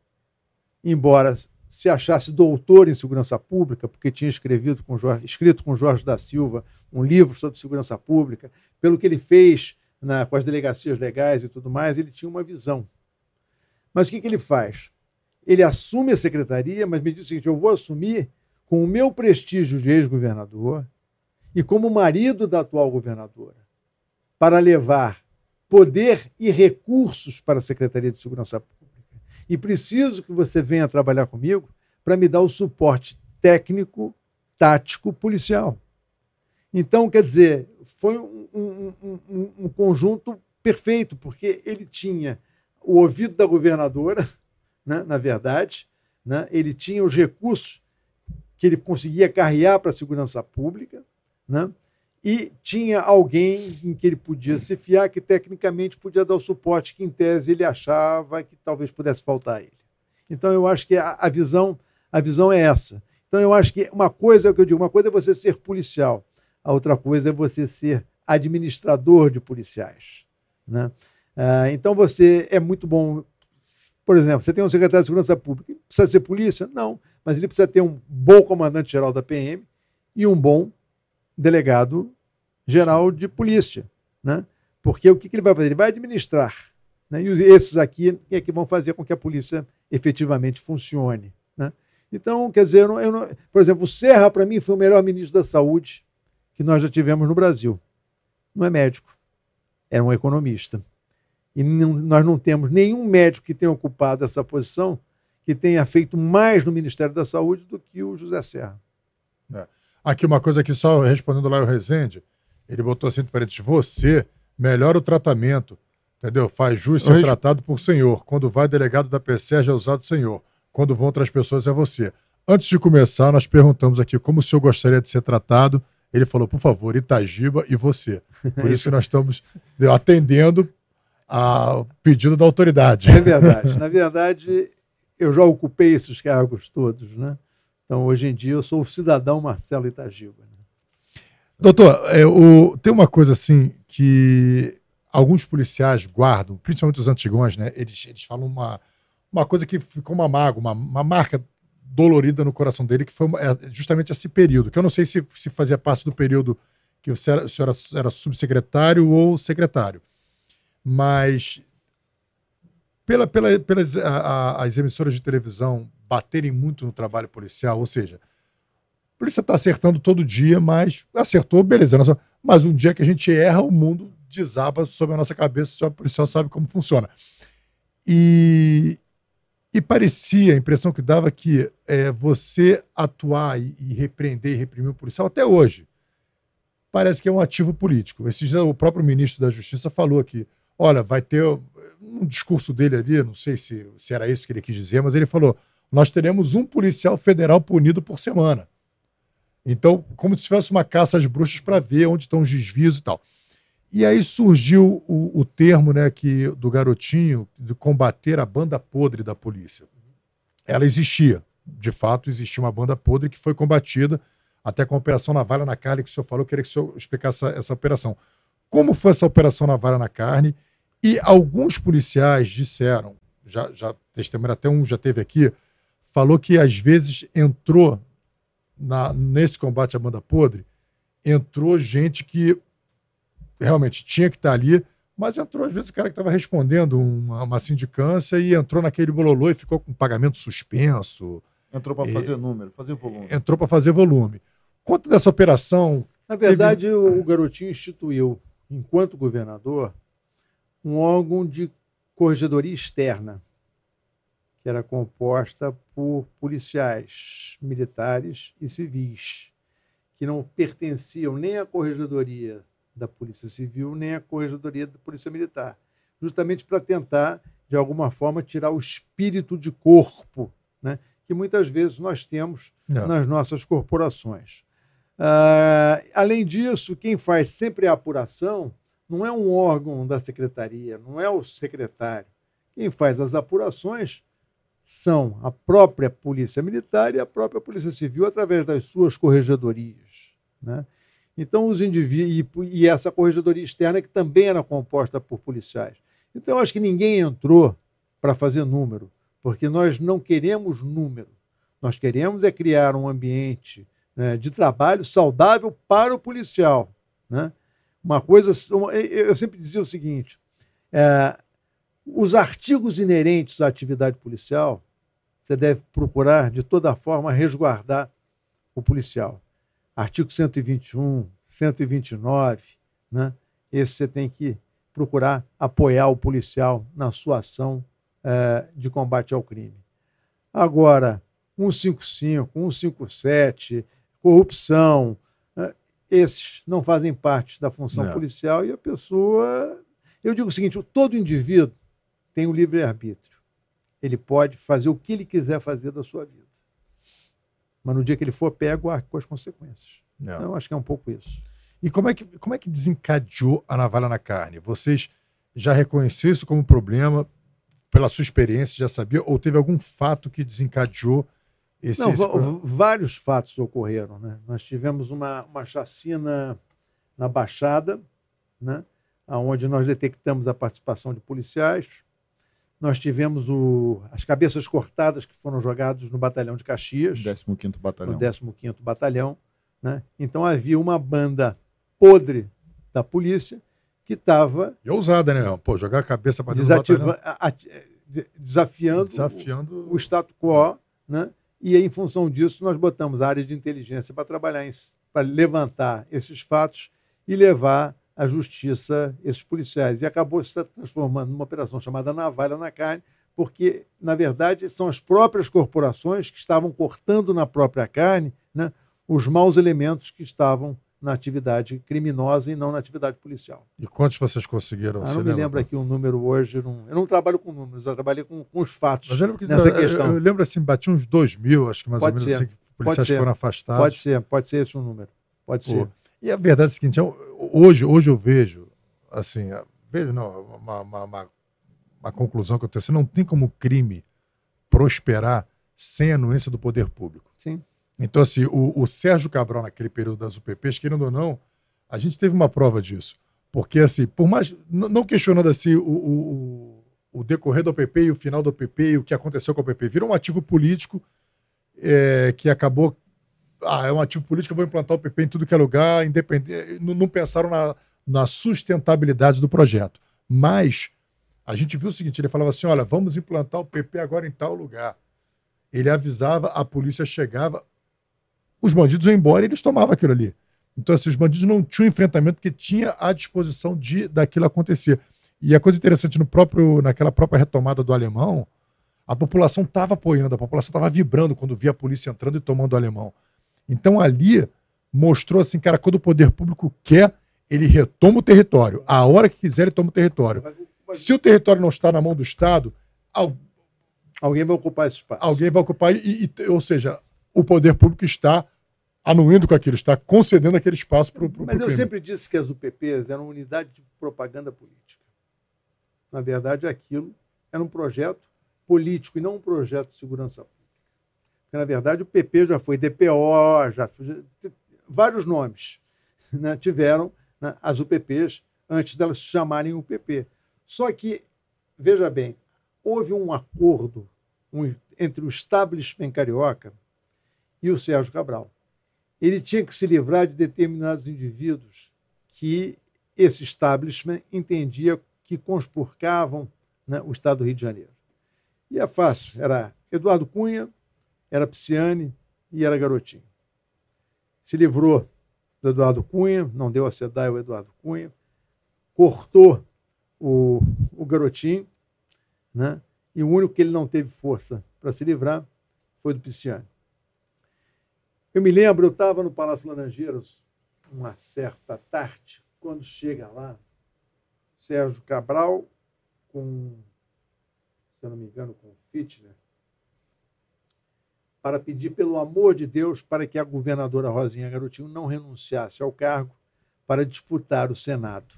Speaker 3: embora se achasse doutor em segurança pública, porque tinha escrevido com Jorge, escrito com Jorge da Silva um livro sobre segurança pública, pelo que ele fez na, com as delegacias legais e tudo mais, ele tinha uma visão. Mas o que, que ele faz? Ele assume a secretaria, mas me diz o seguinte: eu vou assumir com o meu prestígio de ex-governador e como marido da atual governadora, para levar poder e recursos para a Secretaria de Segurança Pública. E preciso que você venha trabalhar comigo para me dar o suporte técnico, tático, policial. Então, quer dizer, foi um, um, um, um conjunto perfeito, porque ele tinha o ouvido da governadora, né, na verdade, né, ele tinha os recursos que ele conseguia carregar para a segurança pública, né, e tinha alguém em que ele podia se fiar, que tecnicamente podia dar o suporte que, em tese, ele achava que talvez pudesse faltar a ele. Então, eu acho que a, a visão, a visão é essa. Então, eu acho que uma coisa é o que eu digo: uma coisa é você ser policial, a outra coisa é você ser administrador de policiais. Né? Ah, então, você é muito bom. Por exemplo, você tem um secretário de Segurança Pública, precisa ser polícia? Não, mas ele precisa ter um bom comandante-geral da PM e um bom delegado geral de polícia, né? Porque o que, ele vai fazer? Ele vai administrar, né? E esses aqui é que vão fazer com que a polícia efetivamente funcione, né? Então, quer dizer, eu não, eu não, por exemplo, o Serra para mim foi o melhor ministro da Saúde que nós já tivemos no Brasil. Não é médico, é um economista. E não, nós não temos nenhum médico que tenha ocupado essa posição que tenha feito mais no Ministério da Saúde do que o José Serra.
Speaker 2: É. Aqui uma coisa aqui, só respondendo lá o Rezende, ele botou assim, parênteses, você melhora o tratamento, entendeu? Faz jus ser tratado por senhor. Quando vai delegado da PSERG é usado senhor. Quando vão outras pessoas é você. Antes de começar, nós perguntamos aqui como o senhor gostaria de ser tratado. Ele falou, por favor, Itagiba e você. Por isso que nós estamos atendendo ao pedido da autoridade.
Speaker 3: É verdade. Na verdade, eu já ocupei esses cargos todos, né? Então, hoje em dia, eu sou o cidadão Marcelo Itagiba. Né?
Speaker 2: Doutor, é, o, tem uma coisa assim que alguns policiais guardam, principalmente os antigões, né? Eles, eles falam uma, uma coisa que ficou uma mágoa, uma, uma marca dolorida no coração dele, que foi é, justamente esse período, que eu não sei se, se fazia parte do período que o senhor, o senhor era, era subsecretário ou secretário, mas pela, pela, pelas a, a, as emissoras de televisão baterem muito no trabalho policial, ou seja, a polícia está acertando todo dia, mas acertou, beleza. Nossa, mas um dia que a gente erra, o mundo desaba sobre a nossa cabeça, só o policial sabe como funciona. E, e parecia, a impressão que dava que é, você atuar e, e, repreender e reprimir o policial até hoje parece que é um ativo político. Esse dia, o próprio ministro da Justiça falou que, olha, vai ter um discurso dele ali, não sei se, se era isso que ele quis dizer, mas ele falou: nós teremos um policial federal punido por semana. Então, como se tivesse uma caça às bruxas para ver onde estão os desvios e tal. E aí surgiu o, o, termo né, que, do garotinho de combater a banda podre da polícia. Ela existia. De fato, existia uma banda podre que foi combatida até com a Operação Navalha na Carne, que o senhor falou. Eu queria que o senhor explicasse essa, essa operação. Como foi essa Operação Navalha na Carne? E alguns policiais disseram, já, já testemunho até um já teve aqui, falou que às vezes entrou na, nesse combate à banda podre, entrou gente que realmente tinha que estar ali, mas entrou às vezes o cara que estava respondendo uma, uma, sindicância e entrou naquele bololô e ficou com pagamento suspenso.
Speaker 1: Entrou para fazer número, fazer volume.
Speaker 2: Entrou para fazer volume. Quanto dessa operação.
Speaker 3: Na verdade, teve... o garotinho instituiu, enquanto governador, um órgão de corregedoria externa, que era composta por policiais militares e civis, que não pertenciam nem à corregedoria da Polícia Civil nem a Corregedoria da Polícia Militar, justamente para tentar, de alguma forma, tirar o espírito de corpo né, que muitas vezes nós temos não. nas nossas corporações. Uh, além disso, quem faz sempre a apuração não é um órgão da secretaria, não é o secretário. Quem faz as apurações são a própria Polícia Militar e a própria Polícia Civil através das suas corregedorias. Né? Então, os indivíduos. E, essa corregedoria externa que também era composta por policiais. Então, eu acho que ninguém entrou para fazer número, porque nós não queremos número. Nós queremos é criar um ambiente né, de trabalho saudável para o policial. Né? Uma coisa. Eu sempre dizia o seguinte: é, os artigos inerentes à atividade policial, você deve procurar, de toda forma, resguardar o policial artigo 121, 129, né? Esse você tem que procurar apoiar o policial na sua ação é, de combate ao crime. Agora, 155, 157, corrupção, é, esses não fazem parte da função não. policial e a pessoa. Eu digo o seguinte: todo indivíduo tem o livre-arbítrio. Ele pode fazer o que ele quiser fazer da sua vida mas no dia que ele for pego, arque com as consequências. Não. Então, acho que é um pouco isso.
Speaker 2: E como é que, como é que desencadeou a navalha na carne? Vocês já reconheceram isso como problema pela sua experiência, já sabia? Ou teve algum fato que desencadeou esse...
Speaker 3: Não,
Speaker 2: esse...
Speaker 3: vários fatos ocorreram. Né? Nós tivemos uma, uma chacina na Baixada, né? onde nós detectamos a participação de policiais, nós tivemos o, as cabeças cortadas que foram jogadas no batalhão de Caxias.
Speaker 1: 15º Batalhão.
Speaker 3: No 15º Batalhão. Né? Então havia uma banda podre da polícia que estava...
Speaker 2: E ousada, né? Pô, jogar a cabeça para
Speaker 3: dentro desativa, desafiando, desafiando o, o status quo, né? E em função disso nós botamos a área de inteligência para trabalhar, para levantar esses fatos e levar à justiça esses policiais. E acabou se transformando numa operação chamada Navalha na Carne, porque, na verdade, são as próprias corporações que estavam cortando na própria carne né, os maus elementos que estavam na atividade criminosa e não na atividade policial.
Speaker 2: E quantos vocês conseguiram?
Speaker 3: Ah, não me
Speaker 2: lembra?
Speaker 3: lembro aqui um número hoje. Não, eu não trabalho com números, eu trabalhei com, com os fatos
Speaker 2: Mas eu lembro, que,
Speaker 3: nessa
Speaker 2: eu-
Speaker 3: questão.
Speaker 2: Eu, lembro assim, bati uns dois mil, acho que mais
Speaker 3: Pode
Speaker 2: ou menos
Speaker 3: ser.
Speaker 2: assim, que policiais
Speaker 3: ser.
Speaker 2: foram afastados.
Speaker 3: Pode ser, pode ser esse um número. Pode
Speaker 2: Pô,
Speaker 3: ser.
Speaker 2: E a verdade é a seguinte, eu- hoje, hoje eu vejo, assim, vejo não, uma, uma, uma, uma conclusão que eu tenho, assim, não tem como crime prosperar sem a anuência do poder público.
Speaker 3: Sim.
Speaker 2: Então, assim, o, o Sérgio Cabral, naquele período das UPPs, querendo ou não, a gente teve uma prova disso. Porque, assim, por mais. Não questionando assim o, o, o- o decorrer do PP e o final do PP e o que aconteceu com o PP, virou um ativo político é, que acabou. Ah, é um ativo político, eu vou implantar o PP em tudo que é lugar, independente. Não, não pensaram na, na sustentabilidade do projeto. Mas a gente viu o seguinte: ele falava assim: olha, vamos implantar o PP agora em tal lugar. Ele avisava, a polícia chegava, os bandidos iam embora e eles tomavam aquilo ali. Então, assim, os bandidos não tinham enfrentamento porque tinha à disposição de daquilo acontecer. E a coisa interessante, no próprio, naquela própria retomada do alemão, a população estava apoiando, a população estava vibrando quando via a polícia entrando e tomando o alemão. Então, ali mostrou assim, cara, quando o poder público quer, ele retoma o território. A hora que quiser, ele toma o território. Se o território não está na mão do Estado, al-
Speaker 3: Alguém vai ocupar esse espaço.
Speaker 2: alguém vai ocupar, e, e- ou seja, o poder público está anuindo com aquilo, está concedendo aquele espaço para o
Speaker 3: Mas eu
Speaker 2: crime.
Speaker 3: sempre disse que as UPPs eram unidade de propaganda política. Na verdade, aquilo era um projeto político e não um projeto de segurança pública. Porque, na verdade, o PP já foi DPO, já vários nomes né, tiveram né, as UPPs antes delas se chamarem UPP. Só que, veja bem, houve um acordo um- entre o establishment carioca e o Sérgio Cabral ele tinha que se livrar de determinados indivíduos que esse establishment entendia que conspurcavam né, o Estado do Rio de Janeiro. E é fácil, era Eduardo Cunha, era Pisciani e era Garotinho. Se livrou do Eduardo Cunha, não deu a SEDAI ao Eduardo Cunha, cortou o, o Garotinho, né, e o único que ele não teve força para se livrar foi do Pisciani. Eu me lembro, eu estava no Palácio Laranjeiras uma certa tarde, quando chega lá, Sérgio Cabral com, se eu não me engano, com Fitner, para pedir, pelo amor de Deus, para que a governadora Rosinha Garotinho não renunciasse ao cargo para disputar o Senado.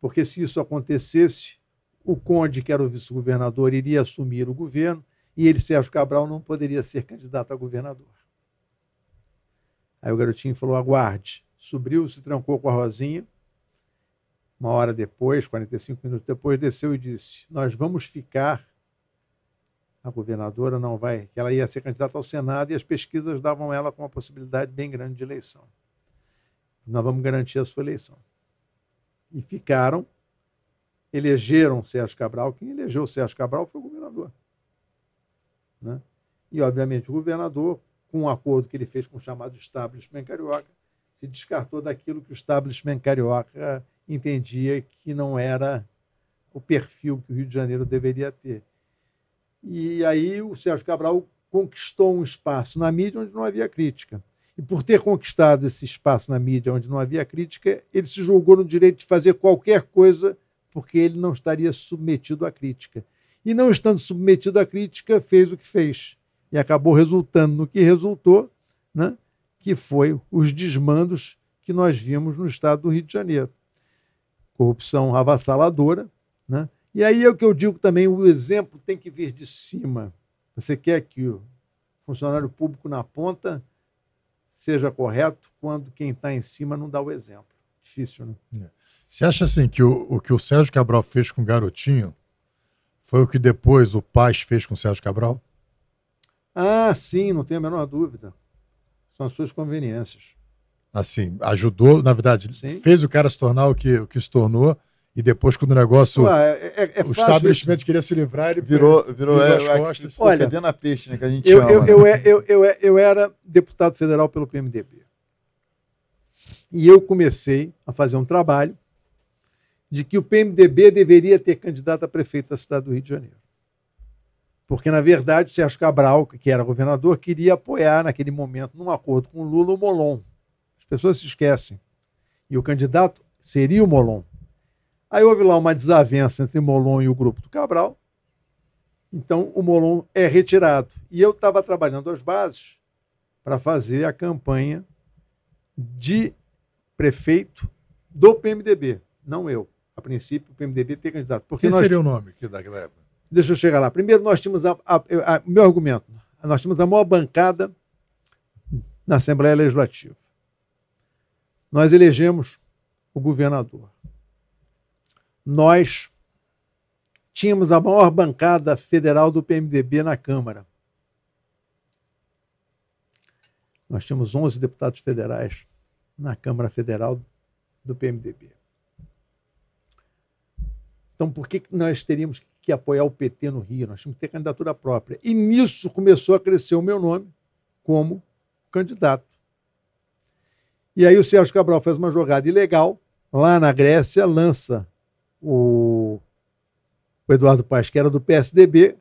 Speaker 3: Porque se isso acontecesse, o Conde, que era o vice-governador, iria assumir o governo e ele, Sérgio Cabral, não poderia ser candidato a governador. Aí o garotinho falou: aguarde. Subiu, se trancou com a Rosinha. Uma hora depois, 45 minutos depois, desceu e disse: Nós vamos ficar. A governadora não vai, que ela ia ser candidata ao Senado e as pesquisas davam ela com uma possibilidade bem grande de eleição. Nós vamos garantir a sua eleição. E ficaram, elegeram Sérgio Cabral. Quem elegeu o Sérgio Cabral foi o governador. Né? E, obviamente, o governador, com um acordo que ele fez com o chamado establishment carioca, se descartou daquilo que o establishment carioca entendia que não era o perfil que o Rio de Janeiro deveria ter. E aí o Sérgio Cabral conquistou um espaço na mídia onde não havia crítica. E por ter conquistado esse espaço na mídia onde não havia crítica, ele se julgou no direito de fazer qualquer coisa porque ele não estaria submetido à crítica. E não estando submetido à crítica, fez o que fez. E acabou resultando no que resultou, né? que foi os desmandos que nós vimos no estado do Rio de Janeiro. Corrupção avassaladora. Né? E aí é o que eu digo também: o exemplo tem que vir de cima. Você quer que o funcionário público na ponta seja correto quando quem está em cima não dá o exemplo. Difícil, né?
Speaker 2: Você acha assim que o, o que o Sérgio Cabral fez com o Garotinho foi o que depois o Paz fez com o Sérgio Cabral?
Speaker 3: Ah, sim, não tenho a menor dúvida. São as suas conveniências.
Speaker 2: Assim, ajudou, na verdade,
Speaker 3: Sim.
Speaker 2: fez o cara se tornar o que, o que se tornou, e depois, quando o negócio.
Speaker 3: Ah, é, é,
Speaker 2: o estabelecimento queria se livrar, ele
Speaker 1: Virou, virou,
Speaker 2: virou
Speaker 1: é,
Speaker 2: as costas.
Speaker 1: ficou
Speaker 3: Olha,
Speaker 1: a peixe, né? Que a gente
Speaker 3: Eu,
Speaker 1: chama.
Speaker 3: eu, eu, eu, eu, eu era deputado federal pelo PMDB. E eu comecei a fazer um trabalho de que o PMDB deveria ter candidato a prefeito da cidade do Rio de Janeiro. Porque, na verdade, o Sérgio Cabral, que era governador, queria apoiar, naquele momento, num acordo com o Lula, o Molon. As pessoas se esquecem. E o candidato seria o Molon. Aí houve lá uma desavença entre Molon e o grupo do Cabral. Então, o Molon é retirado. E eu estava trabalhando as bases para fazer a campanha de prefeito do PMDB, não eu. A princípio, o PMDB tem candidato. Porque
Speaker 2: Quem
Speaker 3: nós...
Speaker 2: seria o nome aqui daquela época?
Speaker 3: Deixa eu chegar lá. Primeiro, nós tínhamos a, a, a, meu argumento. Nós tínhamos a maior bancada na Assembleia Legislativa. Nós elegemos o governador. Nós tínhamos a maior bancada federal do PMDB na Câmara. Nós tínhamos 11 deputados federais na Câmara Federal do PMDB. Então, por que nós teríamos que apoiar o PT no Rio? Nós tínhamos que ter candidatura própria. E nisso começou a crescer o meu nome como candidato. E aí o Sérgio Cabral faz uma jogada ilegal, lá na Grécia, lança o, o Eduardo Paes, que era do PSDB,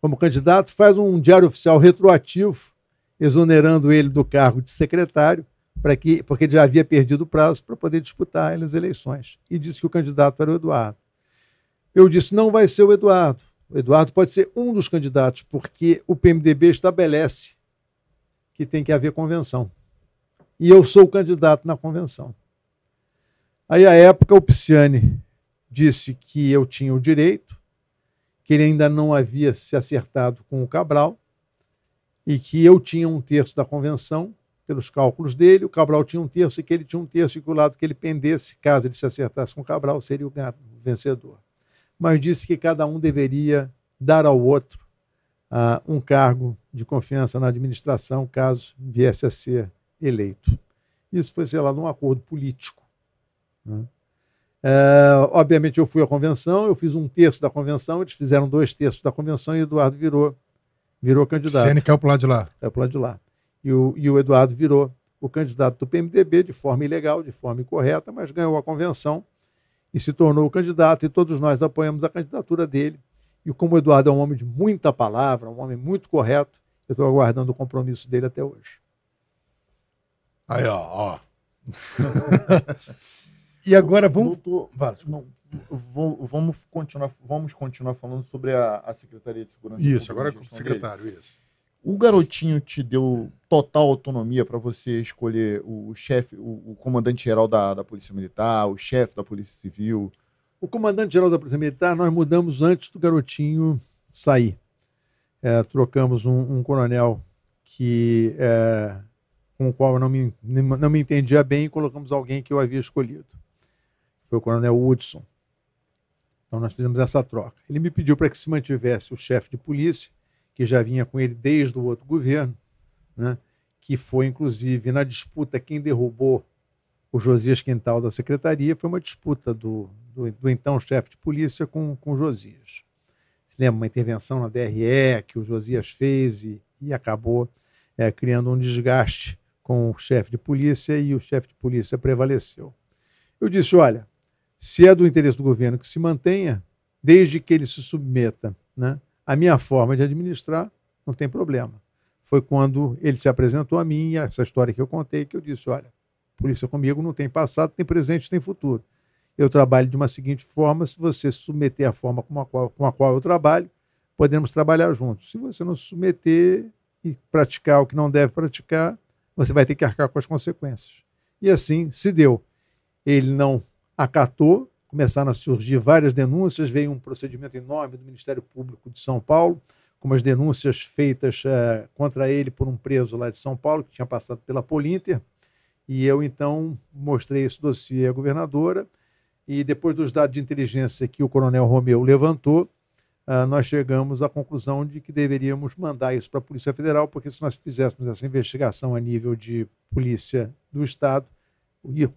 Speaker 3: como candidato, faz um diário oficial retroativo, exonerando ele do cargo de secretário, para que, porque ele já havia perdido o prazo para poder disputar as eleições. E disse que o candidato era o Eduardo. Eu disse: não vai ser o Eduardo. O Eduardo pode ser um dos candidatos, porque o PMDB estabelece que tem que haver convenção. E eu sou o candidato na convenção. Aí, à época, o Pisciani disse que eu tinha o direito, que ele ainda não havia se acertado com o Cabral e que eu tinha um terço da convenção, pelos cálculos dele, o Cabral tinha um terço e que ele tinha um terço e que o lado que ele pendesse, caso ele se acertasse com o Cabral, seria o vencedor. Mas disse que cada um deveria dar ao outro uh, um cargo de confiança na administração, caso viesse a ser eleito. Isso foi, sei lá, num acordo político. Né? É, obviamente, eu fui à convenção, eu fiz um terço da convenção, eles fizeram dois terços da convenção e o Eduardo virou, virou candidato.
Speaker 2: Ceni caiu para o lado de lá.
Speaker 3: Caiu para o lado de lá. E o, e o Eduardo virou o candidato do PMDB de forma ilegal, de forma incorreta, mas ganhou a convenção e se tornou o candidato, e todos nós apoiamos a candidatura dele. E como o Eduardo é um homem de muita palavra, um homem muito correto, eu estou aguardando o compromisso dele até hoje.
Speaker 2: Aí, ó, ó. e agora vamos.
Speaker 1: Doutor, não, vamos, continuar, vamos continuar falando sobre a, a Secretaria de Segurança
Speaker 2: Isso, agora com o secretário, dele. isso.
Speaker 1: O garotinho te deu total autonomia para você escolher o chefe, o, o comandante-geral da, da Polícia Militar, o chefe da Polícia Civil?
Speaker 3: O comandante-geral da Polícia Militar nós mudamos antes do garotinho sair. É, trocamos um, um, coronel que é, com o qual eu não me, não me entendia bem e colocamos alguém que eu havia escolhido. Foi o coronel Woodson. Então nós fizemos essa troca. Ele me pediu para que se mantivesse o chefe de polícia que já vinha com ele desde o outro governo, né, que foi, inclusive, na disputa, quem derrubou o Josias Quintal da secretaria foi uma disputa do, do, do então chefe de polícia com, com o Josias. Se lembra uma intervenção na DRE que o Josias fez e, e acabou é, criando um desgaste com o chefe de polícia e o chefe de polícia prevaleceu. Eu disse: olha, se é do interesse do governo que se mantenha, desde que ele se submeta né, a minha forma de administrar, não tem problema. Foi quando ele se apresentou a mim, essa história que eu contei, que eu disse: olha, polícia comigo não tem passado, tem presente, tem futuro. Eu trabalho de uma seguinte forma: se você se submeter à forma com a qual, com a qual eu trabalho, podemos trabalhar juntos. Se você não se submeter e praticar o que não deve praticar, você vai ter que arcar com as consequências. E assim se deu. Ele não acatou, começaram a surgir várias denúncias, veio um procedimento enorme do Ministério Público de São Paulo, com umas denúncias feitas uh, contra ele por um preso lá de São Paulo, que tinha passado pela Polinter, e eu então mostrei esse dossiê à governadora, e depois dos dados de inteligência que o coronel Romeu levantou, uh, nós chegamos à conclusão de que deveríamos mandar isso para a Polícia Federal, porque se nós fizéssemos essa investigação a nível de polícia do Estado,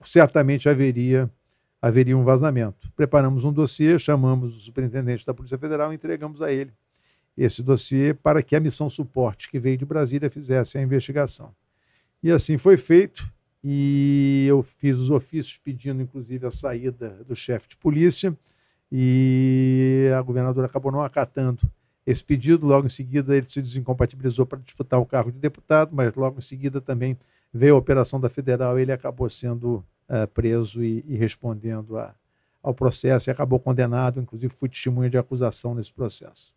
Speaker 3: certamente haveria haveria um vazamento. Preparamos um dossiê, chamamos o superintendente da Polícia Federal e entregamos a ele esse dossiê para que a missão suporte que veio de Brasília fizesse a investigação. E assim foi feito, e eu fiz os ofícios pedindo, inclusive, a saída do chefe de polícia, e a governadora acabou não acatando esse pedido. Logo em seguida, ele se desincompatibilizou para disputar o cargo de deputado, mas logo em seguida também veio a operação da federal. Ele acabou sendo uh, preso e, e respondendo a, ao processo e acabou condenado. Inclusive, fui testemunha de acusação nesse processo.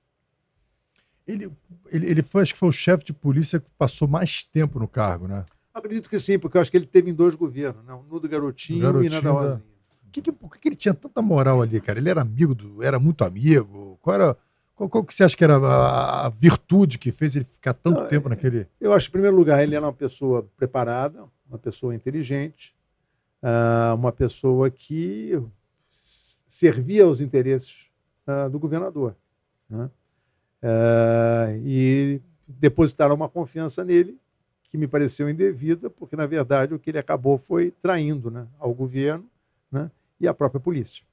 Speaker 2: Ele, ele, ele foi, acho que foi o chefe de polícia que passou mais tempo no cargo, né?
Speaker 3: Acredito que sim, porque eu acho que ele teve em dois governos, né? no do Garotinho, Garotinho e na da Rosinha.
Speaker 2: Que, que, por que ele tinha tanta moral ali, cara? Ele era amigo do. Era muito amigo? Qual era. Qual, qual que você acha que era a, a virtude que fez ele ficar tanto Não, tempo naquele.
Speaker 3: Eu acho, em primeiro lugar, ele era uma pessoa preparada, uma pessoa inteligente, uh, uma pessoa que servia aos interesses uh, do governador. Né? Uh, e depositaram uma confiança nele que me pareceu indevida, porque, na verdade, o que ele acabou foi traindo né, ao governo né, e à própria polícia.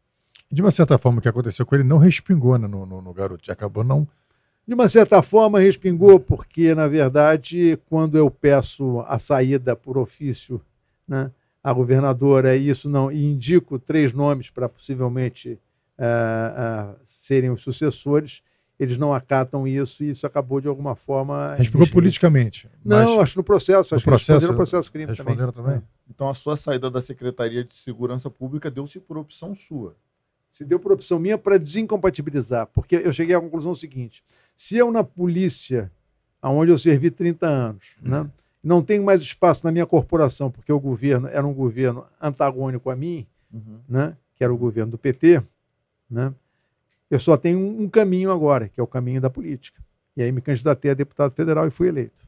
Speaker 2: De uma certa forma, o que aconteceu com ele não respingou né, no, no, no garoto, acabou não.
Speaker 3: De uma certa forma, respingou, porque, na verdade, quando eu peço a saída por ofício né, à governadora e isso não e indico três nomes para possivelmente uh, uh, serem os sucessores, eles não acatam isso e isso acabou de alguma forma.
Speaker 2: Respondeu politicamente.
Speaker 3: Não, acho no processo. Acho
Speaker 2: no processo,
Speaker 3: no processo crime
Speaker 2: responderam também. também.
Speaker 1: Então a sua saída da Secretaria de Segurança Pública deu-se por opção sua.
Speaker 3: Se deu por opção minha para desincompatibilizar, porque eu cheguei à conclusão seguinte: se eu na polícia, aonde eu servi 30 anos, uhum. né, não tenho mais espaço na minha corporação, porque o governo era um governo antagônico a mim, uhum. né, que era o governo do PT, né, eu só tenho um caminho agora, que é o caminho da política. E aí me candidatei a deputado federal e fui eleito.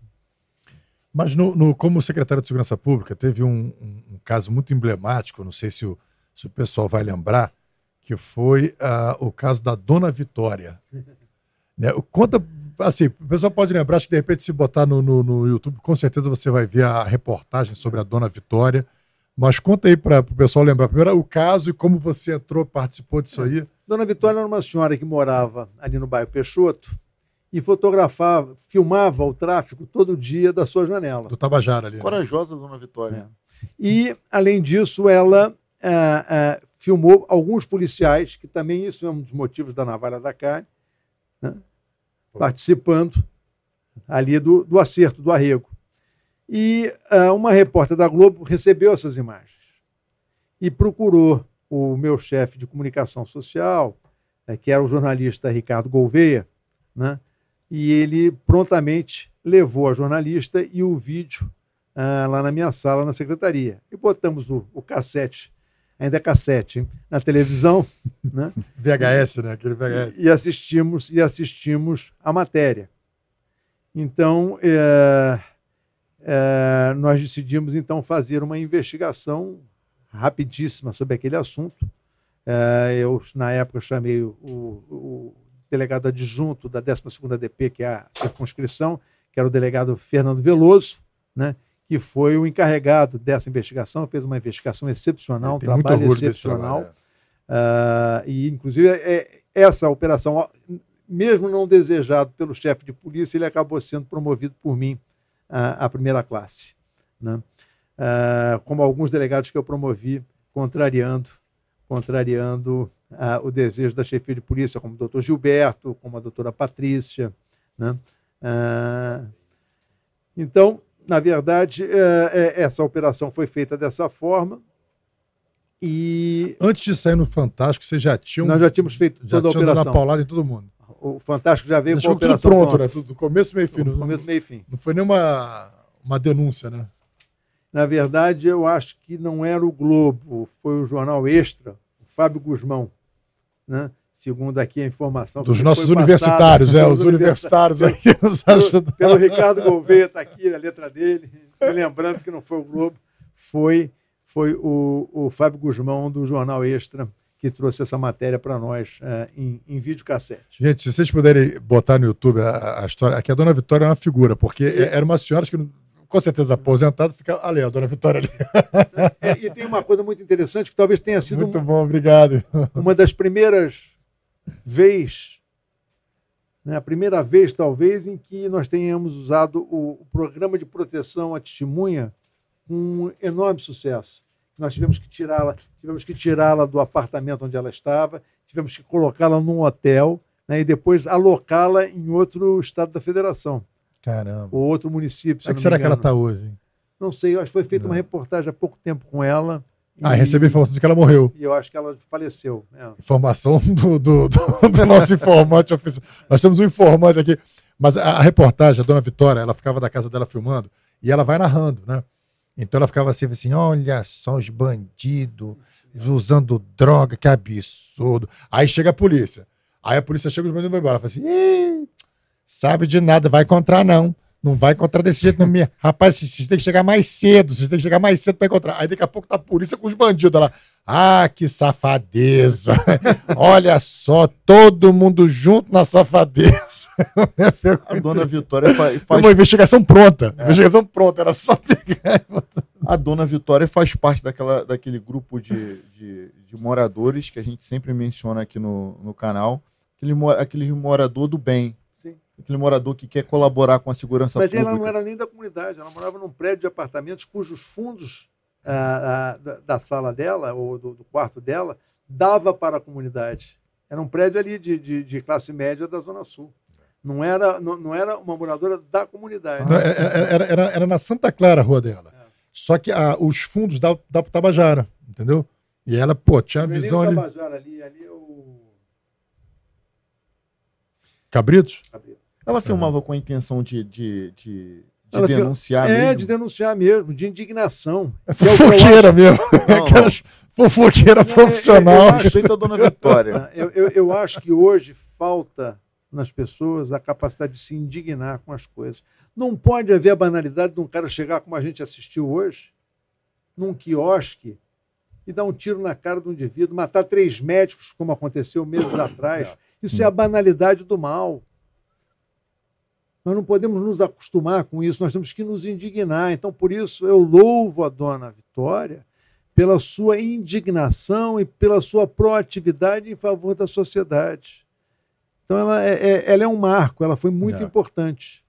Speaker 2: Mas no, no como secretário de Segurança Pública, teve um, um, um caso muito emblemático, não sei se o, se o pessoal vai lembrar, que foi uh, o caso da Dona Vitória. né? Conta, assim, o pessoal pode lembrar, acho que de repente se botar no, no, no YouTube, com certeza você vai ver a reportagem sobre a Dona Vitória. Mas conta aí para o pessoal lembrar primeiro o caso e como você entrou, participou disso aí.
Speaker 3: Dona Vitória era uma senhora que morava ali no bairro Peixoto e fotografava, filmava o tráfico todo dia da sua janela.
Speaker 2: Do Tabajara ali. Né?
Speaker 1: Corajosa, Dona Vitória.
Speaker 3: É. E, além disso, ela é, é, filmou alguns policiais, que também isso é um dos motivos da Navalha da Carne, né, participando ali do, do acerto, do arrego. E uh, uma repórter da Globo recebeu essas imagens e procurou o meu chefe de comunicação social, uh, que era o jornalista Ricardo Gouveia, né? e ele prontamente levou a jornalista e o vídeo uh, lá na minha sala, na secretaria. E botamos o, o cassete, ainda é cassete, hein? na televisão. né?
Speaker 2: VHS, né? Aquele VHS.
Speaker 3: E, assistimos, e assistimos a matéria. Então, é é, nós decidimos então fazer uma investigação rapidíssima sobre aquele assunto. É, eu, na época, chamei o, o, delegado adjunto da 12ª DP, que é a circunscrição, que era o delegado Fernando Veloso, né, que foi o encarregado dessa investigação, fez uma investigação excepcional, um trabalho excepcional. Trabalho, é. uh, e, inclusive, é, essa operação, mesmo não desejado pelo chefe de polícia, ele acabou sendo promovido por mim a, a primeira classe. Né? Uh, como alguns delegados que eu promovi, contrariando, contrariando uh, o desejo da chefia de polícia, como o doutor Gilberto, como a doutora Patrícia. Né? Uh, então, na verdade, é, essa operação foi feita dessa forma. E
Speaker 2: antes de sair no Fantástico, você já tinha
Speaker 3: nós já tínhamos feito
Speaker 2: já
Speaker 3: toda a operação.
Speaker 2: na paulada em todo mundo
Speaker 3: o Fantástico já veio
Speaker 2: Deixou com a operação tudo pronto, né? Tudo do começo, meio fim. Do
Speaker 3: começo, meio fim.
Speaker 2: Não foi nenhuma uma denúncia, né?
Speaker 3: Na verdade, eu acho que não era o Globo, foi o jornal Extra, o Fábio Guzmão, né? Segundo aqui a informação.
Speaker 2: Dos nossos universitários, é, os universitários aqui nos
Speaker 3: ajudaram. Pelo Ricardo Gouveia, está aqui a letra dele. E lembrando que não foi o Globo, foi, foi o, o Fábio Guzmão do jornal Extra que trouxe essa matéria para nós uh, em, em videocassete.
Speaker 2: Gente, se vocês puderem botar no YouTube a, a história, aqui a Dona Vitória é uma figura, porque é. era uma senhora que com certeza aposentada, fica ali, a Dona Vitória ali.
Speaker 3: É, e tem uma coisa muito interessante que talvez tenha sido
Speaker 2: muito bom, obrigado.
Speaker 3: Uma das primeiras vezes, né, a primeira vez talvez em que nós tenhamos usado o, o programa de proteção à testemunha com um enorme sucesso nós tivemos que tirá-la, tivemos que tirá-la do apartamento onde ela estava, tivemos que colocá-la num hotel né, e depois alocá-la em outro estado da federação,
Speaker 2: Caramba.
Speaker 3: ou outro município.
Speaker 2: Onde
Speaker 3: não
Speaker 2: será que ela está hoje? hein?
Speaker 3: Não sei, acho que foi feita uma reportagem há pouco tempo com ela.
Speaker 2: Ah, recebi informação de que ela morreu.
Speaker 3: E eu acho que ela faleceu. é.
Speaker 2: Informação do, do, do- do nosso informante oficial. Nós temos um informante aqui. Mas a, a reportagem, a dona Vitória, ela ficava da casa dela filmando e ela vai narrando, né? Então ela ficava assim, assim, olha só os bandidos usando droga, que absurdo. Aí chega a polícia. Aí a polícia chega e os bandidos vão embora. Fala assim, "Ih, sabe de nada, vai encontrar não. Não vai encontrar desse jeito não. Minha. Rapaz, vocês têm que chegar mais cedo, vocês têm que chegar mais cedo para encontrar. Aí daqui a pouco tá a polícia com os bandidos lá. Ah, que safadeza. Olha só, todo mundo junto na safadeza.
Speaker 1: A dona Vitória faz,
Speaker 2: uma investigação pronta. Investigação pronta, era só pegar.
Speaker 1: a dona Vitória faz parte daquela, daquele grupo de, de, de moradores que a gente sempre menciona aqui no, no canal. Aquele, aquele morador do bem. Aquele morador que quer colaborar com a segurança
Speaker 3: Mas
Speaker 1: pública.
Speaker 3: ela não era nem da comunidade, ela morava num prédio de apartamentos cujos fundos ah, ah, da, sala dela, ou do, do quarto dela, dava para a comunidade. Era um prédio ali de, de, de classe média da Zona Sul. Não era, não, não era uma moradora da comunidade.
Speaker 2: Não, é- é- Era, era, era na Santa Clara a rua dela. Só que a- os fundos da, da Tabajara, entendeu? E ela, pô, tinha a
Speaker 3: é
Speaker 2: visão
Speaker 3: o
Speaker 2: ali.
Speaker 3: Tabajara ali, ali é o.
Speaker 2: Cabritos?
Speaker 1: Ela filmava com a intenção de, de, de, de
Speaker 3: Ela
Speaker 1: denunciar
Speaker 3: É,
Speaker 1: mesmo?
Speaker 3: de denunciar mesmo, de indignação.
Speaker 2: É
Speaker 3: Que é o que eu
Speaker 2: fofoqueira mesmo.
Speaker 1: Não, não.
Speaker 2: Aquelas fofoqueira
Speaker 3: Não,
Speaker 2: profissional.
Speaker 3: eu acho-
Speaker 1: Respeita a dona Vitória.
Speaker 3: Eu, eu, eu acho que hoje falta nas pessoas a capacidade de se indignar com as coisas. Não pode haver a banalidade de um cara chegar, como a gente assistiu hoje, num quiosque e dar um tiro na cara do indivíduo, matar três médicos, como aconteceu meses atrás. Isso é a banalidade do mal. Nós não podemos nos acostumar com isso, nós temos que nos indignar. Então, por isso, eu louvo a dona Vitória pela sua indignação e pela sua proatividade em favor da sociedade. Então, ela é, é- ela é um marco, ela foi muito
Speaker 2: É.
Speaker 3: importante.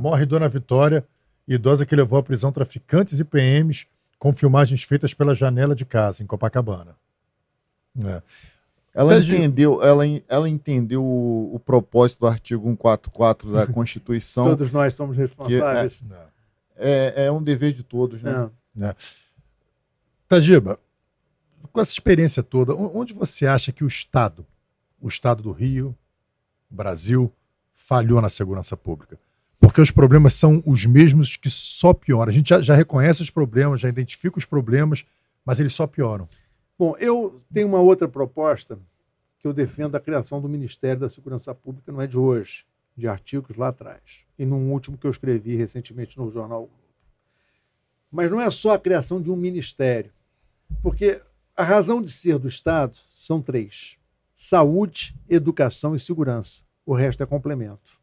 Speaker 2: Morre Dona Vitória, idosa que levou à prisão traficantes e PMs com filmagens feitas pela janela de casa, em Copacabana. É.
Speaker 1: Ela
Speaker 2: Entendi.
Speaker 1: entendeu, ela, ela entendeu o, o propósito do artigo 144 da Constituição.
Speaker 3: Todos nós somos responsáveis.
Speaker 1: É, é um dever de todos, né?
Speaker 3: É.
Speaker 2: Tajiba, com essa experiência toda, onde você acha que o Estado, o Estado do Rio, o Brasil, falhou na segurança pública? Porque os problemas são os mesmos que só pioram. A gente já, já reconhece os problemas, já identifica os problemas, mas eles só pioram.
Speaker 3: Bom, eu tenho uma outra proposta que eu defendo a criação do Ministério da Segurança Pública, não é de hoje, de artigos lá atrás. E num último que eu escrevi recentemente no jornal. Mas não é só a criação de um ministério, porque a razão de ser do Estado são três: saúde, educação e segurança. O resto é complemento.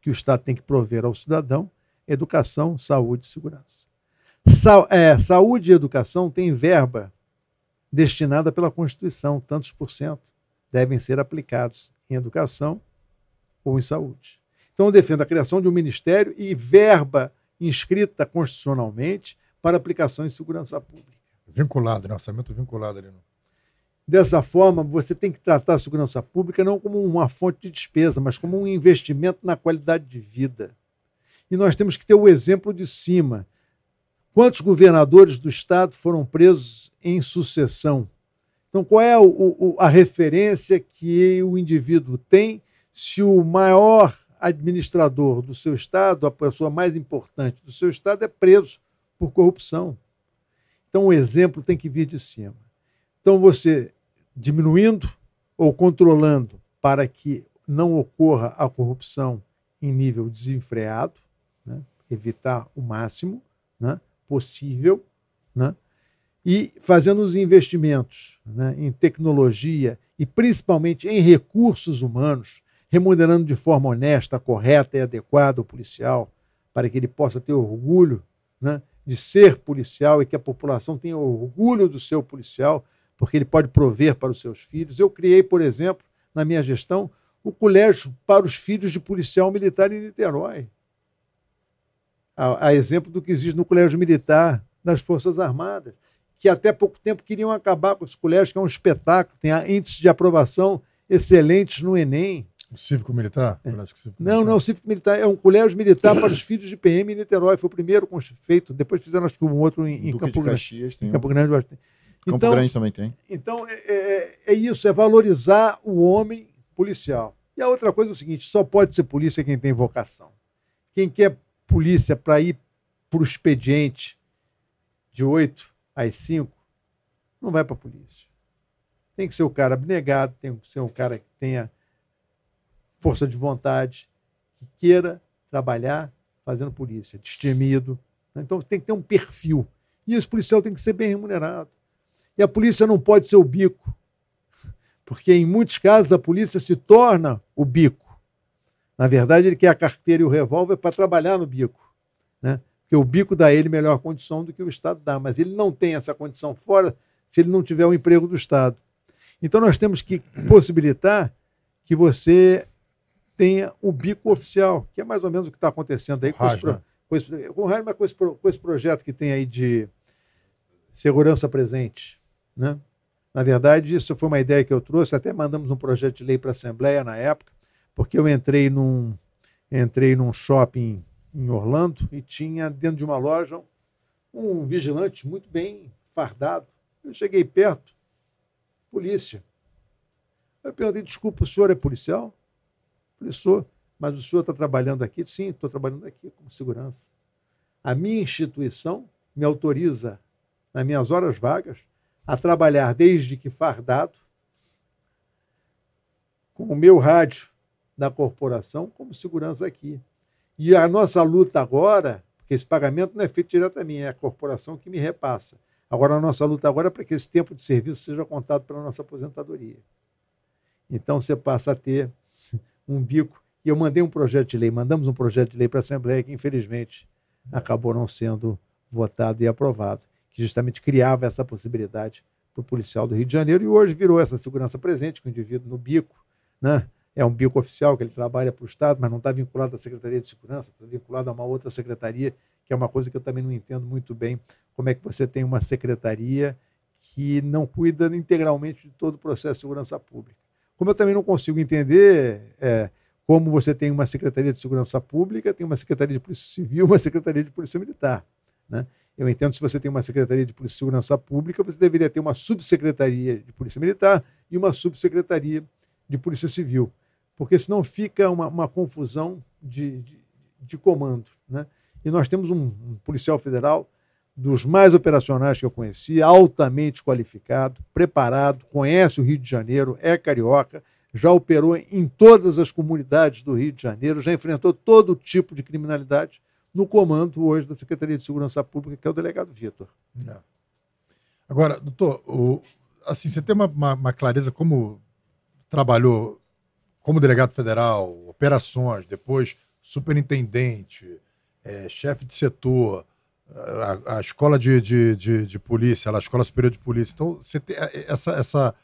Speaker 3: Que o Estado tem que prover ao cidadão educação, saúde e segurança. Sa é, saúde e educação têm verba destinada pela Constituição, tantos por cento devem ser aplicados em educação ou em saúde. Então, eu defendo a criação de um ministério e verba inscrita constitucionalmente para aplicação em segurança pública.
Speaker 2: Vinculado, né? Orçamento vinculado ali. No...
Speaker 3: Dessa forma, você tem que tratar a segurança pública não como uma fonte de despesa, mas como um investimento na qualidade de vida. E nós temos que ter o exemplo de cima. Quantos governadores do Estado foram presos em sucessão? Então, qual é o, o, a referência que o indivíduo tem se o maior administrador do seu Estado, a pessoa mais importante do seu Estado, é preso por corrupção? Então, o exemplo tem que vir de cima. Então, você diminuindo ou controlando para que não ocorra a corrupção em nível desenfreado, né? evitar o máximo né? Possível, né? e fazendo os investimentos né? em tecnologia e principalmente em recursos humanos, remunerando de forma honesta, correta e adequada o policial, para que ele possa ter orgulho né? de ser policial e que a população tenha orgulho do seu policial, porque ele pode prover para os seus filhos. Eu criei, por exemplo, na minha gestão, o colégio para os filhos de policial militar em Niterói. A, a exemplo do que existe no colégio militar das Forças Armadas, que até pouco tempo queriam acabar com esse colégio, que é um espetáculo, tem índice de aprovação excelentes no Enem.
Speaker 2: O cívico militar?
Speaker 3: É.
Speaker 2: Cívico
Speaker 3: Não,
Speaker 2: Militar.
Speaker 3: não, o cívico militar é um colégio militar para os filhos de PM em Niterói. Foi o primeiro feito. Depois fizeram, acho que um outro em, em Campo
Speaker 1: de
Speaker 3: Grande.
Speaker 1: Caxias tem
Speaker 3: Em
Speaker 1: um.
Speaker 3: Campo Grande, eu acho que tem.
Speaker 1: Campo
Speaker 3: Então,
Speaker 1: Grande também tem.
Speaker 3: então é, é- é isso, é valorizar o homem policial. E a outra coisa é o seguinte: só pode ser polícia quem tem vocação. Quem quer polícia para ir para o expediente de 8 às 5, não vai para a polícia. Tem que ser o cara abnegado, tem que ser um cara que tenha força de vontade, que queira trabalhar fazendo polícia, destemido. né? Então tem que ter um perfil. E esse policial tem que ser bem remunerado. E a polícia não pode ser o bico, porque em muitos casos a polícia se torna o bico. Na verdade, ele quer a carteira e o revólver para trabalhar no bico. Né? Porque o bico dá a ele melhor condição do que o Estado dá, mas ele não tem essa condição fora se ele não tiver o emprego do Estado. Então nós temos que possibilitar que você tenha o bico oficial, que é mais ou menos o que está acontecendo aí com esse, pro-
Speaker 2: né?
Speaker 3: com esse, com o Raj, mas com esse, pro- com esse projeto que tem aí de segurança presente. Né? Na verdade, isso foi uma ideia que eu trouxe, até mandamos um projeto de lei para a Assembleia na época, porque eu entrei num, entrei num shopping em Orlando e tinha dentro de uma loja um vigilante muito bem fardado. Eu cheguei perto, polícia. Eu perguntei, desculpa, o senhor é policial? Sou, mas o senhor está trabalhando aqui? Sim, estou trabalhando aqui como segurança. A minha instituição me autoriza, nas minhas horas vagas, a trabalhar desde que fardado, com o meu rádio da corporação, como segurança aqui. E a nossa luta agora, porque esse pagamento não é feito direto a mim, é a corporação que me repassa. Agora, a nossa luta agora é para que esse tempo de serviço seja contado pela nossa aposentadoria. Então, você passa a ter um bico. E eu mandei um projeto de lei, mandamos um projeto de lei para a Assembleia que, infelizmente, acabou não sendo votado e aprovado, que justamente criava essa possibilidade para o policial do Rio de Janeiro e hoje virou essa segurança presente, com o indivíduo no bico, né? É um bico oficial que ele trabalha para o Estado, mas não está vinculado à Secretaria de Segurança, está vinculado a uma outra secretaria, que é uma coisa que eu também não entendo muito bem, como é que você tem uma secretaria que não cuida integralmente de todo o processo de segurança pública. Como eu também não consigo entender é, como você tem uma Secretaria de Segurança Pública, tem uma Secretaria de Polícia Civil, uma Secretaria de Polícia Militar. Né? Eu entendo que se você tem uma Secretaria de Polícia e Segurança Pública, você deveria ter uma Subsecretaria de Polícia Militar e uma Subsecretaria de Polícia Civil, porque senão fica uma, uma confusão de, de, de comando. Né? E nós temos um, um policial federal dos mais operacionais que eu conheci, altamente qualificado, preparado, conhece o Rio de Janeiro, é carioca, já operou em todas as comunidades do Rio de Janeiro, já enfrentou todo tipo de criminalidade no comando hoje da Secretaria de Segurança Pública, que é o delegado Vitor.
Speaker 2: É. Agora, doutor, o- assim, você tem uma, uma- uma clareza como trabalhou como delegado federal, operações, depois superintendente, é, chefe de setor, a, a escola de, de, de, de polícia, a escola superior de polícia. Então, você tem é, essa, essa,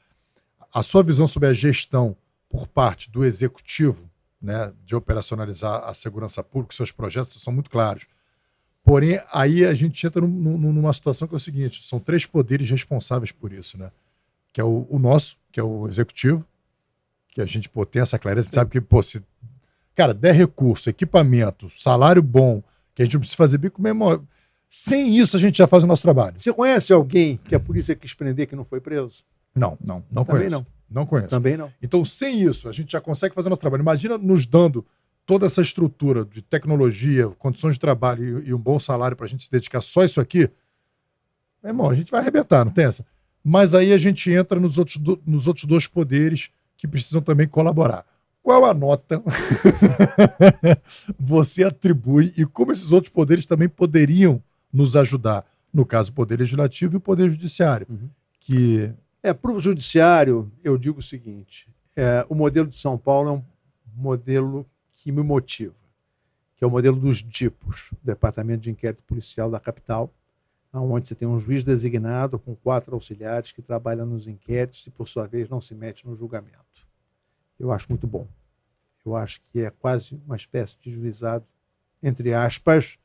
Speaker 2: a sua visão sobre a gestão por parte do executivo, né, de operacionalizar a segurança pública, seus projetos são muito claros. Porém, aí a gente entra num- num- numa situação que é o seguinte: são três poderes responsáveis por isso, né? Que é o, o nosso, que é o executivo, que a gente pô, tem essa clareza, a gente sabe que, pô, se. Cara, der recurso, equipamento, salário bom, que a gente não precisa fazer bico mesmo. Sem isso, a gente já faz o nosso trabalho.
Speaker 3: Você conhece alguém que a polícia quis prender que não foi preso?
Speaker 2: Não,
Speaker 1: Não.
Speaker 2: não
Speaker 3: Também
Speaker 2: conheço.
Speaker 3: não.
Speaker 2: Não conheço.
Speaker 3: Também não.
Speaker 2: Então, sem isso, a gente já consegue fazer o nosso trabalho. Imagina nos dando toda essa estrutura de tecnologia, condições de trabalho e, e um bom salário para a gente se dedicar só a isso aqui. Meu irmão, a gente vai arrebentar, não tem essa. Mas aí a gente entra nos outros, do- nos outros dois poderes que precisam também colaborar. Qual a nota você atribui e como esses outros poderes também poderiam nos ajudar? No caso, o Poder Legislativo e o Poder Judiciário.
Speaker 3: Uhum.
Speaker 2: Que
Speaker 3: É, para o judiciário, eu digo o seguinte: é, o modelo de São Paulo é um modelo que me motiva, que é o modelo dos DIPOS, Departamento de Inquérito Policial da capital, onde você tem um juiz designado com quatro auxiliares que trabalham nos inquéritos e, por sua vez, não se mete no julgamento. Eu acho muito bom. Eu acho que é quase uma espécie de juizado, entre aspas,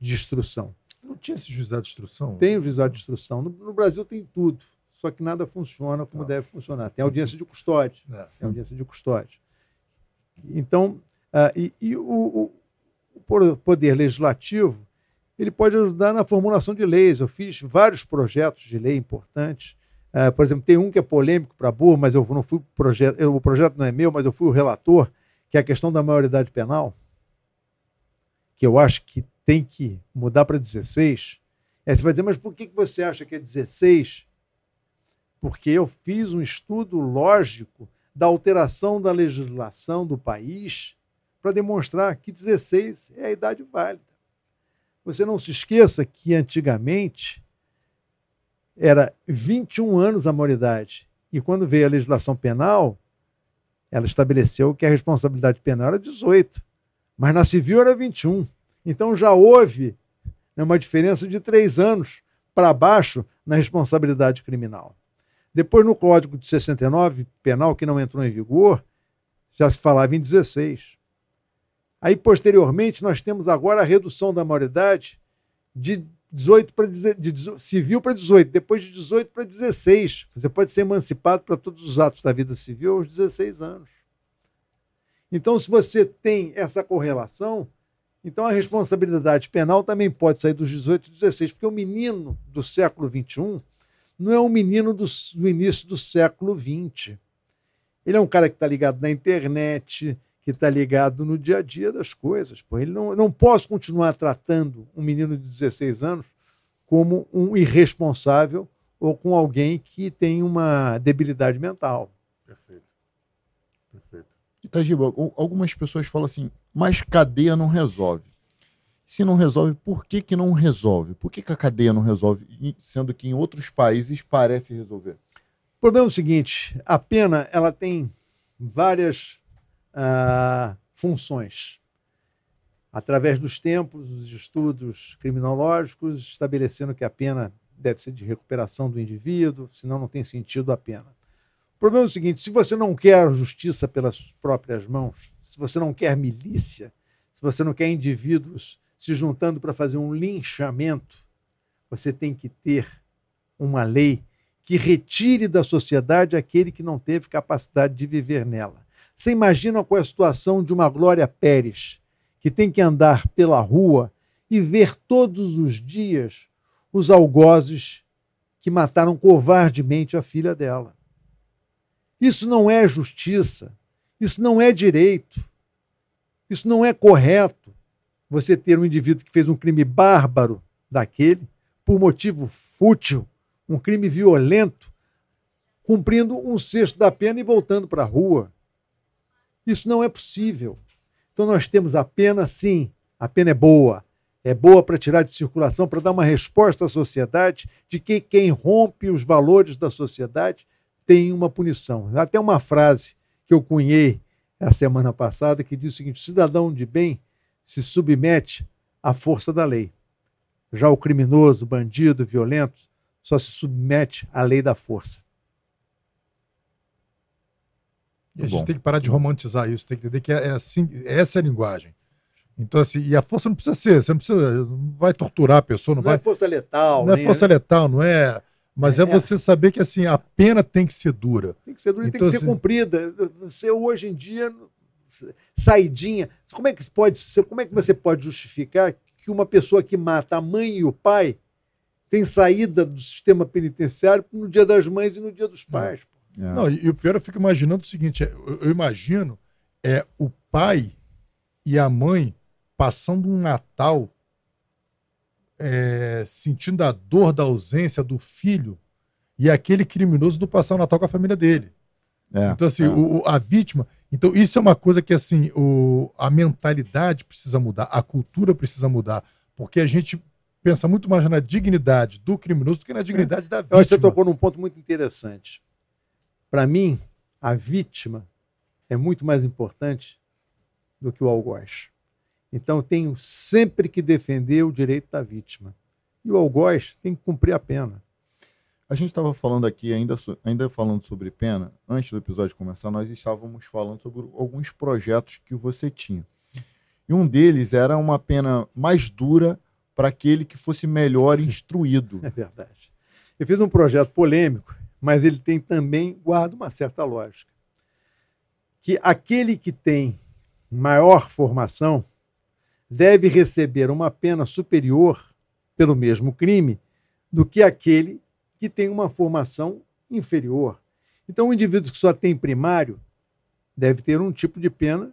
Speaker 3: de instrução.
Speaker 2: não tinha esse juizado de instrução.
Speaker 3: Tem o juizado de instrução. No, no Brasil tem tudo. só que nada funciona como deve funcionar. Tem audiência de custódia.
Speaker 2: É.
Speaker 3: Tem audiência de custódia. Então, ah, e, e o, o- poder legislativo ele pode ajudar na formulação de leis. Eu fiz vários projetos de lei importantes. Ah, por exemplo, tem um que é polêmico para burro, mas eu não fui projeto, eu- o projeto não é meu, mas eu fui o relator, que é a questão da maioridade penal, que eu acho que tem que mudar para 16. Aí você vai dizer, mas por que você acha que é 16? Porque eu fiz um estudo lógico da alteração da legislação do país para demonstrar que 16 é a idade válida. Você não se esqueça que antigamente era 21 anos a maioridade. E quando veio a legislação penal, ela estabeleceu que a responsabilidade penal era 18. Mas na civil era 21. Então já houve né, uma diferença de três anos para baixo na responsabilidade criminal. Depois, no Código de 69 penal, que não entrou em vigor, já se falava em 16. Aí, posteriormente, nós temos agora a redução da maioridade de 18 para de civil para 18, depois de 18 para 16. Você pode ser emancipado para todos os atos da vida civil aos 16 anos. Então, se você tem essa correlação, então a responsabilidade penal também pode sair dos 18 e 16, porque o menino do século XXI não é um menino do, do início do século XX. Ele é um cara que está ligado na internet, que está ligado no dia a dia das coisas. Pô. Ele não, eu não posso continuar tratando um menino de 16 anos como um irresponsável ou com alguém que tem uma debilidade mental.
Speaker 2: Perfeito. Perfeito.
Speaker 1: Itagiba, al- algumas pessoas falam assim, mas cadeia não resolve. Se não resolve, por que, que não resolve? Por que, que a cadeia não resolve, sendo que em outros países parece resolver?
Speaker 3: O problema é o seguinte: a pena ela tem várias funções. Através dos tempos, os estudos criminológicos estabelecendo que a pena deve ser de recuperação do indivíduo, senão não tem sentido a pena. O problema é o seguinte: se você não quer justiça pelas próprias mãos, se você não quer milícia, se você não quer indivíduos se juntando para fazer um linchamento, você tem que ter uma lei que retire da sociedade aquele que não teve capacidade de viver nela. Você imagina qual é a situação de uma Glória Pérez, que tem que andar pela rua e ver todos os dias os algozes que mataram covardemente a filha dela. Isso não é justiça, isso não é direito, isso não é correto. Você ter um indivíduo que fez um crime bárbaro daquele, por motivo fútil, um crime violento, cumprindo um sexto da pena e voltando para a rua. Isso não é possível. Então nós temos a pena, sim, a pena é boa. É boa para tirar de circulação, para dar uma resposta à sociedade de que quem rompe os valores da sociedade tem uma punição. Até uma frase que eu cunhei a semana passada que diz o seguinte: o cidadão de bem se submete à força da lei. Já o criminoso, bandido, violento, só se submete à lei da força.
Speaker 2: E a gente
Speaker 1: bom.
Speaker 2: tem que parar de romantizar isso, tem que entender que é, é assim, essa é a linguagem. Então, assim, e a força não precisa ser, você não precisa, não vai torturar a pessoa, não,
Speaker 3: Não, é
Speaker 2: vai.
Speaker 3: força letal,
Speaker 2: não é
Speaker 3: nem-
Speaker 2: força letal, não é. Mas é,
Speaker 3: É.
Speaker 2: você saber que assim, a pena tem que ser dura.
Speaker 3: Tem que ser dura e tem
Speaker 2: Então,
Speaker 3: que ser
Speaker 2: assim-
Speaker 3: cumprida. Você hoje em dia, saidinha. Como é que pode, como é que você pode justificar que uma pessoa que mata a mãe e o pai tem saída do sistema penitenciário no dia das mães e no dia dos pais?
Speaker 1: É.
Speaker 2: Não, e, e o pior eu fico imaginando o seguinte: é, eu, eu imagino é o pai e a mãe passando um Natal é, sentindo a dor da ausência do filho e aquele criminoso do passar o Natal com a família dele.
Speaker 1: É,
Speaker 2: Então, assim,
Speaker 1: é.
Speaker 2: o- a vítima. Então, isso é uma coisa que, assim, o, a mentalidade precisa mudar, a cultura precisa mudar, porque a gente pensa muito mais na dignidade do criminoso do que na dignidade da
Speaker 3: Eu acho que você
Speaker 2: vítima.
Speaker 3: tocou num ponto muito interessante. Para mim, a vítima é muito mais importante do que o algoz. Então, eu tenho sempre que defender o direito da vítima. E o algoz tem que cumprir a pena.
Speaker 1: A gente estava falando aqui, ainda, ainda falando sobre pena, antes do episódio começar, nós estávamos falando sobre alguns projetos que você tinha. E um deles era uma pena mais dura para aquele que fosse melhor instruído.
Speaker 3: É verdade. Eu fiz um projeto polêmico, mas ele tem também, guarda uma certa lógica. Que aquele que tem maior formação deve receber uma pena superior pelo mesmo crime do que aquele que tem uma formação inferior. Então, o indivíduo que só tem primário deve ter um tipo de pena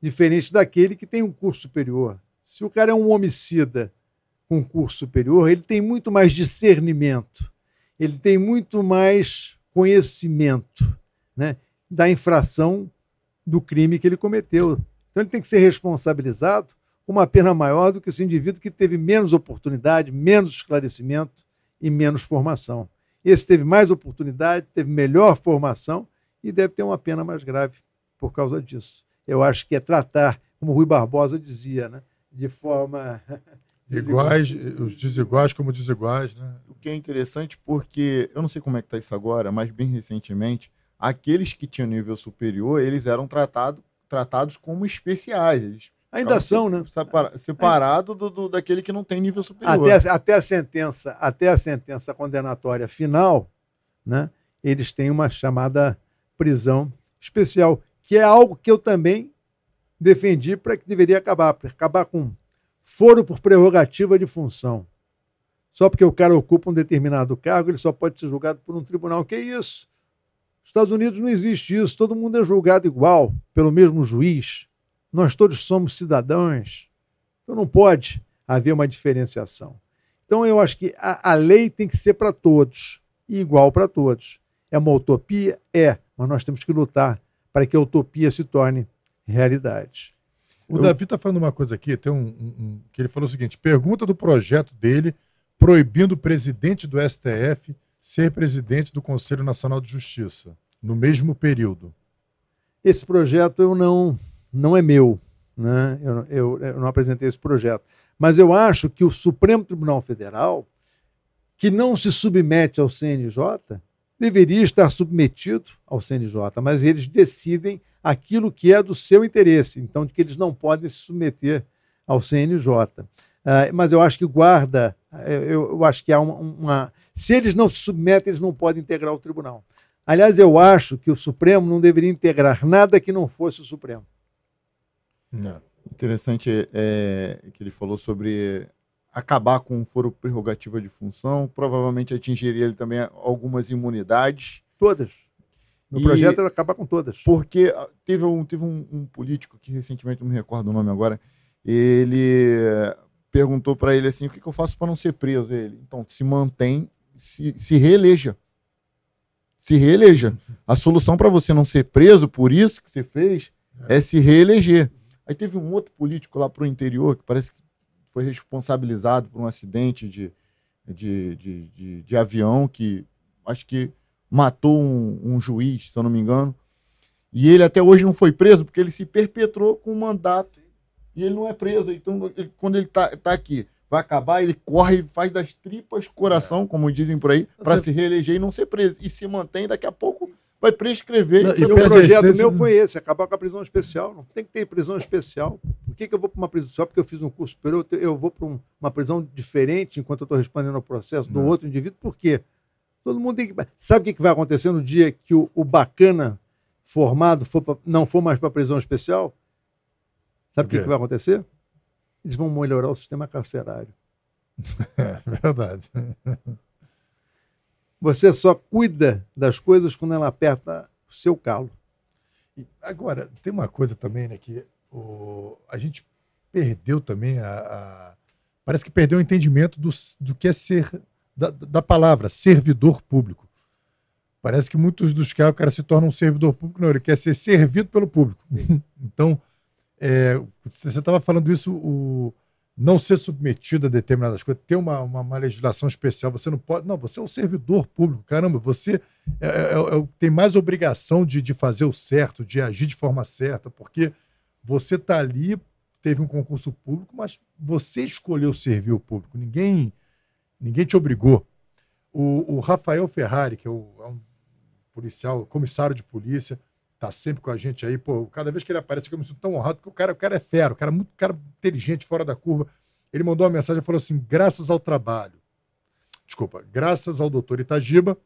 Speaker 3: diferente daquele que tem um curso superior. Se o cara é um homicida com curso superior, ele tem muito mais discernimento, ele tem muito mais conhecimento né, da infração do crime que ele cometeu. Então ele tem que ser responsabilizado com uma pena maior do que esse indivíduo que teve menos oportunidade, menos esclarecimento e menos formação. Esse teve mais oportunidade, teve melhor formação e deve ter uma pena mais grave por causa disso. Eu acho que é tratar, como Rui Barbosa dizia, né, de forma
Speaker 2: Iguais, os desiguais como desiguais, né?
Speaker 1: O que é interessante porque, eu não sei como é que está isso agora, mas bem recentemente, aqueles que tinham nível superior, eles eram tratado, tratados como especiais. Eles
Speaker 3: Ainda são, né?
Speaker 1: Separado do, do, daquele que não tem nível superior.
Speaker 3: Até, até, a sentença, até a sentença condenatória final, né? Eles têm uma chamada prisão especial, que é algo que eu também defendi para que deveria acabar, para acabar com foro por prerrogativa de função. Só porque o cara ocupa um determinado cargo, ele só pode ser julgado por um tribunal. Que isso? Nos Estados Unidos não existe isso. Todo mundo é julgado igual, pelo mesmo juiz. Nós todos somos cidadãos. Então não pode haver uma diferenciação. Então eu acho que a, a lei tem que ser para todos e igual para todos. É uma utopia? É, mas nós temos que lutar para que a utopia se torne realidade.
Speaker 2: O eu... Davi está falando uma coisa aqui, tem um, um, que ele falou o seguinte: pergunta do projeto dele proibindo o presidente do STF ser presidente do Conselho Nacional de Justiça no mesmo período.
Speaker 3: Esse projeto eu não não é meu, né? Eu, eu, eu não apresentei esse projeto, mas eu acho que o Supremo Tribunal Federal, que não se submete ao CNJ, deveria estar submetido ao CNJ, mas eles decidem aquilo que é do seu interesse, então de que eles não podem se submeter ao CNJ. Uh, ah, mas eu acho que guarda, eu, eu acho que há uma, uma, Se eles não se submetem, eles não podem integrar o tribunal. Aliás, eu acho que o Supremo não deveria integrar nada que não fosse o Supremo.
Speaker 1: Não. Interessante é, que ele falou sobre acabar com o foro prerrogativa de função, provavelmente atingiria ele também algumas imunidades.
Speaker 3: Todas. No e projeto ele acaba com todas.
Speaker 1: Porque ah, teve um, teve um, um, político que recentemente, não me recordo o nome agora, ele perguntou para ele assim: o que, que eu faço para não ser preso? Ele, então, se mantém, se, se reeleja. Se reeleja. A solução para você não ser preso por isso que você fez é, é se reeleger. Aí teve um outro político lá para o interior que parece que foi responsabilizado por um acidente de, de, de, de, de avião que acho que matou um, um, juiz, se eu não me engano. E ele até hoje não foi preso porque ele se perpetrou com o mandato e ele não é preso. Então, ele, quando ele está tá aqui, vai acabar, ele corre, faz das tripas coração, é. como dizem por aí, para se reeleger e não ser preso. E se mantém, daqui a pouco vai prescrever.
Speaker 3: Não, e o projeto meu foi esse, acabar com a prisão especial. Não tem que ter prisão especial. Por que, que eu vou para uma prisão? Só porque eu fiz um curso superior, eu vou para um, uma prisão diferente enquanto eu estou respondendo ao processo do outro indivíduo. Por quê? Todo mundo tem que. Sabe o que vai acontecer no dia que o, o bacana formado for pra, não for mais para prisão especial? Sabe o que, que vai acontecer? Eles vão melhorar o sistema carcerário.
Speaker 2: É verdade.
Speaker 3: Você só cuida das coisas quando ela aperta o seu calo.
Speaker 2: E agora, tem uma coisa também, né, que o, a gente perdeu também a, a, Parece que perdeu o entendimento do, do que é ser da, da palavra, servidor público. Parece que muitos dos casos o cara se torna um servidor público, não, ele quer ser servido pelo público. então, é, você estava falando isso, o não ser submetido a determinadas coisas, ter uma, uma, uma, legislação especial, você não pode. Não, você é um servidor público, caramba, você é, é, é, é tem mais obrigação de, de fazer o certo, de agir de forma certa, porque você está ali, teve um concurso público, mas você escolheu servir o público. Ninguém Ninguém te obrigou. O, o Rafael Ferrari, que é, o, é, um policial, comissário de polícia, tá sempre com a gente aí. Pô, cada vez que ele aparece, eu me sinto tão honrado, porque o cara, o cara é fero, o cara é muito cara inteligente, fora da curva. Ele mandou uma mensagem e falou assim: graças ao trabalho. Desculpa, graças ao doutor Itagiba,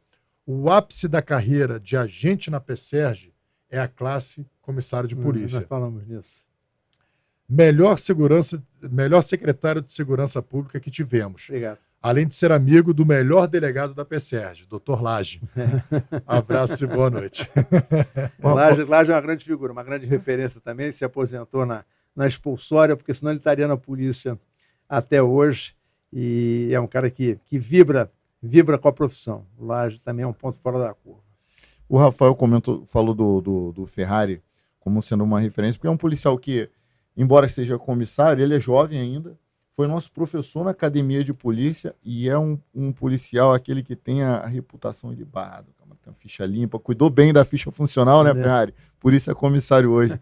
Speaker 2: o ápice da carreira de agente na PSERG é a classe comissário de
Speaker 3: Hum,
Speaker 2: polícia.
Speaker 3: Nós falamos nisso.
Speaker 2: Melhor segurança, melhor secretário de segurança pública que tivemos.
Speaker 3: Obrigado.
Speaker 2: Além de ser amigo do melhor delegado da PSERG, doutor Lage. Abraço e boa noite.
Speaker 3: Laje, Laje é uma grande figura, uma grande referência também. Se aposentou na, na expulsória, porque senão ele estaria na polícia até hoje. E é um cara que, que vibra, vibra com a profissão. O Laje também é um ponto fora da curva.
Speaker 1: O Rafael comentou, falou do, do, do Ferrari como sendo uma referência, porque é um policial que, embora seja comissário, ele é jovem ainda, foi nosso professor na academia de polícia e é um, um policial aquele que tem a, reputação ilibada, tem uma ficha limpa, cuidou bem da ficha funcional, né,
Speaker 3: É.
Speaker 1: Ferrari? Por isso é comissário hoje.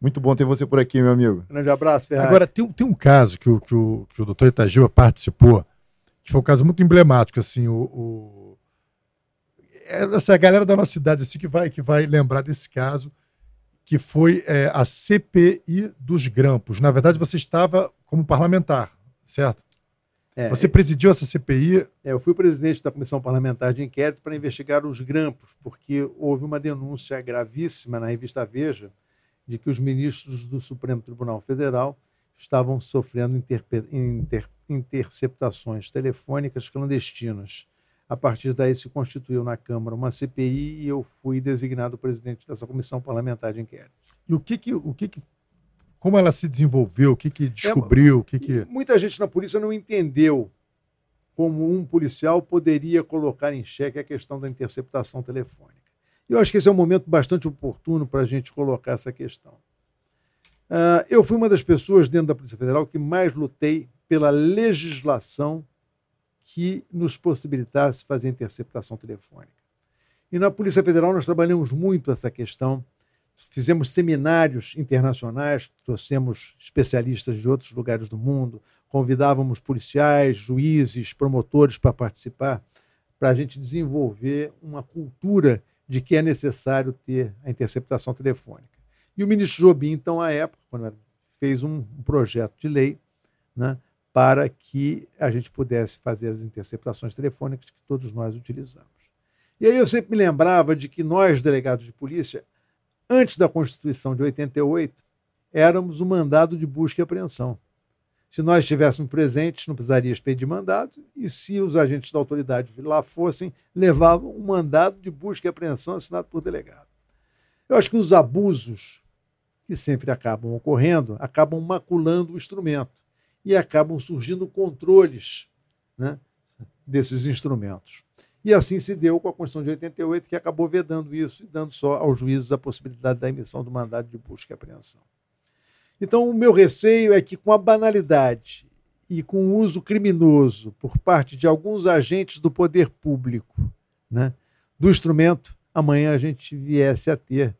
Speaker 1: Muito bom ter você por aqui, meu amigo.
Speaker 3: Grande abraço, Ferrari.
Speaker 2: Agora, tem, um- tem um caso que o, que, o, que o doutor Itagiba participou, que foi um caso muito emblemático, assim, o... o- é, essa galera da nossa cidade assim, que, vai, que vai lembrar desse caso, que foi é, a CPI dos grampos. Na verdade, você estava como parlamentar, certo?
Speaker 3: É,
Speaker 2: Você presidiu essa CPI,
Speaker 3: É, eu fui presidente da Comissão Parlamentar de Inquérito para investigar os grampos, porque houve uma denúncia gravíssima na revista Veja de que os ministros do Supremo Tribunal Federal estavam sofrendo inter- interceptações telefônicas clandestinas. A partir daí se constituiu na Câmara uma CPI e eu fui designado presidente dessa Comissão Parlamentar de Inquérito.
Speaker 2: e o que que, o que, que como ela se desenvolveu, o que que descobriu, o que que...
Speaker 3: Muita gente na polícia não entendeu como um policial poderia colocar em xeque a questão da interceptação telefônica. Eu acho que esse é um momento bastante oportuno para a gente colocar essa questão. Ah, eu fui uma das pessoas dentro da Polícia Federal que mais lutei pela legislação que nos possibilitasse fazer interceptação telefônica. E na Polícia Federal nós trabalhamos muito essa questão fizemos seminários internacionais, trouxemos especialistas de outros lugares do mundo, convidávamos policiais, juízes, promotores para participar, para a gente desenvolver uma cultura de que é necessário ter a interceptação telefônica. E o ministro Jobim, então, à época, fez um um projeto de lei né, para que a gente pudesse fazer as interceptações telefônicas que todos nós utilizamos. E aí eu sempre me lembrava de que nós, delegados de polícia, antes da Constituição de 88, éramos o mandado de busca e apreensão. Se nós estivéssemos presentes, não precisaria expedir mandado, e se os agentes da autoridade lá fossem, levavam um mandado de busca e apreensão assinado por delegado. Eu acho que os abusos que sempre acabam ocorrendo acabam maculando o instrumento e acabam surgindo controles né, desses instrumentos. E assim se deu com a Constituição de 88, que acabou vedando isso e dando só aos juízes a possibilidade da emissão do mandado de busca e apreensão. Então, o meu receio é que, com a banalidade e com o uso criminoso por parte de alguns agentes do poder público né, do instrumento, amanhã a gente viesse a ter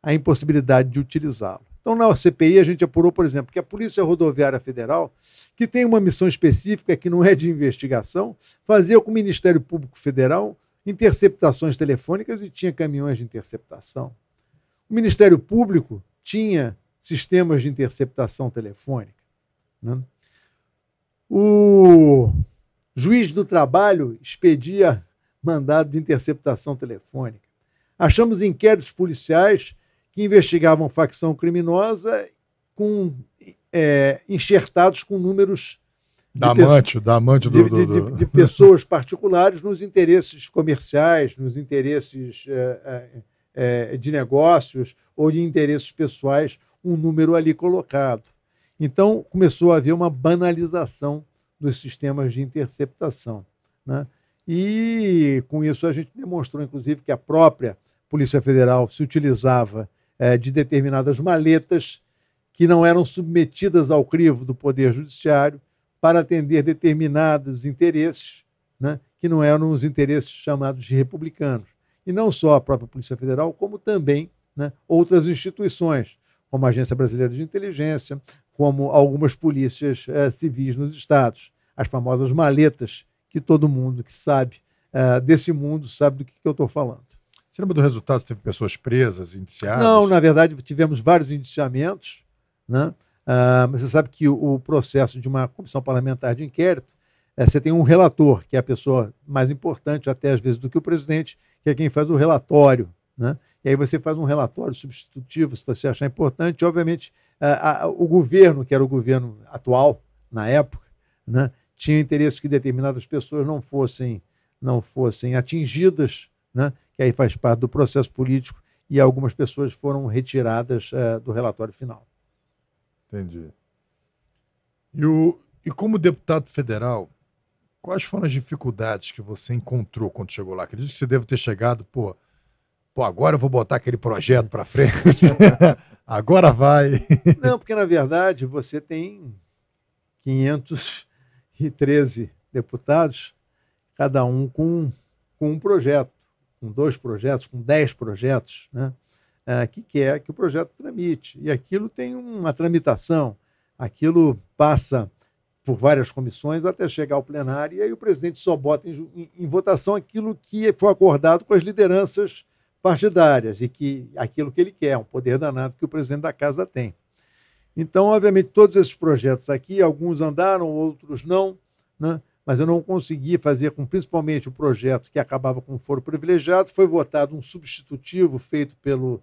Speaker 3: a impossibilidade de utilizá-lo. Então, na CPI, a gente apurou, por exemplo, que a Polícia Rodoviária Federal, que tem uma missão específica que não é de investigação, fazia com o Ministério Público Federal interceptações telefônicas e tinha caminhões de interceptação. O Ministério Público tinha sistemas de interceptação telefônica. Né? O juiz do trabalho expedia mandado de interceptação telefônica. Achamos inquéritos policiais que investigavam facção criminosa com é, enxertados com números de
Speaker 2: Da
Speaker 3: pessoas-
Speaker 2: amante, da amante
Speaker 3: de,
Speaker 2: do...
Speaker 3: de- de- de pessoas particulares nos interesses comerciais, nos interesses eh, eh, eh, de negócios ou de interesses pessoais, um número ali colocado. Então, começou a haver uma banalização dos sistemas de interceptação. Né? E, com isso, a gente demonstrou, inclusive, que a própria Polícia Federal se utilizava eh, de determinadas maletas que não eram submetidas ao crivo do Poder Judiciário para atender determinados interesses, né, que não eram os interesses chamados de republicanos. E não só a própria Polícia Federal, como também né, outras instituições, como a Agência Brasileira de Inteligência, como algumas polícias eh, civis nos estados, as famosas maletas, que todo mundo que sabe eh, desse mundo sabe do que, que eu estou falando.
Speaker 2: Você lembra do resultado? Se teve pessoas presas, indiciadas?
Speaker 3: Não, na verdade, tivemos vários indiciamentos, né? Ah, mas você sabe que o, o processo de uma comissão parlamentar de inquérito é, você tem um relator, que é a pessoa mais importante, até às vezes, do que o presidente, que é quem faz o relatório. Né? E aí você faz um relatório substitutivo, se você achar importante. Obviamente, a, o governo, que era o governo atual, na época, né, tinha interesse que determinadas pessoas não fossem, não fossem atingidas, né, que aí faz parte do processo político, e algumas pessoas foram retiradas uh, do relatório final.
Speaker 2: Entendi. E, o, e como deputado federal, quais foram as dificuldades que você encontrou quando chegou lá? Acredito que você deve ter chegado, pô, pô agora eu vou botar aquele projeto para frente, agora vai.
Speaker 3: Não, porque na verdade você tem 513 deputados, cada um com, com um projeto, com dois projetos, com dez projetos, né? É, que quer que o projeto tramite. E aquilo tem uma tramitação, aquilo passa por várias comissões até chegar ao plenário, e aí o presidente só bota em, em, em votação aquilo que foi acordado com as lideranças partidárias e que aquilo que ele quer, um poder danado que o presidente da casa tem. Então, obviamente, todos esses projetos aqui, alguns andaram, outros não, né? Mas eu não consegui fazer com principalmente o projeto que acabava com o foro privilegiado. Foi votado um substitutivo feito pelo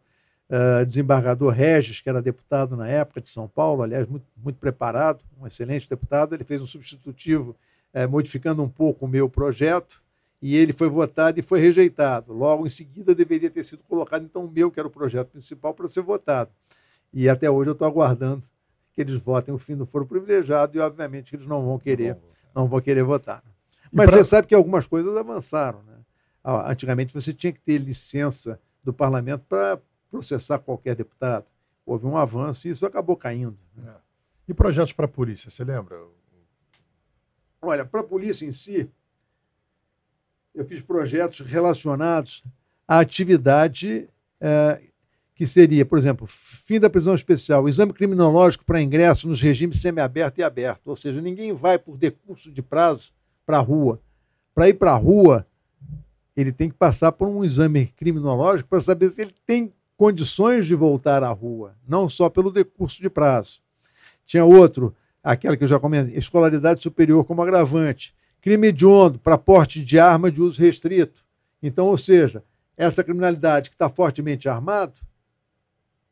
Speaker 3: uh, desembargador Regis, que era deputado na época de São Paulo, aliás, muito, muito preparado, um excelente deputado. Ele fez um substitutivo uh, modificando um pouco o meu projeto e ele foi votado e foi rejeitado. Logo em seguida deveria ter sido colocado então o meu, que era o projeto principal, para ser votado. E até hoje eu estou aguardando que eles votem o fim do foro privilegiado e, obviamente, que eles não vão querer, não, não vão querer votar. Mas pra... você sabe que algumas coisas avançaram. Né? Ah, antigamente você tinha que ter licença do parlamento para processar qualquer deputado. Houve um avanço e isso acabou caindo.
Speaker 2: É. E projetos para a polícia, você lembra?
Speaker 3: Olha, para a polícia em si, eu fiz projetos relacionados à atividade é, que seria, por exemplo, fim da prisão especial, exame criminológico para ingresso nos regimes semiaberto e aberto. Ou seja, ninguém vai por decurso de prazo para a rua. Para ir para a rua, ele tem que passar por um exame criminológico para saber se ele tem condições de voltar à rua, não só pelo decurso de prazo. Tinha outro, aquela que eu já comentei, escolaridade superior como agravante. Crime hediondo para porte de arma de uso restrito. Então, ou seja, essa criminalidade que está fortemente armado,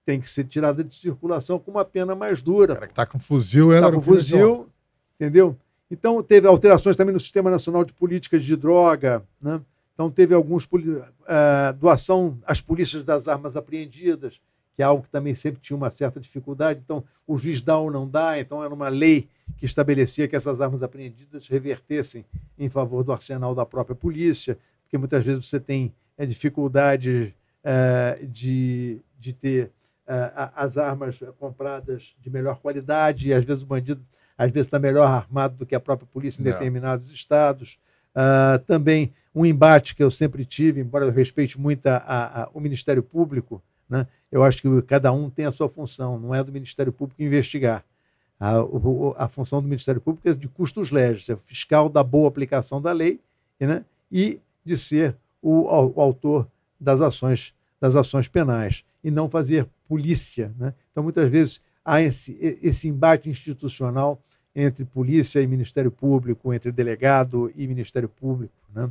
Speaker 3: tem que ser tirada de circulação com uma pena mais dura. O
Speaker 2: cara que está com fuzil
Speaker 3: é Está com fuzil, entendeu? Então, teve alterações também no Sistema Nacional de Políticas de Droga, né? Então, teve alguns. Uh, doação às polícias das armas apreendidas, que é algo que também sempre tinha uma certa dificuldade. Então, o juiz dá ou não dá, então era uma lei que estabelecia que essas armas apreendidas revertessem em favor do arsenal da própria polícia, porque muitas vezes você tem é, dificuldade uh, de, de ter as armas compradas de melhor qualidade, e às vezes o bandido às vezes está melhor armado do que a própria polícia em Não. determinados estados. Uh, também um embate que eu sempre tive, embora eu respeite muito a, a, a, o Ministério Público, né? eu acho que cada um tem a sua função, não é do Ministério Público investigar. A, o, função do Ministério Público é de custos legis, é fiscal da boa aplicação da lei né? e de ser o, o autor das ações, das ações penais e não fazer polícia. Né? Então, muitas vezes, há esse, esse embate institucional entre polícia e Ministério Público, entre delegado e Ministério Público. Né?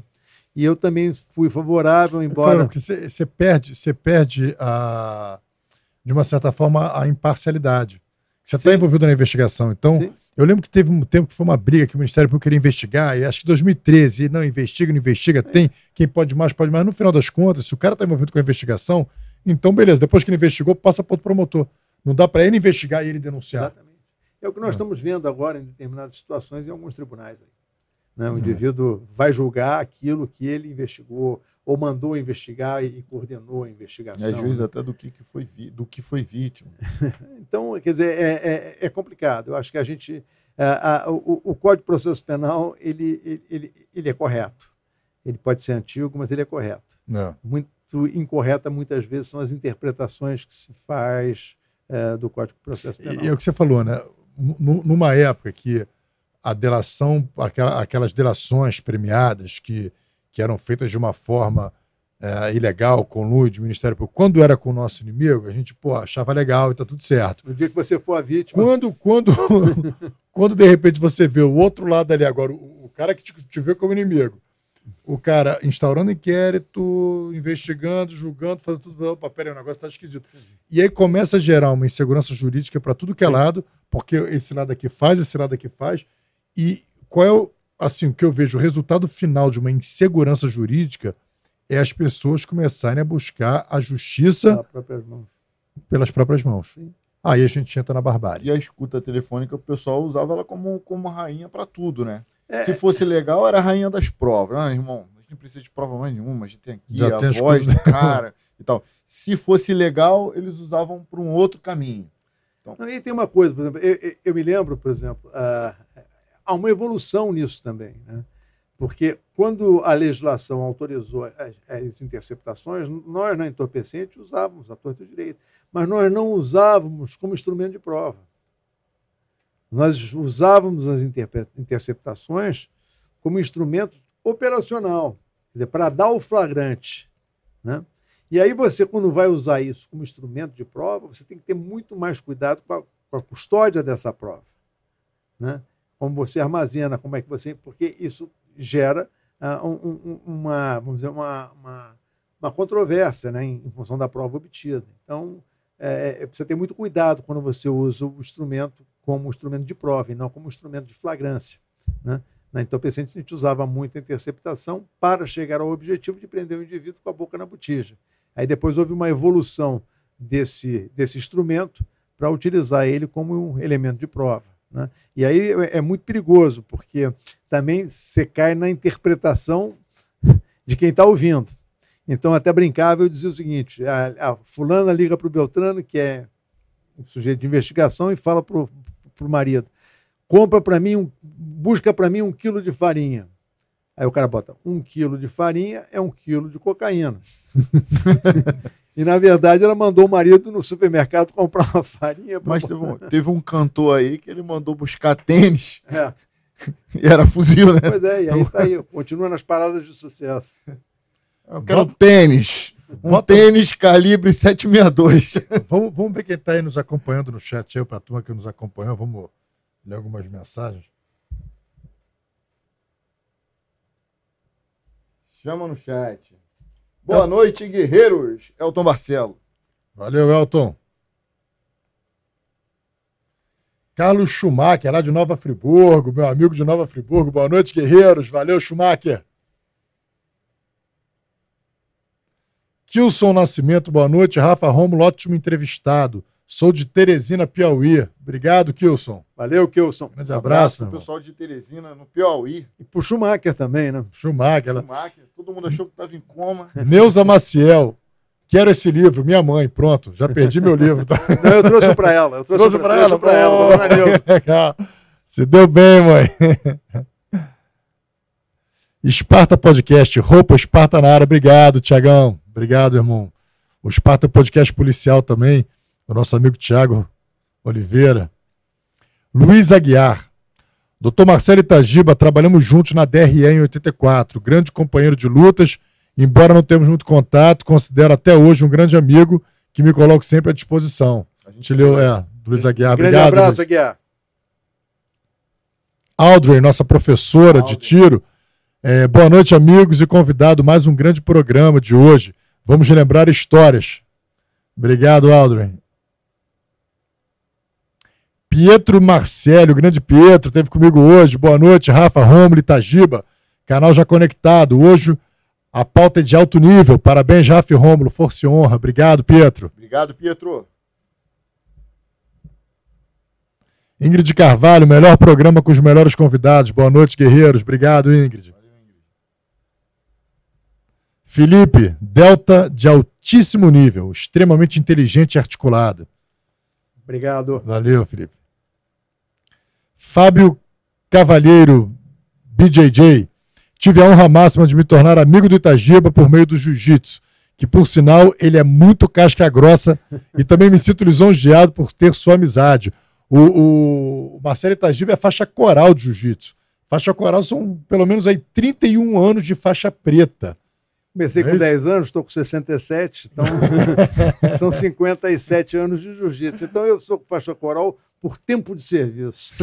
Speaker 3: E eu também fui favorável, embora.
Speaker 2: Você perde, você perde a, de uma certa forma a imparcialidade. Você está envolvido na investigação. Então, Sim. Eu lembro que teve um tempo que foi uma briga que o Ministério Público queria investigar, e acho que 2013, não investiga, não investiga, é. tem quem pode mais, pode mais. No final das contas, se o cara está envolvido com a investigação, então, beleza, depois que ele investigou, passa para outro promotor. Não dá para ele investigar e ele denunciar.
Speaker 3: Exatamente. É o que nós estamos vendo agora em determinadas situações em alguns tribunais. Aí. Né? O indivíduo vai julgar aquilo que ele investigou, ou mandou investigar e coordenou a investigação.
Speaker 1: É juiz até do que, que foi, do que foi vítima.
Speaker 3: então, quer dizer, é, é, é, complicado. Eu acho que a gente. A, a, o, o, Código de Processo Penal ele, ele, ele é correto. Ele pode ser antigo, mas ele é correto.
Speaker 2: Não.
Speaker 3: Muito incorreta muitas vezes são as interpretações que se faz é, do Código de Processo Penal.
Speaker 2: E é o que você falou, né? N numa época que a delação, aquela, aquelas delações premiadas que, que eram feitas de uma forma é, ilegal, com luz do Ministério Público, quando era com o nosso inimigo, a gente pô, achava legal e tá tudo certo.
Speaker 3: No dia que você for a vítima.
Speaker 2: Quando, quando, quando de repente você vê o outro lado ali agora, o, cara que te, te vê como inimigo. O cara instaurando inquérito, investigando, julgando, fazendo tudo. Opa, peraí, o negócio tá esquisito. E aí começa a gerar uma insegurança jurídica para tudo que é lado, porque esse lado aqui faz, esse lado aqui faz. E qual é o, assim, o que eu vejo? O resultado final de uma insegurança jurídica é as pessoas começarem a buscar a justiça
Speaker 3: próprias mãos.
Speaker 2: pelas próprias mãos.
Speaker 3: Sim.
Speaker 2: Aí a gente entra na barbárie.
Speaker 1: E a escuta telefônica, o pessoal usava ela como, como rainha para tudo, né?
Speaker 3: É.
Speaker 1: Se fosse legal, era a rainha das provas. Ah, irmão, a gente não precisa de prova mais nenhuma, a gente tem aqui
Speaker 2: Já
Speaker 1: a
Speaker 2: tem as
Speaker 1: voz
Speaker 2: coisas.
Speaker 1: do cara e tal. Se fosse legal, eles usavam para um outro caminho.
Speaker 3: Não, e tem uma coisa, por exemplo, eu, eu- eu me lembro, por exemplo, ah, há uma evolução nisso também, né? Porque quando a legislação autorizou as, as interceptações, nós na entorpecente usávamos a torta direito, mas nós não usávamos como instrumento de prova. Nós usávamos as interceptações como instrumento operacional, para dar o flagrante. Né? E aí você, quando vai usar isso como instrumento de prova, você tem que ter muito mais cuidado com a, com a custódia dessa prova. Né? Como você armazena, como é que você. Porque isso gera ah, um- um- uma, vamos dizer, uma, uma, uma controvérsia né, em, função da prova obtida. Então, é, é, precisa ter muito cuidado quando você usa o instrumento como instrumento de prova e não como instrumento de flagrância. Né? Na entorpecente, a gente usava muito a interceptação para chegar ao objetivo de prender o indivíduo com a boca na botija. Aí depois houve uma evolução desse, desse instrumento para utilizar ele como um elemento de prova. Né? E aí é é muito perigoso, porque também você cai na interpretação de quem está ouvindo. Então, até brincava, eu dizia o seguinte: a, a fulana liga para o Beltrano, que é um sujeito de investigação, e fala para o marido: compra para mim, um, busca para mim um quilo de farinha. Aí o cara bota: um quilo de farinha é um quilo de cocaína. e na verdade ela mandou o marido no supermercado comprar uma farinha. pra-
Speaker 1: Mas teve um, teve um cantor aí que ele mandou buscar tênis
Speaker 3: É,
Speaker 1: e era fuzil, né?
Speaker 3: pois é, e aí tá aí, continua nas paradas de sucesso.
Speaker 1: Eu quero tênis. Um
Speaker 2: Bota-
Speaker 1: tênis calibre 762.
Speaker 2: Vamos, vamos ver quem está aí nos acompanhando no chat aí, para a turma que nos acompanhou. Vamos ler algumas mensagens.
Speaker 1: Chama no chat. Boa noite, guerreiros. Elton Barcelo.
Speaker 2: Valeu, Elton. Carlos Schumacher, lá de Nova Friburgo, meu amigo de Nova Friburgo. Boa noite, guerreiros. Valeu, Schumacher. Kilson Nascimento, boa noite. Rafa Romulo, ótimo entrevistado. Sou de Teresina, Piauí. Obrigado, Kilson.
Speaker 3: Valeu, Kilson.
Speaker 2: Grande abraço,
Speaker 1: pro
Speaker 2: meu irmão.
Speaker 1: pessoal de Teresina, no Piauí.
Speaker 3: E pro Schumacher também, né?
Speaker 2: Schumacher. ela-
Speaker 1: Schumacher. Todo mundo achou que estava em coma.
Speaker 2: Neuza Maciel. Quero esse livro, minha mãe. Pronto, já perdi meu livro. Tá?
Speaker 3: Não, eu trouxe para ela. Eu trouxe,
Speaker 2: Trouxe
Speaker 3: pra,
Speaker 2: pra
Speaker 3: trouxe
Speaker 2: ela?
Speaker 3: pra ela. Neuza.
Speaker 2: Legal. Se deu bem, mãe. Esparta Podcast, roupa Esparta na área. Obrigado, Tiagão. Obrigado, irmão. O Esparta Podcast Policial também, o nosso amigo Tiago Oliveira. Luiz Aguiar. Doutor Marcelo Itagiba, trabalhamos juntos na DRE em 84. Grande companheiro de lutas, embora não tenhamos muito contato, considero até hoje um grande amigo que me coloco sempre à disposição.
Speaker 1: A
Speaker 2: gente leu, é, Luiz Aguiar.
Speaker 3: Grande
Speaker 2: Obrigado,
Speaker 3: abraço,
Speaker 2: Luiz.
Speaker 3: Aguiar.
Speaker 2: Audrey, nossa professora de
Speaker 1: Audrey.
Speaker 2: tiro. É, boa noite, amigos e convidado. Mais um grande programa de hoje. Vamos relembrar histórias. Obrigado, Audrey. Pietro Marcelo, grande Pietro, esteve comigo hoje. Boa noite, Rafa, Romulo, Itagiba. Canal já conectado. Hoje a pauta é de alto nível. Parabéns, Rafa e Rômulo. Força e honra. Obrigado, Pietro.
Speaker 1: Obrigado, Pietro.
Speaker 2: Ingrid Carvalho, melhor programa com os melhores convidados. Boa noite, guerreiros. Obrigado, Ingrid. Felipe, Delta de altíssimo nível, extremamente inteligente e articulado.
Speaker 3: Obrigado.
Speaker 2: Valeu, Felipe. Fábio Cavalheiro, BJJ. Tive a honra máxima de me tornar amigo do Itagiba por meio do jiu-jitsu, que por sinal ele é muito casca grossa e também me sinto lisonjeado por ter sua amizade. O, o- Marcelo Itagiba é faixa coral de jiu-jitsu. Faixa coral são pelo menos aí 31 anos de faixa preta.
Speaker 3: Comecei
Speaker 2: É
Speaker 3: com
Speaker 2: isso?
Speaker 3: 10 anos, estou com 67, então são 57 anos de jiu-jitsu. Então eu sou faixa coral por tempo de serviço.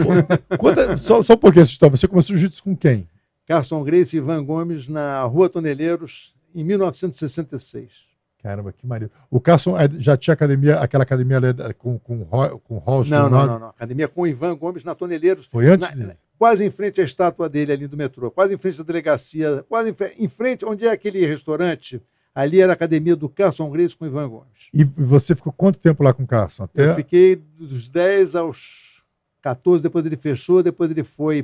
Speaker 2: Conta, só, só um pouquinho essa história. Você começou jiu-jitsu com quem?
Speaker 3: Carson Grace e Ivan Gomes na Rua Toneleiros em 1966.
Speaker 2: Caramba, que maneiro. O Carson é, já tinha academia, aquela academia com, com, com Halls?
Speaker 3: Não, não, não, não. Academia com Ivan Gomes na Toneleiros.
Speaker 2: Foi antes na,
Speaker 3: Quase em frente à estátua dele ali do metrô, quase em frente à delegacia, quase em frente, onde é aquele restaurante, ali era a academia do Carson Grace com Ivan Gomes.
Speaker 2: E você ficou quanto tempo lá com o Carson?
Speaker 3: Até... Eu fiquei dos 10 aos 14, depois ele fechou, depois ele foi.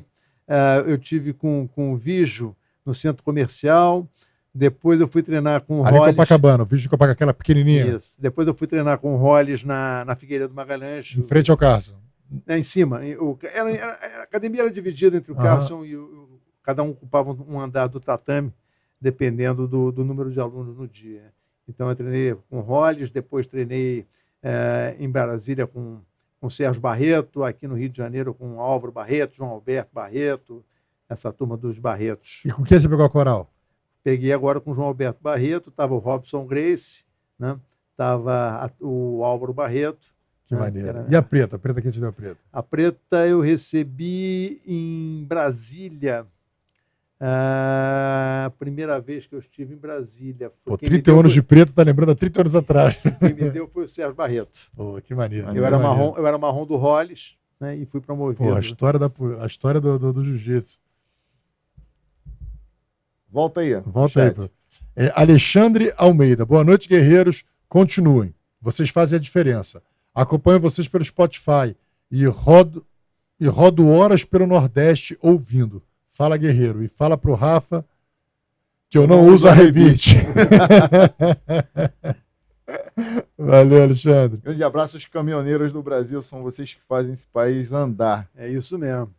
Speaker 3: Uh, eu tive com, com o Vijo no centro comercial, depois eu fui treinar com o
Speaker 2: Ali Hollis. Copacabana, o vídeo de Copacabana, aquela pequenininha. Isso.
Speaker 3: Depois eu fui treinar com o Hollis na, na Figueiredo Magalhães.
Speaker 2: Em frente ao Carson.
Speaker 3: É, em cima. O, era, era, a academia era dividida entre o uhum. Carson e o, Cada um ocupava um andar do tatame, dependendo do, do número de alunos no dia. Então eu treinei com o Hollis, depois treinei é, em Brasília com, com Sérgio Barreto, aqui no Rio de Janeiro com Álvaro Barreto, João Alberto Barreto, essa turma dos Barretos.
Speaker 2: E com quem você pegou a coral?
Speaker 3: Peguei agora com João Alberto Barreto, estava o Robson Grace, né? estava o Álvaro Barreto.
Speaker 2: Que né? maneiro. Era... E a preta? A preta quem te deu a preta?
Speaker 3: A preta eu recebi em Brasília. A primeira vez que eu estive em Brasília.
Speaker 2: Foi Pô, 30 anos foi... de preto, tá lembrando há 30 anos atrás.
Speaker 3: Quem me deu foi o Sérgio Barreto.
Speaker 2: Pô, que maneiro.
Speaker 3: Eu, era, Marrom, eu era marrom do Hollis né, e fui promovido. Pô,
Speaker 2: a história, da, a história do, do, do jiu-jitsu.
Speaker 1: Volta aí.
Speaker 2: Volta aí. É, Alexandre Almeida. Boa noite, guerreiros. Continuem. Vocês fazem a diferença. Acompanho vocês pelo Spotify e rodo, e rodo horas pelo Nordeste ouvindo. Fala, guerreiro. E fala pro Rafa que eu não, não uso a rebite. Valeu, Alexandre.
Speaker 1: Grande abraço aos caminhoneiros do Brasil. São vocês que fazem esse país andar.
Speaker 3: É isso mesmo.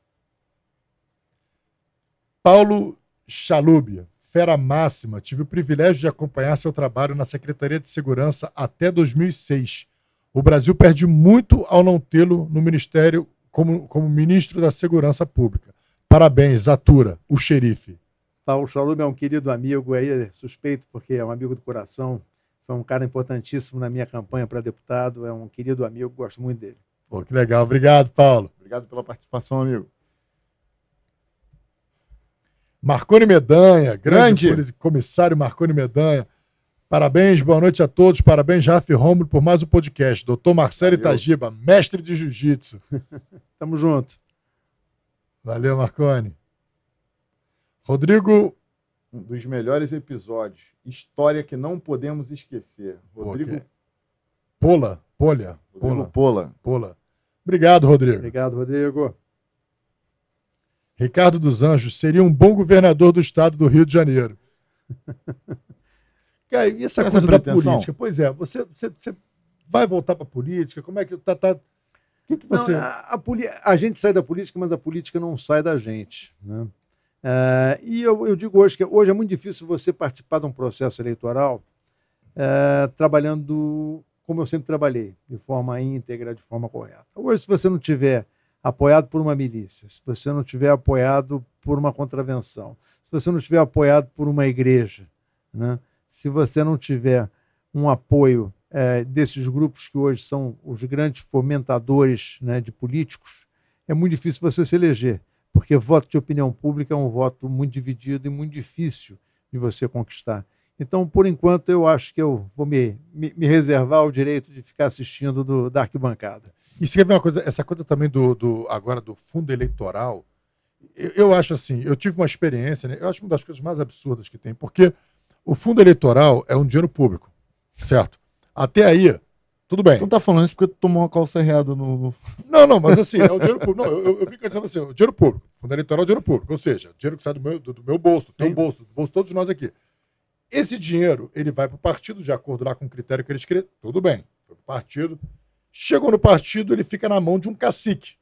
Speaker 2: Paulo Chalúbia, fera máxima, tive o privilégio de acompanhar seu trabalho na Secretaria de Segurança até 2006. O Brasil perde muito ao não tê-lo no Ministério como, como ministro da Segurança Pública. Parabéns, Atura, o xerife.
Speaker 3: Paulo Chalúbia é um querido amigo, aí é suspeito porque é um amigo do coração. Foi um cara importantíssimo na minha campanha para deputado, é um querido amigo, gosto muito dele.
Speaker 2: Pô, que legal. Obrigado, Paulo.
Speaker 1: Obrigado pela participação, amigo.
Speaker 2: Marconi Medanha, grande, grande. comissário Marconi Medanha. Parabéns, boa noite a todos. Parabéns, Rafa e Romulo, por mais um podcast. Doutor Marcelo Valeu. Itagiba, mestre de jiu-jitsu.
Speaker 3: Tamo junto.
Speaker 2: Valeu, Marconi. Rodrigo.
Speaker 1: Um dos melhores episódios. História que não podemos esquecer. Rodrigo. Okay.
Speaker 2: Pola. Polha.
Speaker 1: Pola. Pola.
Speaker 2: Pola. Obrigado, Rodrigo.
Speaker 3: Obrigado, Rodrigo.
Speaker 2: Ricardo dos Anjos seria um bom governador do estado do Rio de Janeiro. Cara, e essa, essa coisa da política? Pois é, você, você, você vai voltar para a política? Como é que tá, tá...
Speaker 3: Que que você... Não, a, a, a, gente sai da política, mas a política não sai da gente. Né? Uh, e eu, eu, digo hoje que hoje é muito difícil você participar de um processo eleitoral uh, trabalhando como eu sempre trabalhei, de forma íntegra, de forma correta. Hoje, se você não tiver apoiado por uma milícia, se você não tiver apoiado por uma contravenção, se você não tiver apoiado por uma igreja, né? se você não tiver um apoio é, desses grupos que hoje são os grandes fomentadores né, de políticos, é muito difícil você se eleger, porque voto de opinião pública é um voto muito dividido e muito difícil de você conquistar. Então, por enquanto, eu acho que eu vou me, me, me reservar o direito de ficar assistindo do, da arquibancada.
Speaker 2: E você quer ver uma coisa, essa coisa também do, do agora do fundo eleitoral, eu, eu, acho assim, eu tive uma experiência, né, eu acho uma das coisas mais absurdas que tem, porque o fundo eleitoral é um dinheiro público, certo? Até aí, tudo bem.
Speaker 1: Tu não tá falando isso porque tu tomou uma calça errada no.
Speaker 2: Não, não, mas assim, é o dinheiro público. Não, eu, eu, eu fico dizendo assim, o dinheiro público. Fundo eleitoral é o dinheiro público. Ou seja, dinheiro que sai do meu, do, do meu bolso, do teu bolso, do bolso de todos nós aqui. Esse dinheiro, ele vai para o partido, de acordo lá com o critério que eles querem. Tudo bem, foi para o partido. Chegou no partido, ele fica na mão de um cacique.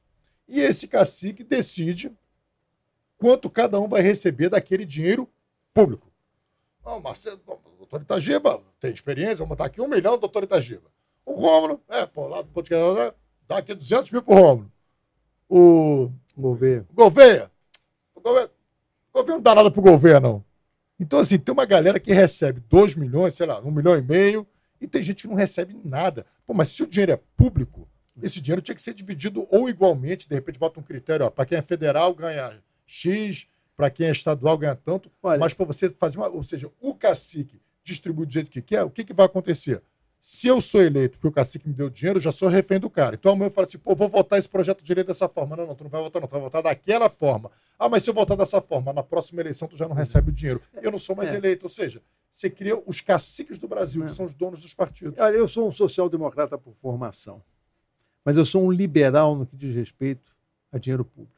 Speaker 2: E esse cacique decide quanto cada um vai receber daquele dinheiro público. Ah, Marcelo, doutor Itagiba, tem experiência, vamos botar aqui um milhão, doutor Itagiba. O Rômulo, é, pô, lá do podcast, dá aqui 200 mil pro Rômulo. O
Speaker 3: Gouveia.
Speaker 2: Gouveia. O Gouveia, Gouveia não dá nada pro Gouveia, não. Então, assim, tem uma galera que recebe 2 milhões, sei lá, 1 um milhão e meio, e tem gente que não recebe nada. Pô, mas se o dinheiro é público, esse dinheiro tinha que ser dividido ou igualmente, de repente bota um critério, para quem é federal ganha X, para quem é estadual ganha tanto,
Speaker 3: Olha,
Speaker 2: mas para você fazer uma. Ou seja, o cacique distribui do jeito que quer, o que, que vai acontecer? Se eu sou eleito porque o cacique me deu dinheiro, eu já sou refém do cara. Então amanhã eu falo assim, pô, vou votar esse projeto de lei dessa forma. Não, não, tu não vai votar, não, tu vai votar daquela forma. Ah, mas se eu votar dessa forma, na próxima eleição tu já não recebe o dinheiro. Eu não sou mais
Speaker 3: É.
Speaker 2: eleito. Ou seja, você cria os caciques do Brasil,
Speaker 3: É.
Speaker 2: que são os donos dos partidos.
Speaker 3: Olha, eu sou um social-democrata por formação, mas eu sou um liberal no que diz respeito a dinheiro público.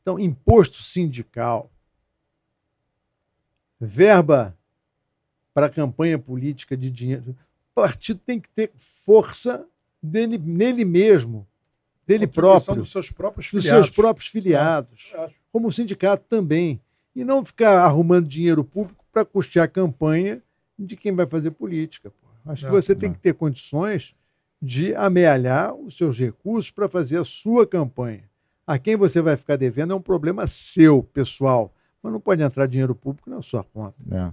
Speaker 3: Então, imposto sindical, verba para campanha política de dinheiro. O partido tem que ter força dele, nele mesmo, dele próprio,
Speaker 2: dos seus próprios
Speaker 3: dos
Speaker 2: filiados.
Speaker 3: seus próprios filiados
Speaker 2: acho.
Speaker 3: como o sindicato também. E não ficar arrumando dinheiro público para custear a campanha de quem vai fazer política. pô. Acho que você tem que ter condições de amealhar os seus recursos para fazer a sua campanha. A quem você vai ficar devendo é um problema seu, pessoal. Mas não pode entrar dinheiro público na sua conta.
Speaker 1: É.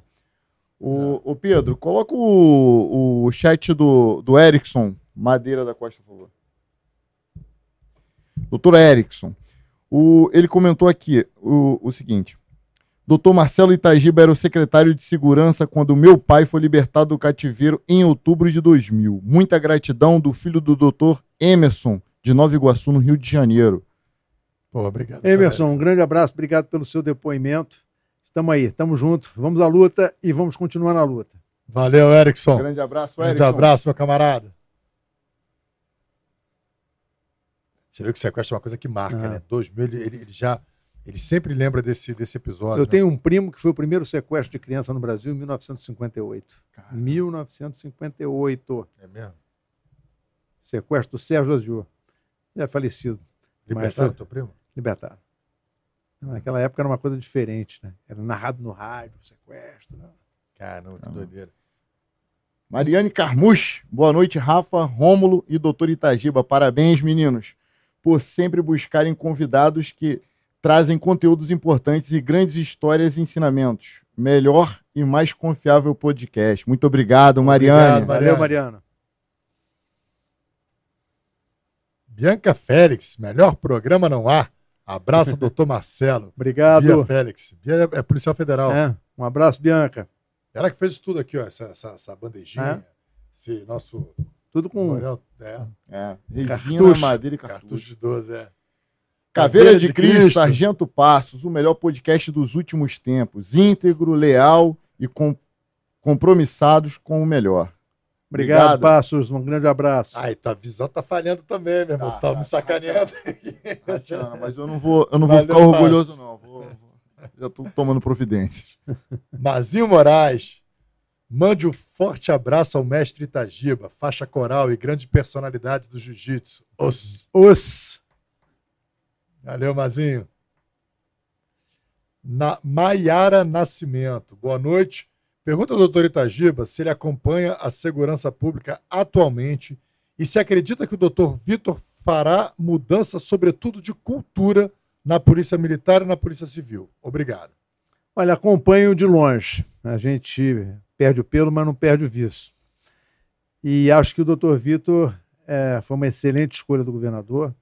Speaker 1: O, o Pedro, coloca o, o chat do, do Erickson Madeira da Costa, por favor. Doutor Erickson, o, ele comentou aqui o, o seguinte: Doutor Marcelo Itagiba era o secretário de segurança quando meu pai foi libertado do cativeiro em outubro de 2000. Muita gratidão do filho do doutor Emerson, de Nova Iguaçu, no Rio de Janeiro.
Speaker 2: Pô, obrigado.
Speaker 3: Emerson, um grande abraço, obrigado pelo seu depoimento. Estamos aí, estamos juntos, vamos à luta e vamos continuar na luta.
Speaker 2: Valeu, Erickson.
Speaker 1: Grande abraço,
Speaker 2: Grande
Speaker 1: Erickson.
Speaker 2: abraço, meu camarada. Você viu que o sequestro é uma coisa que marca,
Speaker 3: Ah.
Speaker 2: né? 2000, ele, ele- ele já. Ele sempre lembra desse, desse episódio.
Speaker 3: Eu
Speaker 2: né?
Speaker 3: tenho um primo que foi o primeiro sequestro de criança no Brasil em 1958.
Speaker 2: Caramba.
Speaker 3: 1958.
Speaker 2: É mesmo?
Speaker 3: Sequestro do Sérgio Azul. Já é falecido,
Speaker 2: Libertaram
Speaker 3: Mas-
Speaker 2: teu primo?
Speaker 3: Libertado. Naquela época era uma coisa diferente, né? Era narrado no rádio, sequestro. Né?
Speaker 2: Caramba, que
Speaker 1: Ah.
Speaker 2: doideira.
Speaker 1: Mariane Carmuch, boa noite, Rafa, Rômulo e doutor Itagiba. Parabéns, meninos, por sempre buscarem convidados que trazem conteúdos importantes e grandes histórias e ensinamentos. Melhor e mais confiável podcast. Muito obrigado, Mariane.
Speaker 2: Obrigado,
Speaker 3: Valeu,
Speaker 2: Mariana.
Speaker 3: Mariana.
Speaker 2: Bianca Félix, melhor programa não há. Abraço, doutor Marcelo. Bia
Speaker 3: Obrigado.
Speaker 2: Félix. Bia é, é policial federal.
Speaker 3: É, um abraço, Bianca.
Speaker 2: Ela que fez isso tudo aqui, ó. Essa, essa, essa bandejinha.
Speaker 3: É.
Speaker 2: Esse nosso.
Speaker 3: Tudo com.
Speaker 2: memorial, É,
Speaker 1: É, resina,
Speaker 3: Cartucho.
Speaker 1: madeira e
Speaker 2: cartucho
Speaker 1: cartucho.
Speaker 2: de 12, é.
Speaker 1: Caveira de Cristo, Sargento Passos, o melhor podcast dos últimos tempos. Íntegro, leal e com- compromissados com o melhor.
Speaker 3: Obrigado,
Speaker 1: Obrigado.
Speaker 3: Passos. Um grande abraço.
Speaker 2: Ai, tua visão tá falhando também, meu irmão.
Speaker 1: Tá,
Speaker 2: Tá,
Speaker 1: tá,
Speaker 2: me sacaneando.
Speaker 1: Tatiana, mas eu não vou, eu não vou ficar orgulhoso, não. Vou- vou- já estou tomando providências.
Speaker 2: Mazinho Moraes. Mande um forte abraço ao mestre Itagiba, faixa coral e grande personalidade do jiu-jitsu. Os.
Speaker 3: Os.
Speaker 2: Valeu, Mazinho. Na Maiara Nascimento. Boa noite. Pergunta ao doutor Itagiba se ele acompanha a segurança pública atualmente e se acredita que o doutor Vitor fará mudança, sobretudo de cultura, na Polícia Militar e na Polícia Civil. Obrigado.
Speaker 3: Olha, acompanho de longe. A gente perde o pelo, mas não perde o viço. E acho que o doutor Vitor é, foi uma excelente escolha do governador.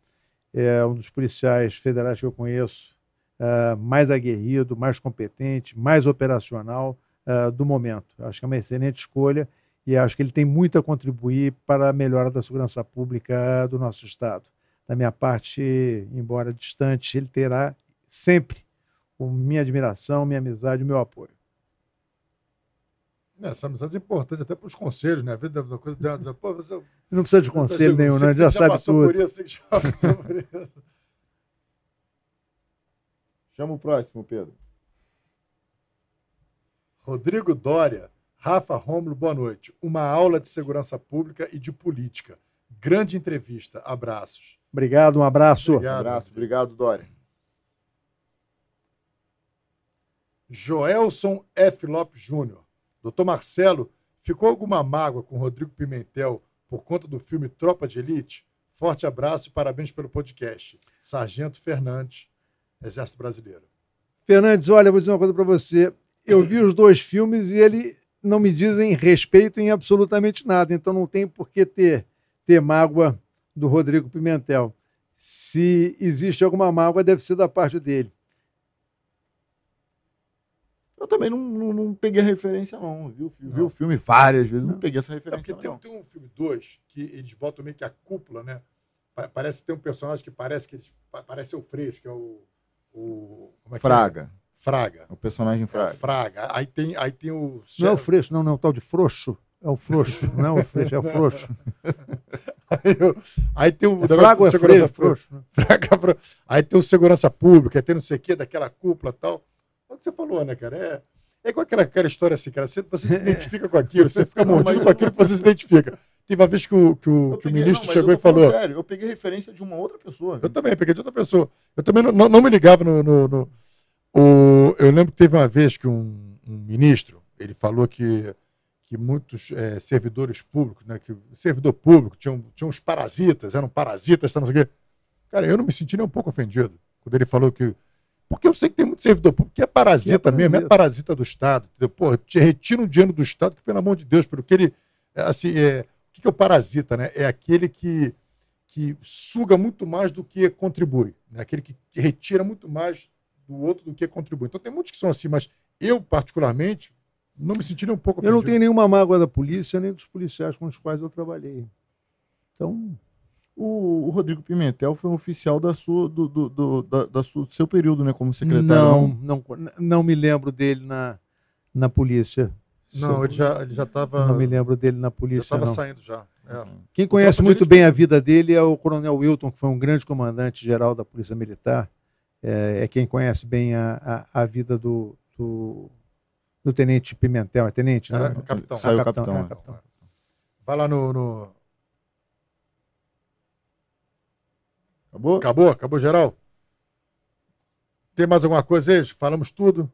Speaker 3: É um dos policiais federais que eu conheço é, mais aguerrido, mais competente, mais operacional é, do momento. Acho que é uma excelente escolha e acho que ele tem muito a contribuir para a melhora da segurança pública do nosso Estado. Da minha parte, embora distante, ele terá sempre minha admiração, minha amizade e meu apoio.
Speaker 2: Essa amizade é importante até para os conselhos, né? A vida da coisa dela. Pô, você,
Speaker 3: Não precisa de conselho nenhum,
Speaker 2: você
Speaker 3: não,
Speaker 2: que
Speaker 3: ele já sabe
Speaker 2: passou
Speaker 3: tudo.
Speaker 2: Por isso, você já passou por isso.
Speaker 1: Chama o próximo, Pedro.
Speaker 2: Rodrigo Dória, Rafa Rômulo, boa noite. Uma aula de segurança pública e de política. Grande entrevista. Abraços.
Speaker 3: Obrigado, um abraço.
Speaker 2: Obrigado.
Speaker 1: abraço, obrigado, Dória.
Speaker 2: Joelson F. Lopes Júnior. Doutor Marcelo, ficou alguma mágoa com Rodrigo Pimentel por conta do filme Tropa de Elite? Forte abraço e parabéns pelo podcast. Sargento Fernandes, Exército Brasileiro.
Speaker 3: Fernandes, olha, vou dizer uma coisa para você. Eu vi os dois filmes e ele não me dizem respeito em absolutamente nada, então não tem por que ter, ter mágoa do Rodrigo Pimentel. Se existe alguma mágoa, deve ser da parte dele.
Speaker 1: Eu também não, não, não peguei a referência, não. Vi, vi, vi o filme várias vezes, não,
Speaker 2: Não.
Speaker 1: peguei essa
Speaker 2: É
Speaker 1: referência.
Speaker 2: porque tem,
Speaker 1: não.
Speaker 2: tem um filme 2 que eles botam meio que a cúpula, né? Pa- Parece ter um personagem que parece que eles, pa- parece o Freixo, que é o. o como é que é?
Speaker 1: Fraga.
Speaker 2: Fraga.
Speaker 1: O personagem
Speaker 2: É,
Speaker 1: Fraga.
Speaker 2: Fraga. Aí tem, aí tem o.
Speaker 3: Não é o Freixo, não, não, é o tal de Frouxo. É o Frouxo, não é o Freixo, é o Frouxo.
Speaker 2: Aí, aí tem o.
Speaker 3: É Fraga ou é
Speaker 2: segurança
Speaker 3: Freixo? Frouxo.
Speaker 2: Fraga Aí tem o segurança pública, aí tem não sei o quê, daquela cúpula e tal. É o que você falou, né, cara? É, é igual aquela, aquela história assim, cara. Você, você se identifica com aquilo, você fica mordido com aquilo que você se identifica. Teve uma vez que o, que o, que o ministro
Speaker 1: não,
Speaker 2: chegou e falou.
Speaker 1: Sério, eu peguei referência de uma outra pessoa.
Speaker 2: Eu também, peguei de outra pessoa. Eu também não, não, não me ligava no. no- no- o, eu lembro que teve uma vez que um, um ministro ele falou que, que muitos eh, servidores públicos, né, que o servidor público tinham, tinham uns parasitas, eram parasitas, tá, não sei o quê. Cara, eu não me senti nem um pouco ofendido quando ele falou que. Porque eu sei que tem muito servidor público que é parasita,
Speaker 3: Que é
Speaker 2: mesmo, é
Speaker 3: parasita.
Speaker 2: parasita do Estado. Entendeu? Pô, te retira um dinheiro do Estado, que, pelo amor de Deus, pelo que ele. é, Assim, é, o que que é o parasita, né? É aquele que, que suga muito mais do que contribui. Né? Aquele que retira muito mais do outro do que contribui. Então tem muitos que são assim, mas eu, particularmente, não me senti nem um pouco
Speaker 3: Eu não
Speaker 2: ofendido.
Speaker 3: tenho nenhuma mágoa da polícia, nem dos policiais com os quais eu trabalhei. Então,
Speaker 1: O, o Rodrigo Pimentel foi um oficial da sua, do, do, do, da, da sua, do seu período, né? Como secretário.
Speaker 3: não, não, não me lembro dele na, na polícia.
Speaker 2: Não, ele já ele já estava
Speaker 3: Não me lembro dele na
Speaker 2: já
Speaker 3: polícia,
Speaker 2: estava
Speaker 3: não.
Speaker 2: saindo já. É.
Speaker 3: Quem conhece
Speaker 2: de
Speaker 3: muito bem a vida dele é o Coronel Wilton, que foi um grande comandante-geral da Polícia Militar. É, é quem conhece bem a, a, a vida do, do, do Tenente Pimentel. É Tenente, né?
Speaker 2: Capitão.
Speaker 1: Saiu
Speaker 3: Ah,
Speaker 1: capitão,
Speaker 3: é,
Speaker 1: é.
Speaker 3: capitão.
Speaker 2: Vai lá no, no-
Speaker 1: Acabou?
Speaker 2: Acabou? Acabou geral? Tem mais alguma coisa aí? Falamos tudo?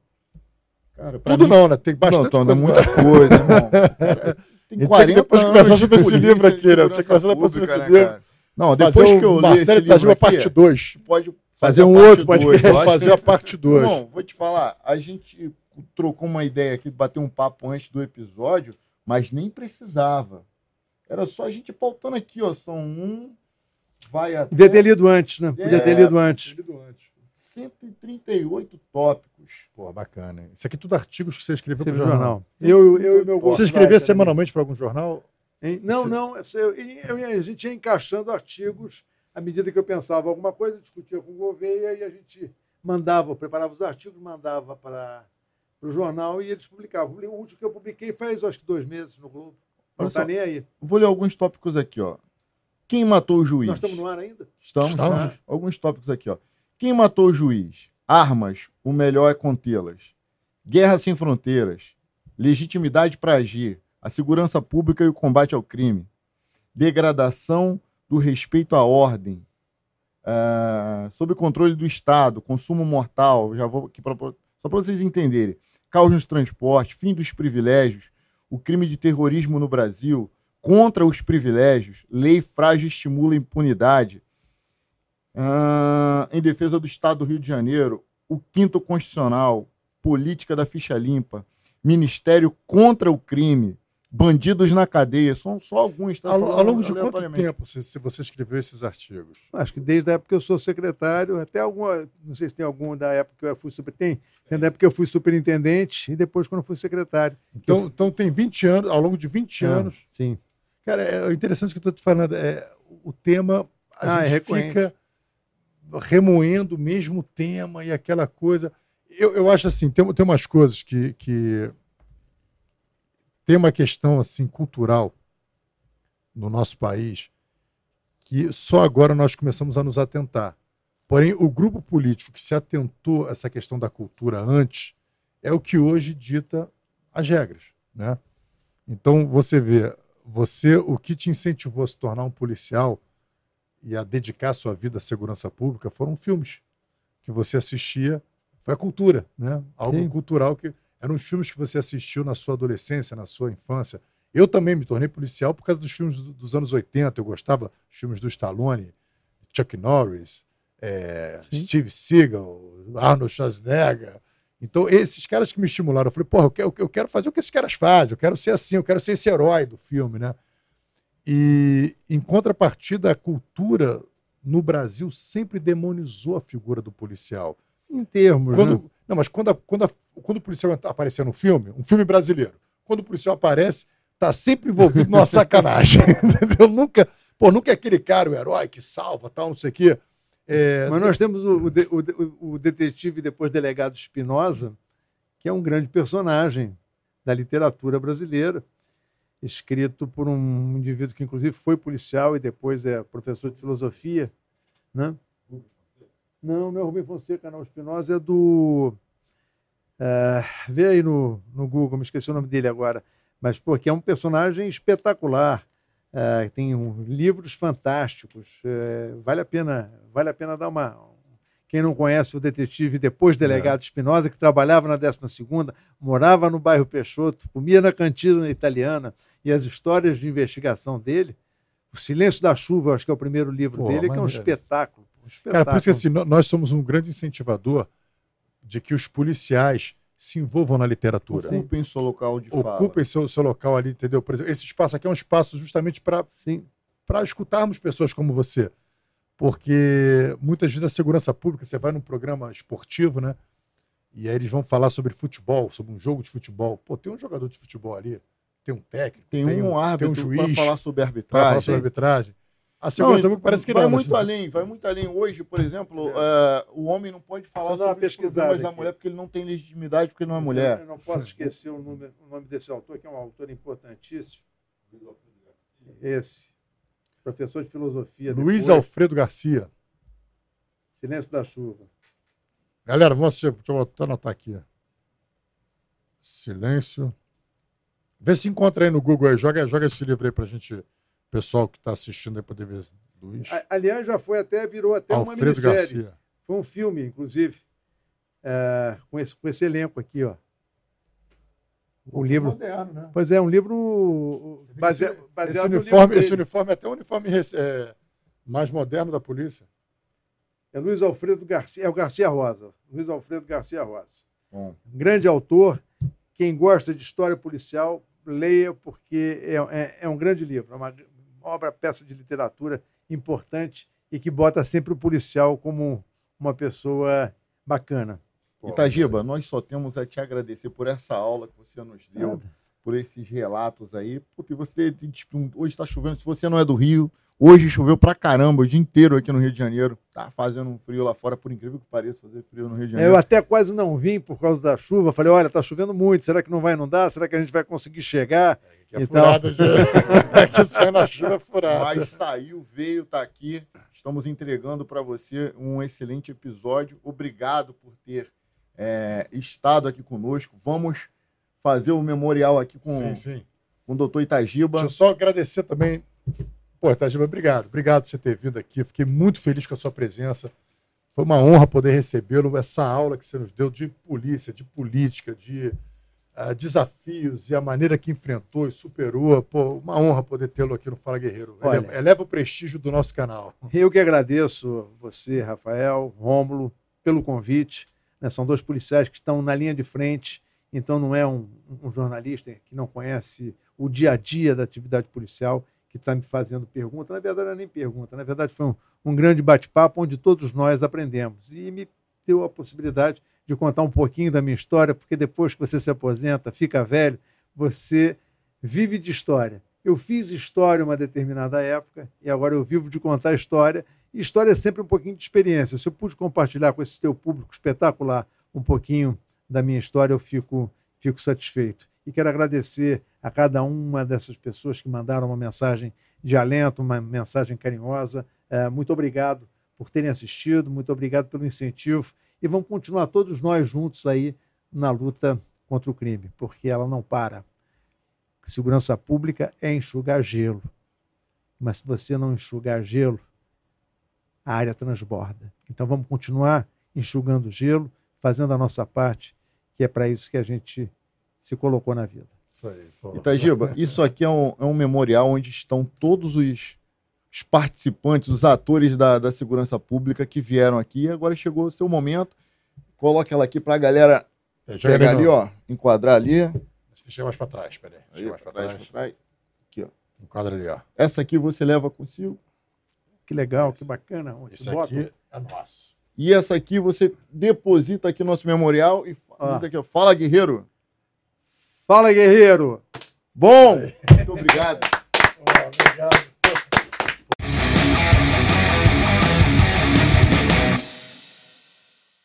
Speaker 1: Cara,
Speaker 2: Tudo
Speaker 1: mim-
Speaker 2: não, né? Tem bastante
Speaker 1: não, Tom,
Speaker 2: coisa.
Speaker 1: muita coisa, irmão. Cara, Tem
Speaker 2: tinha que
Speaker 1: 40
Speaker 2: depois
Speaker 1: anos
Speaker 2: conversar sobre esse livro aqui, né? Eu tinha que conversar depois sobre esse
Speaker 1: né,
Speaker 2: livro.
Speaker 1: cara? Não, depois que eu li
Speaker 2: Marcelo
Speaker 1: aqui,
Speaker 2: parte 2.
Speaker 1: pode
Speaker 3: Fazer um outro podcast.
Speaker 2: Fazer a parte 2.
Speaker 1: Irmão, vou te falar, a gente trocou uma ideia aqui, bateu um papo antes do episódio, mas nem precisava. Era só a gente pautando aqui, ó. São um, vai até
Speaker 3: Devia ter lido antes, né? Podia ter
Speaker 1: É.
Speaker 3: lido antes.
Speaker 1: 138 tópicos.
Speaker 2: Pô, bacana. hein? Isso aqui é tudo artigos que você escreveu para o jornal.
Speaker 3: jornal. Eu, eu e meu
Speaker 2: Você escrevia semanalmente para algum jornal?
Speaker 3: Hein? Não,
Speaker 2: Você-
Speaker 3: não. eu- eu- eu- a gente ia encaixando artigos à medida que eu pensava alguma coisa, discutia com o Gouveia e a gente mandava, preparava os artigos, mandava para o jornal e eles publicavam. O último que eu publiquei faz, acho que, dois meses no Globo. Não está nem aí.
Speaker 1: Vou ler alguns tópicos aqui, ó. Quem matou o juiz?
Speaker 3: Nós estamos no ar ainda?
Speaker 1: Estamos,
Speaker 2: Estamos.
Speaker 1: estamos. Alguns tópicos aqui, ó. Quem matou o juiz? Armas, o melhor é contê-las. Guerra sem fronteiras. Legitimidade para agir. A segurança pública e o combate ao crime. Degradação do respeito à ordem. Ah, sob controle do Estado. Consumo mortal. Já vou aqui pra, só para vocês entenderem. Caos nos transportes. Fim dos privilégios. O crime de terrorismo no Brasil. Contra os privilégios. Lei frágil estimula impunidade. Ah, em defesa do Estado do Rio de Janeiro, o quinto constitucional, política da ficha limpa, Ministério contra o crime, bandidos na cadeia, são só alguns. Tá
Speaker 2: Ao, ao longo de quanto tempo se, se você escreveu esses artigos?
Speaker 3: Acho que desde a época que eu sou secretário, até alguma, não sei se tem algum da época que eu fui super, tem, tem da época que eu fui superintendente e depois quando eu fui secretário.
Speaker 2: Então, então tem 20 anos, ao longo de 20
Speaker 3: É,
Speaker 2: anos.
Speaker 3: Sim.
Speaker 2: Cara, é interessante que eu estou te falando. É, o tema, a
Speaker 3: Ah, é
Speaker 2: gente
Speaker 3: recorrente.
Speaker 2: fica remoendo o mesmo tema e aquela coisa. Eu, eu acho assim, tem, tem umas coisas que, que tem uma questão assim cultural no nosso país que só agora nós começamos a nos atentar. Porém, o grupo político que se atentou a essa questão da cultura antes é o que hoje dita as regras, né? Então você vê, você o que te incentivou a se tornar um policial e a dedicar sua vida à segurança pública foram filmes que você assistia, foi a cultura, né? Algo
Speaker 3: Sim.
Speaker 2: cultural que eram os filmes que você assistiu na sua adolescência, na sua infância. Eu também me tornei policial por causa dos filmes do- dos anos 80. Eu gostava dos filmes do Stallone, Chuck Norris, é. Steve Seagal, Arnold Schwarzenegger. Então, esses caras que me estimularam, eu falei, porra, eu quero, eu quero fazer o que esses caras fazem, eu quero ser assim, eu quero ser esse herói do filme, né? E, em contrapartida, a cultura no Brasil sempre demonizou a figura do policial.
Speaker 3: Em termos,
Speaker 2: Quando,
Speaker 3: né?
Speaker 2: Não, mas quando, a- quando, a- quando o policial aparecer no filme, um filme brasileiro, quando o policial aparece, tá sempre envolvido numa sacanagem. entendeu? Nunca, pô, nunca é aquele cara, o herói que salva, tal, não sei o quê. É,
Speaker 3: Mas nós temos o, o o o detetive depois delegado Espinosa, que é um grande personagem da literatura brasileira, escrito por um indivíduo que inclusive foi policial e depois é professor de filosofia, né? Não, não é Rubem Fonseca, não. O Espinosa é do. é, vê aí no, no Google, me esqueci o nome dele agora. Mas, pô, que é um personagem espetacular. É, tem um- livros fantásticos. é, vale, a pena, vale a pena dar uma. Quem não conhece o detetive depois delegado Espinosa, que trabalhava na 12ª, morava no bairro Peixoto, comia na cantina italiana, e as histórias de investigação dele, O Silêncio da Chuva, acho que é o primeiro livro
Speaker 2: Pô,
Speaker 3: dele, que é um espetáculo.
Speaker 2: Cara, por isso que assim, nó- nós somos um grande incentivador de que os policiais se envolvam na literatura.
Speaker 1: Ocupem seu local de fala.
Speaker 2: Ocupem seu, seu local ali, entendeu? Por exemplo, esse espaço aqui é um espaço justamente para para escutarmos pessoas como você. Porque muitas vezes a segurança pública, você vai num programa esportivo, né? E aí eles vão falar sobre futebol, sobre um jogo de futebol. Pô, tem um jogador de futebol ali, tem um técnico,
Speaker 1: Tem um árbitro
Speaker 2: tem um
Speaker 1: para
Speaker 2: juiz
Speaker 1: falar sobre
Speaker 2: para falar
Speaker 1: arbitragem.
Speaker 2: sobre arbitragem. A
Speaker 1: Não,
Speaker 2: segurança pública parece que
Speaker 1: vai
Speaker 2: não,
Speaker 1: muito
Speaker 2: assim.
Speaker 1: além, vai muito além. Hoje, por exemplo, eh, o homem não pode falar
Speaker 3: dar uma
Speaker 1: sobre os problemas da mulher porque ele não tem legitimidade, porque não é mulher.
Speaker 3: Eu não posso esquecer o nome, o nome desse autor, que é um autor importantíssimo. Esse. Professor de filosofia.
Speaker 2: Luiz
Speaker 3: depois,
Speaker 2: Alfredo Garcia.
Speaker 3: Silêncio da Chuva.
Speaker 2: Galera, vamos assistir. Deixa eu anotar aqui. Silêncio. Vê se encontra aí no Google aí. Joga, joga esse livro aí pra gente, pessoal que está assistindo aí poder ver. Luiz
Speaker 3: A- Aliás, já foi até, virou até uma
Speaker 2: Alfredo
Speaker 3: minissérie.
Speaker 2: Garcia.
Speaker 3: Foi um filme, inclusive, é, com, esse, com esse elenco aqui, ó. O livro.
Speaker 2: Moderno, né?
Speaker 3: Pois é, um livro base-
Speaker 2: esse,
Speaker 3: baseado
Speaker 2: esse
Speaker 3: no
Speaker 2: uniforme, esse uniforme é até o uniforme rec- é, mais moderno da polícia.
Speaker 3: É Luiz Alfredo Garcia, é o Garcia Rosa. Luiz Alfredo Garcia Rosa.
Speaker 1: Bom,
Speaker 3: Um grande autor. Quem gosta de história policial, leia, porque é, é- é um grande livro, é uma obra, peça de literatura importante e que bota sempre o policial como uma pessoa bacana.
Speaker 1: Itagiba, nós só temos a te agradecer por essa aula que você nos deu, por esses relatos aí. Puta, e você, tipo, hoje está chovendo, se você não é do Rio, hoje choveu pra caramba o dia inteiro aqui no Rio de Janeiro. Tá fazendo um frio lá fora, por incrível que pareça, fazer frio no Rio de
Speaker 3: Eu
Speaker 1: Janeiro.
Speaker 3: até quase não vim por causa da chuva. Falei, olha, está chovendo muito, será que não vai inundar? Será que a gente vai conseguir chegar?
Speaker 2: Que é
Speaker 3: Então-
Speaker 2: furada, de... que sai na chuva é furada.
Speaker 1: Mas saiu, veio, tá aqui. Estamos entregando para você um excelente episódio. Obrigado por ter é, estado aqui conosco. Vamos fazer o memorial aqui com,
Speaker 2: Sim, sim.
Speaker 1: com o doutor Itagiba.
Speaker 2: Deixa eu só agradecer também. Pô, Tajiba, obrigado. Obrigado por você ter vindo aqui. Fiquei muito feliz com a sua presença. Foi uma honra poder recebê-lo. Essa aula que você nos deu de polícia, de política, de ah, desafios e a maneira que enfrentou e superou. Pô, uma honra poder tê-lo aqui no Fala Guerreiro.
Speaker 3: Olha.
Speaker 2: Eleva, eleva o prestígio do nosso canal.
Speaker 3: Eu que agradeço você, Rafael, Rômulo, pelo convite. né? São dois policiais que estão na linha de frente, então não é um, um jornalista que não conhece o dia a dia da atividade policial que está me fazendo pergunta. Na verdade, não é nem pergunta, na verdade, foi um, um grande bate-papo onde todos nós aprendemos. E me deu a possibilidade de contar um pouquinho da minha história, porque depois que você se aposenta, fica velho, você vive de história. Eu fiz história uma determinada época e agora eu vivo de contar história. E história é sempre um pouquinho de experiência. Se eu pude compartilhar com esse teu público espetacular um pouquinho da minha história, eu fico, fico satisfeito. E quero agradecer a cada uma dessas pessoas que mandaram uma mensagem de alento, uma mensagem carinhosa. Eh, muito obrigado por terem assistido, muito obrigado pelo incentivo. E vamos continuar todos nós juntos aí na luta contra o crime, porque ela não para. Segurança pública é enxugar gelo. Mas se você não enxugar gelo, a área transborda. Então vamos continuar enxugando gelo, fazendo a nossa parte, que é para isso que a gente se colocou na vida.
Speaker 2: Isso aí. pô.
Speaker 1: Itagiba, isso aqui é um, é um memorial onde estão todos os, os participantes, os atores da, da segurança pública que vieram aqui. Agora chegou o seu momento. Coloca ela aqui para a galera
Speaker 2: É,
Speaker 1: pegar
Speaker 2: ali,
Speaker 1: ó, enquadrar ali.
Speaker 2: Deixa mais para trás, peraí.
Speaker 1: Aí,
Speaker 2: Chega mais para
Speaker 1: pra trás,
Speaker 2: trás.
Speaker 1: pra trás.
Speaker 2: Enquadra ali, ó.
Speaker 1: Essa aqui você leva consigo.
Speaker 3: Que legal, que bacana.
Speaker 2: Esse
Speaker 3: Esse bota-
Speaker 2: aqui é nosso.
Speaker 1: E essa aqui você deposita aqui no nosso memorial e ah. aqui, ó. Fala, guerreiro.
Speaker 3: Fala, guerreiro.
Speaker 1: Bom. Muito obrigado.
Speaker 2: obrigado.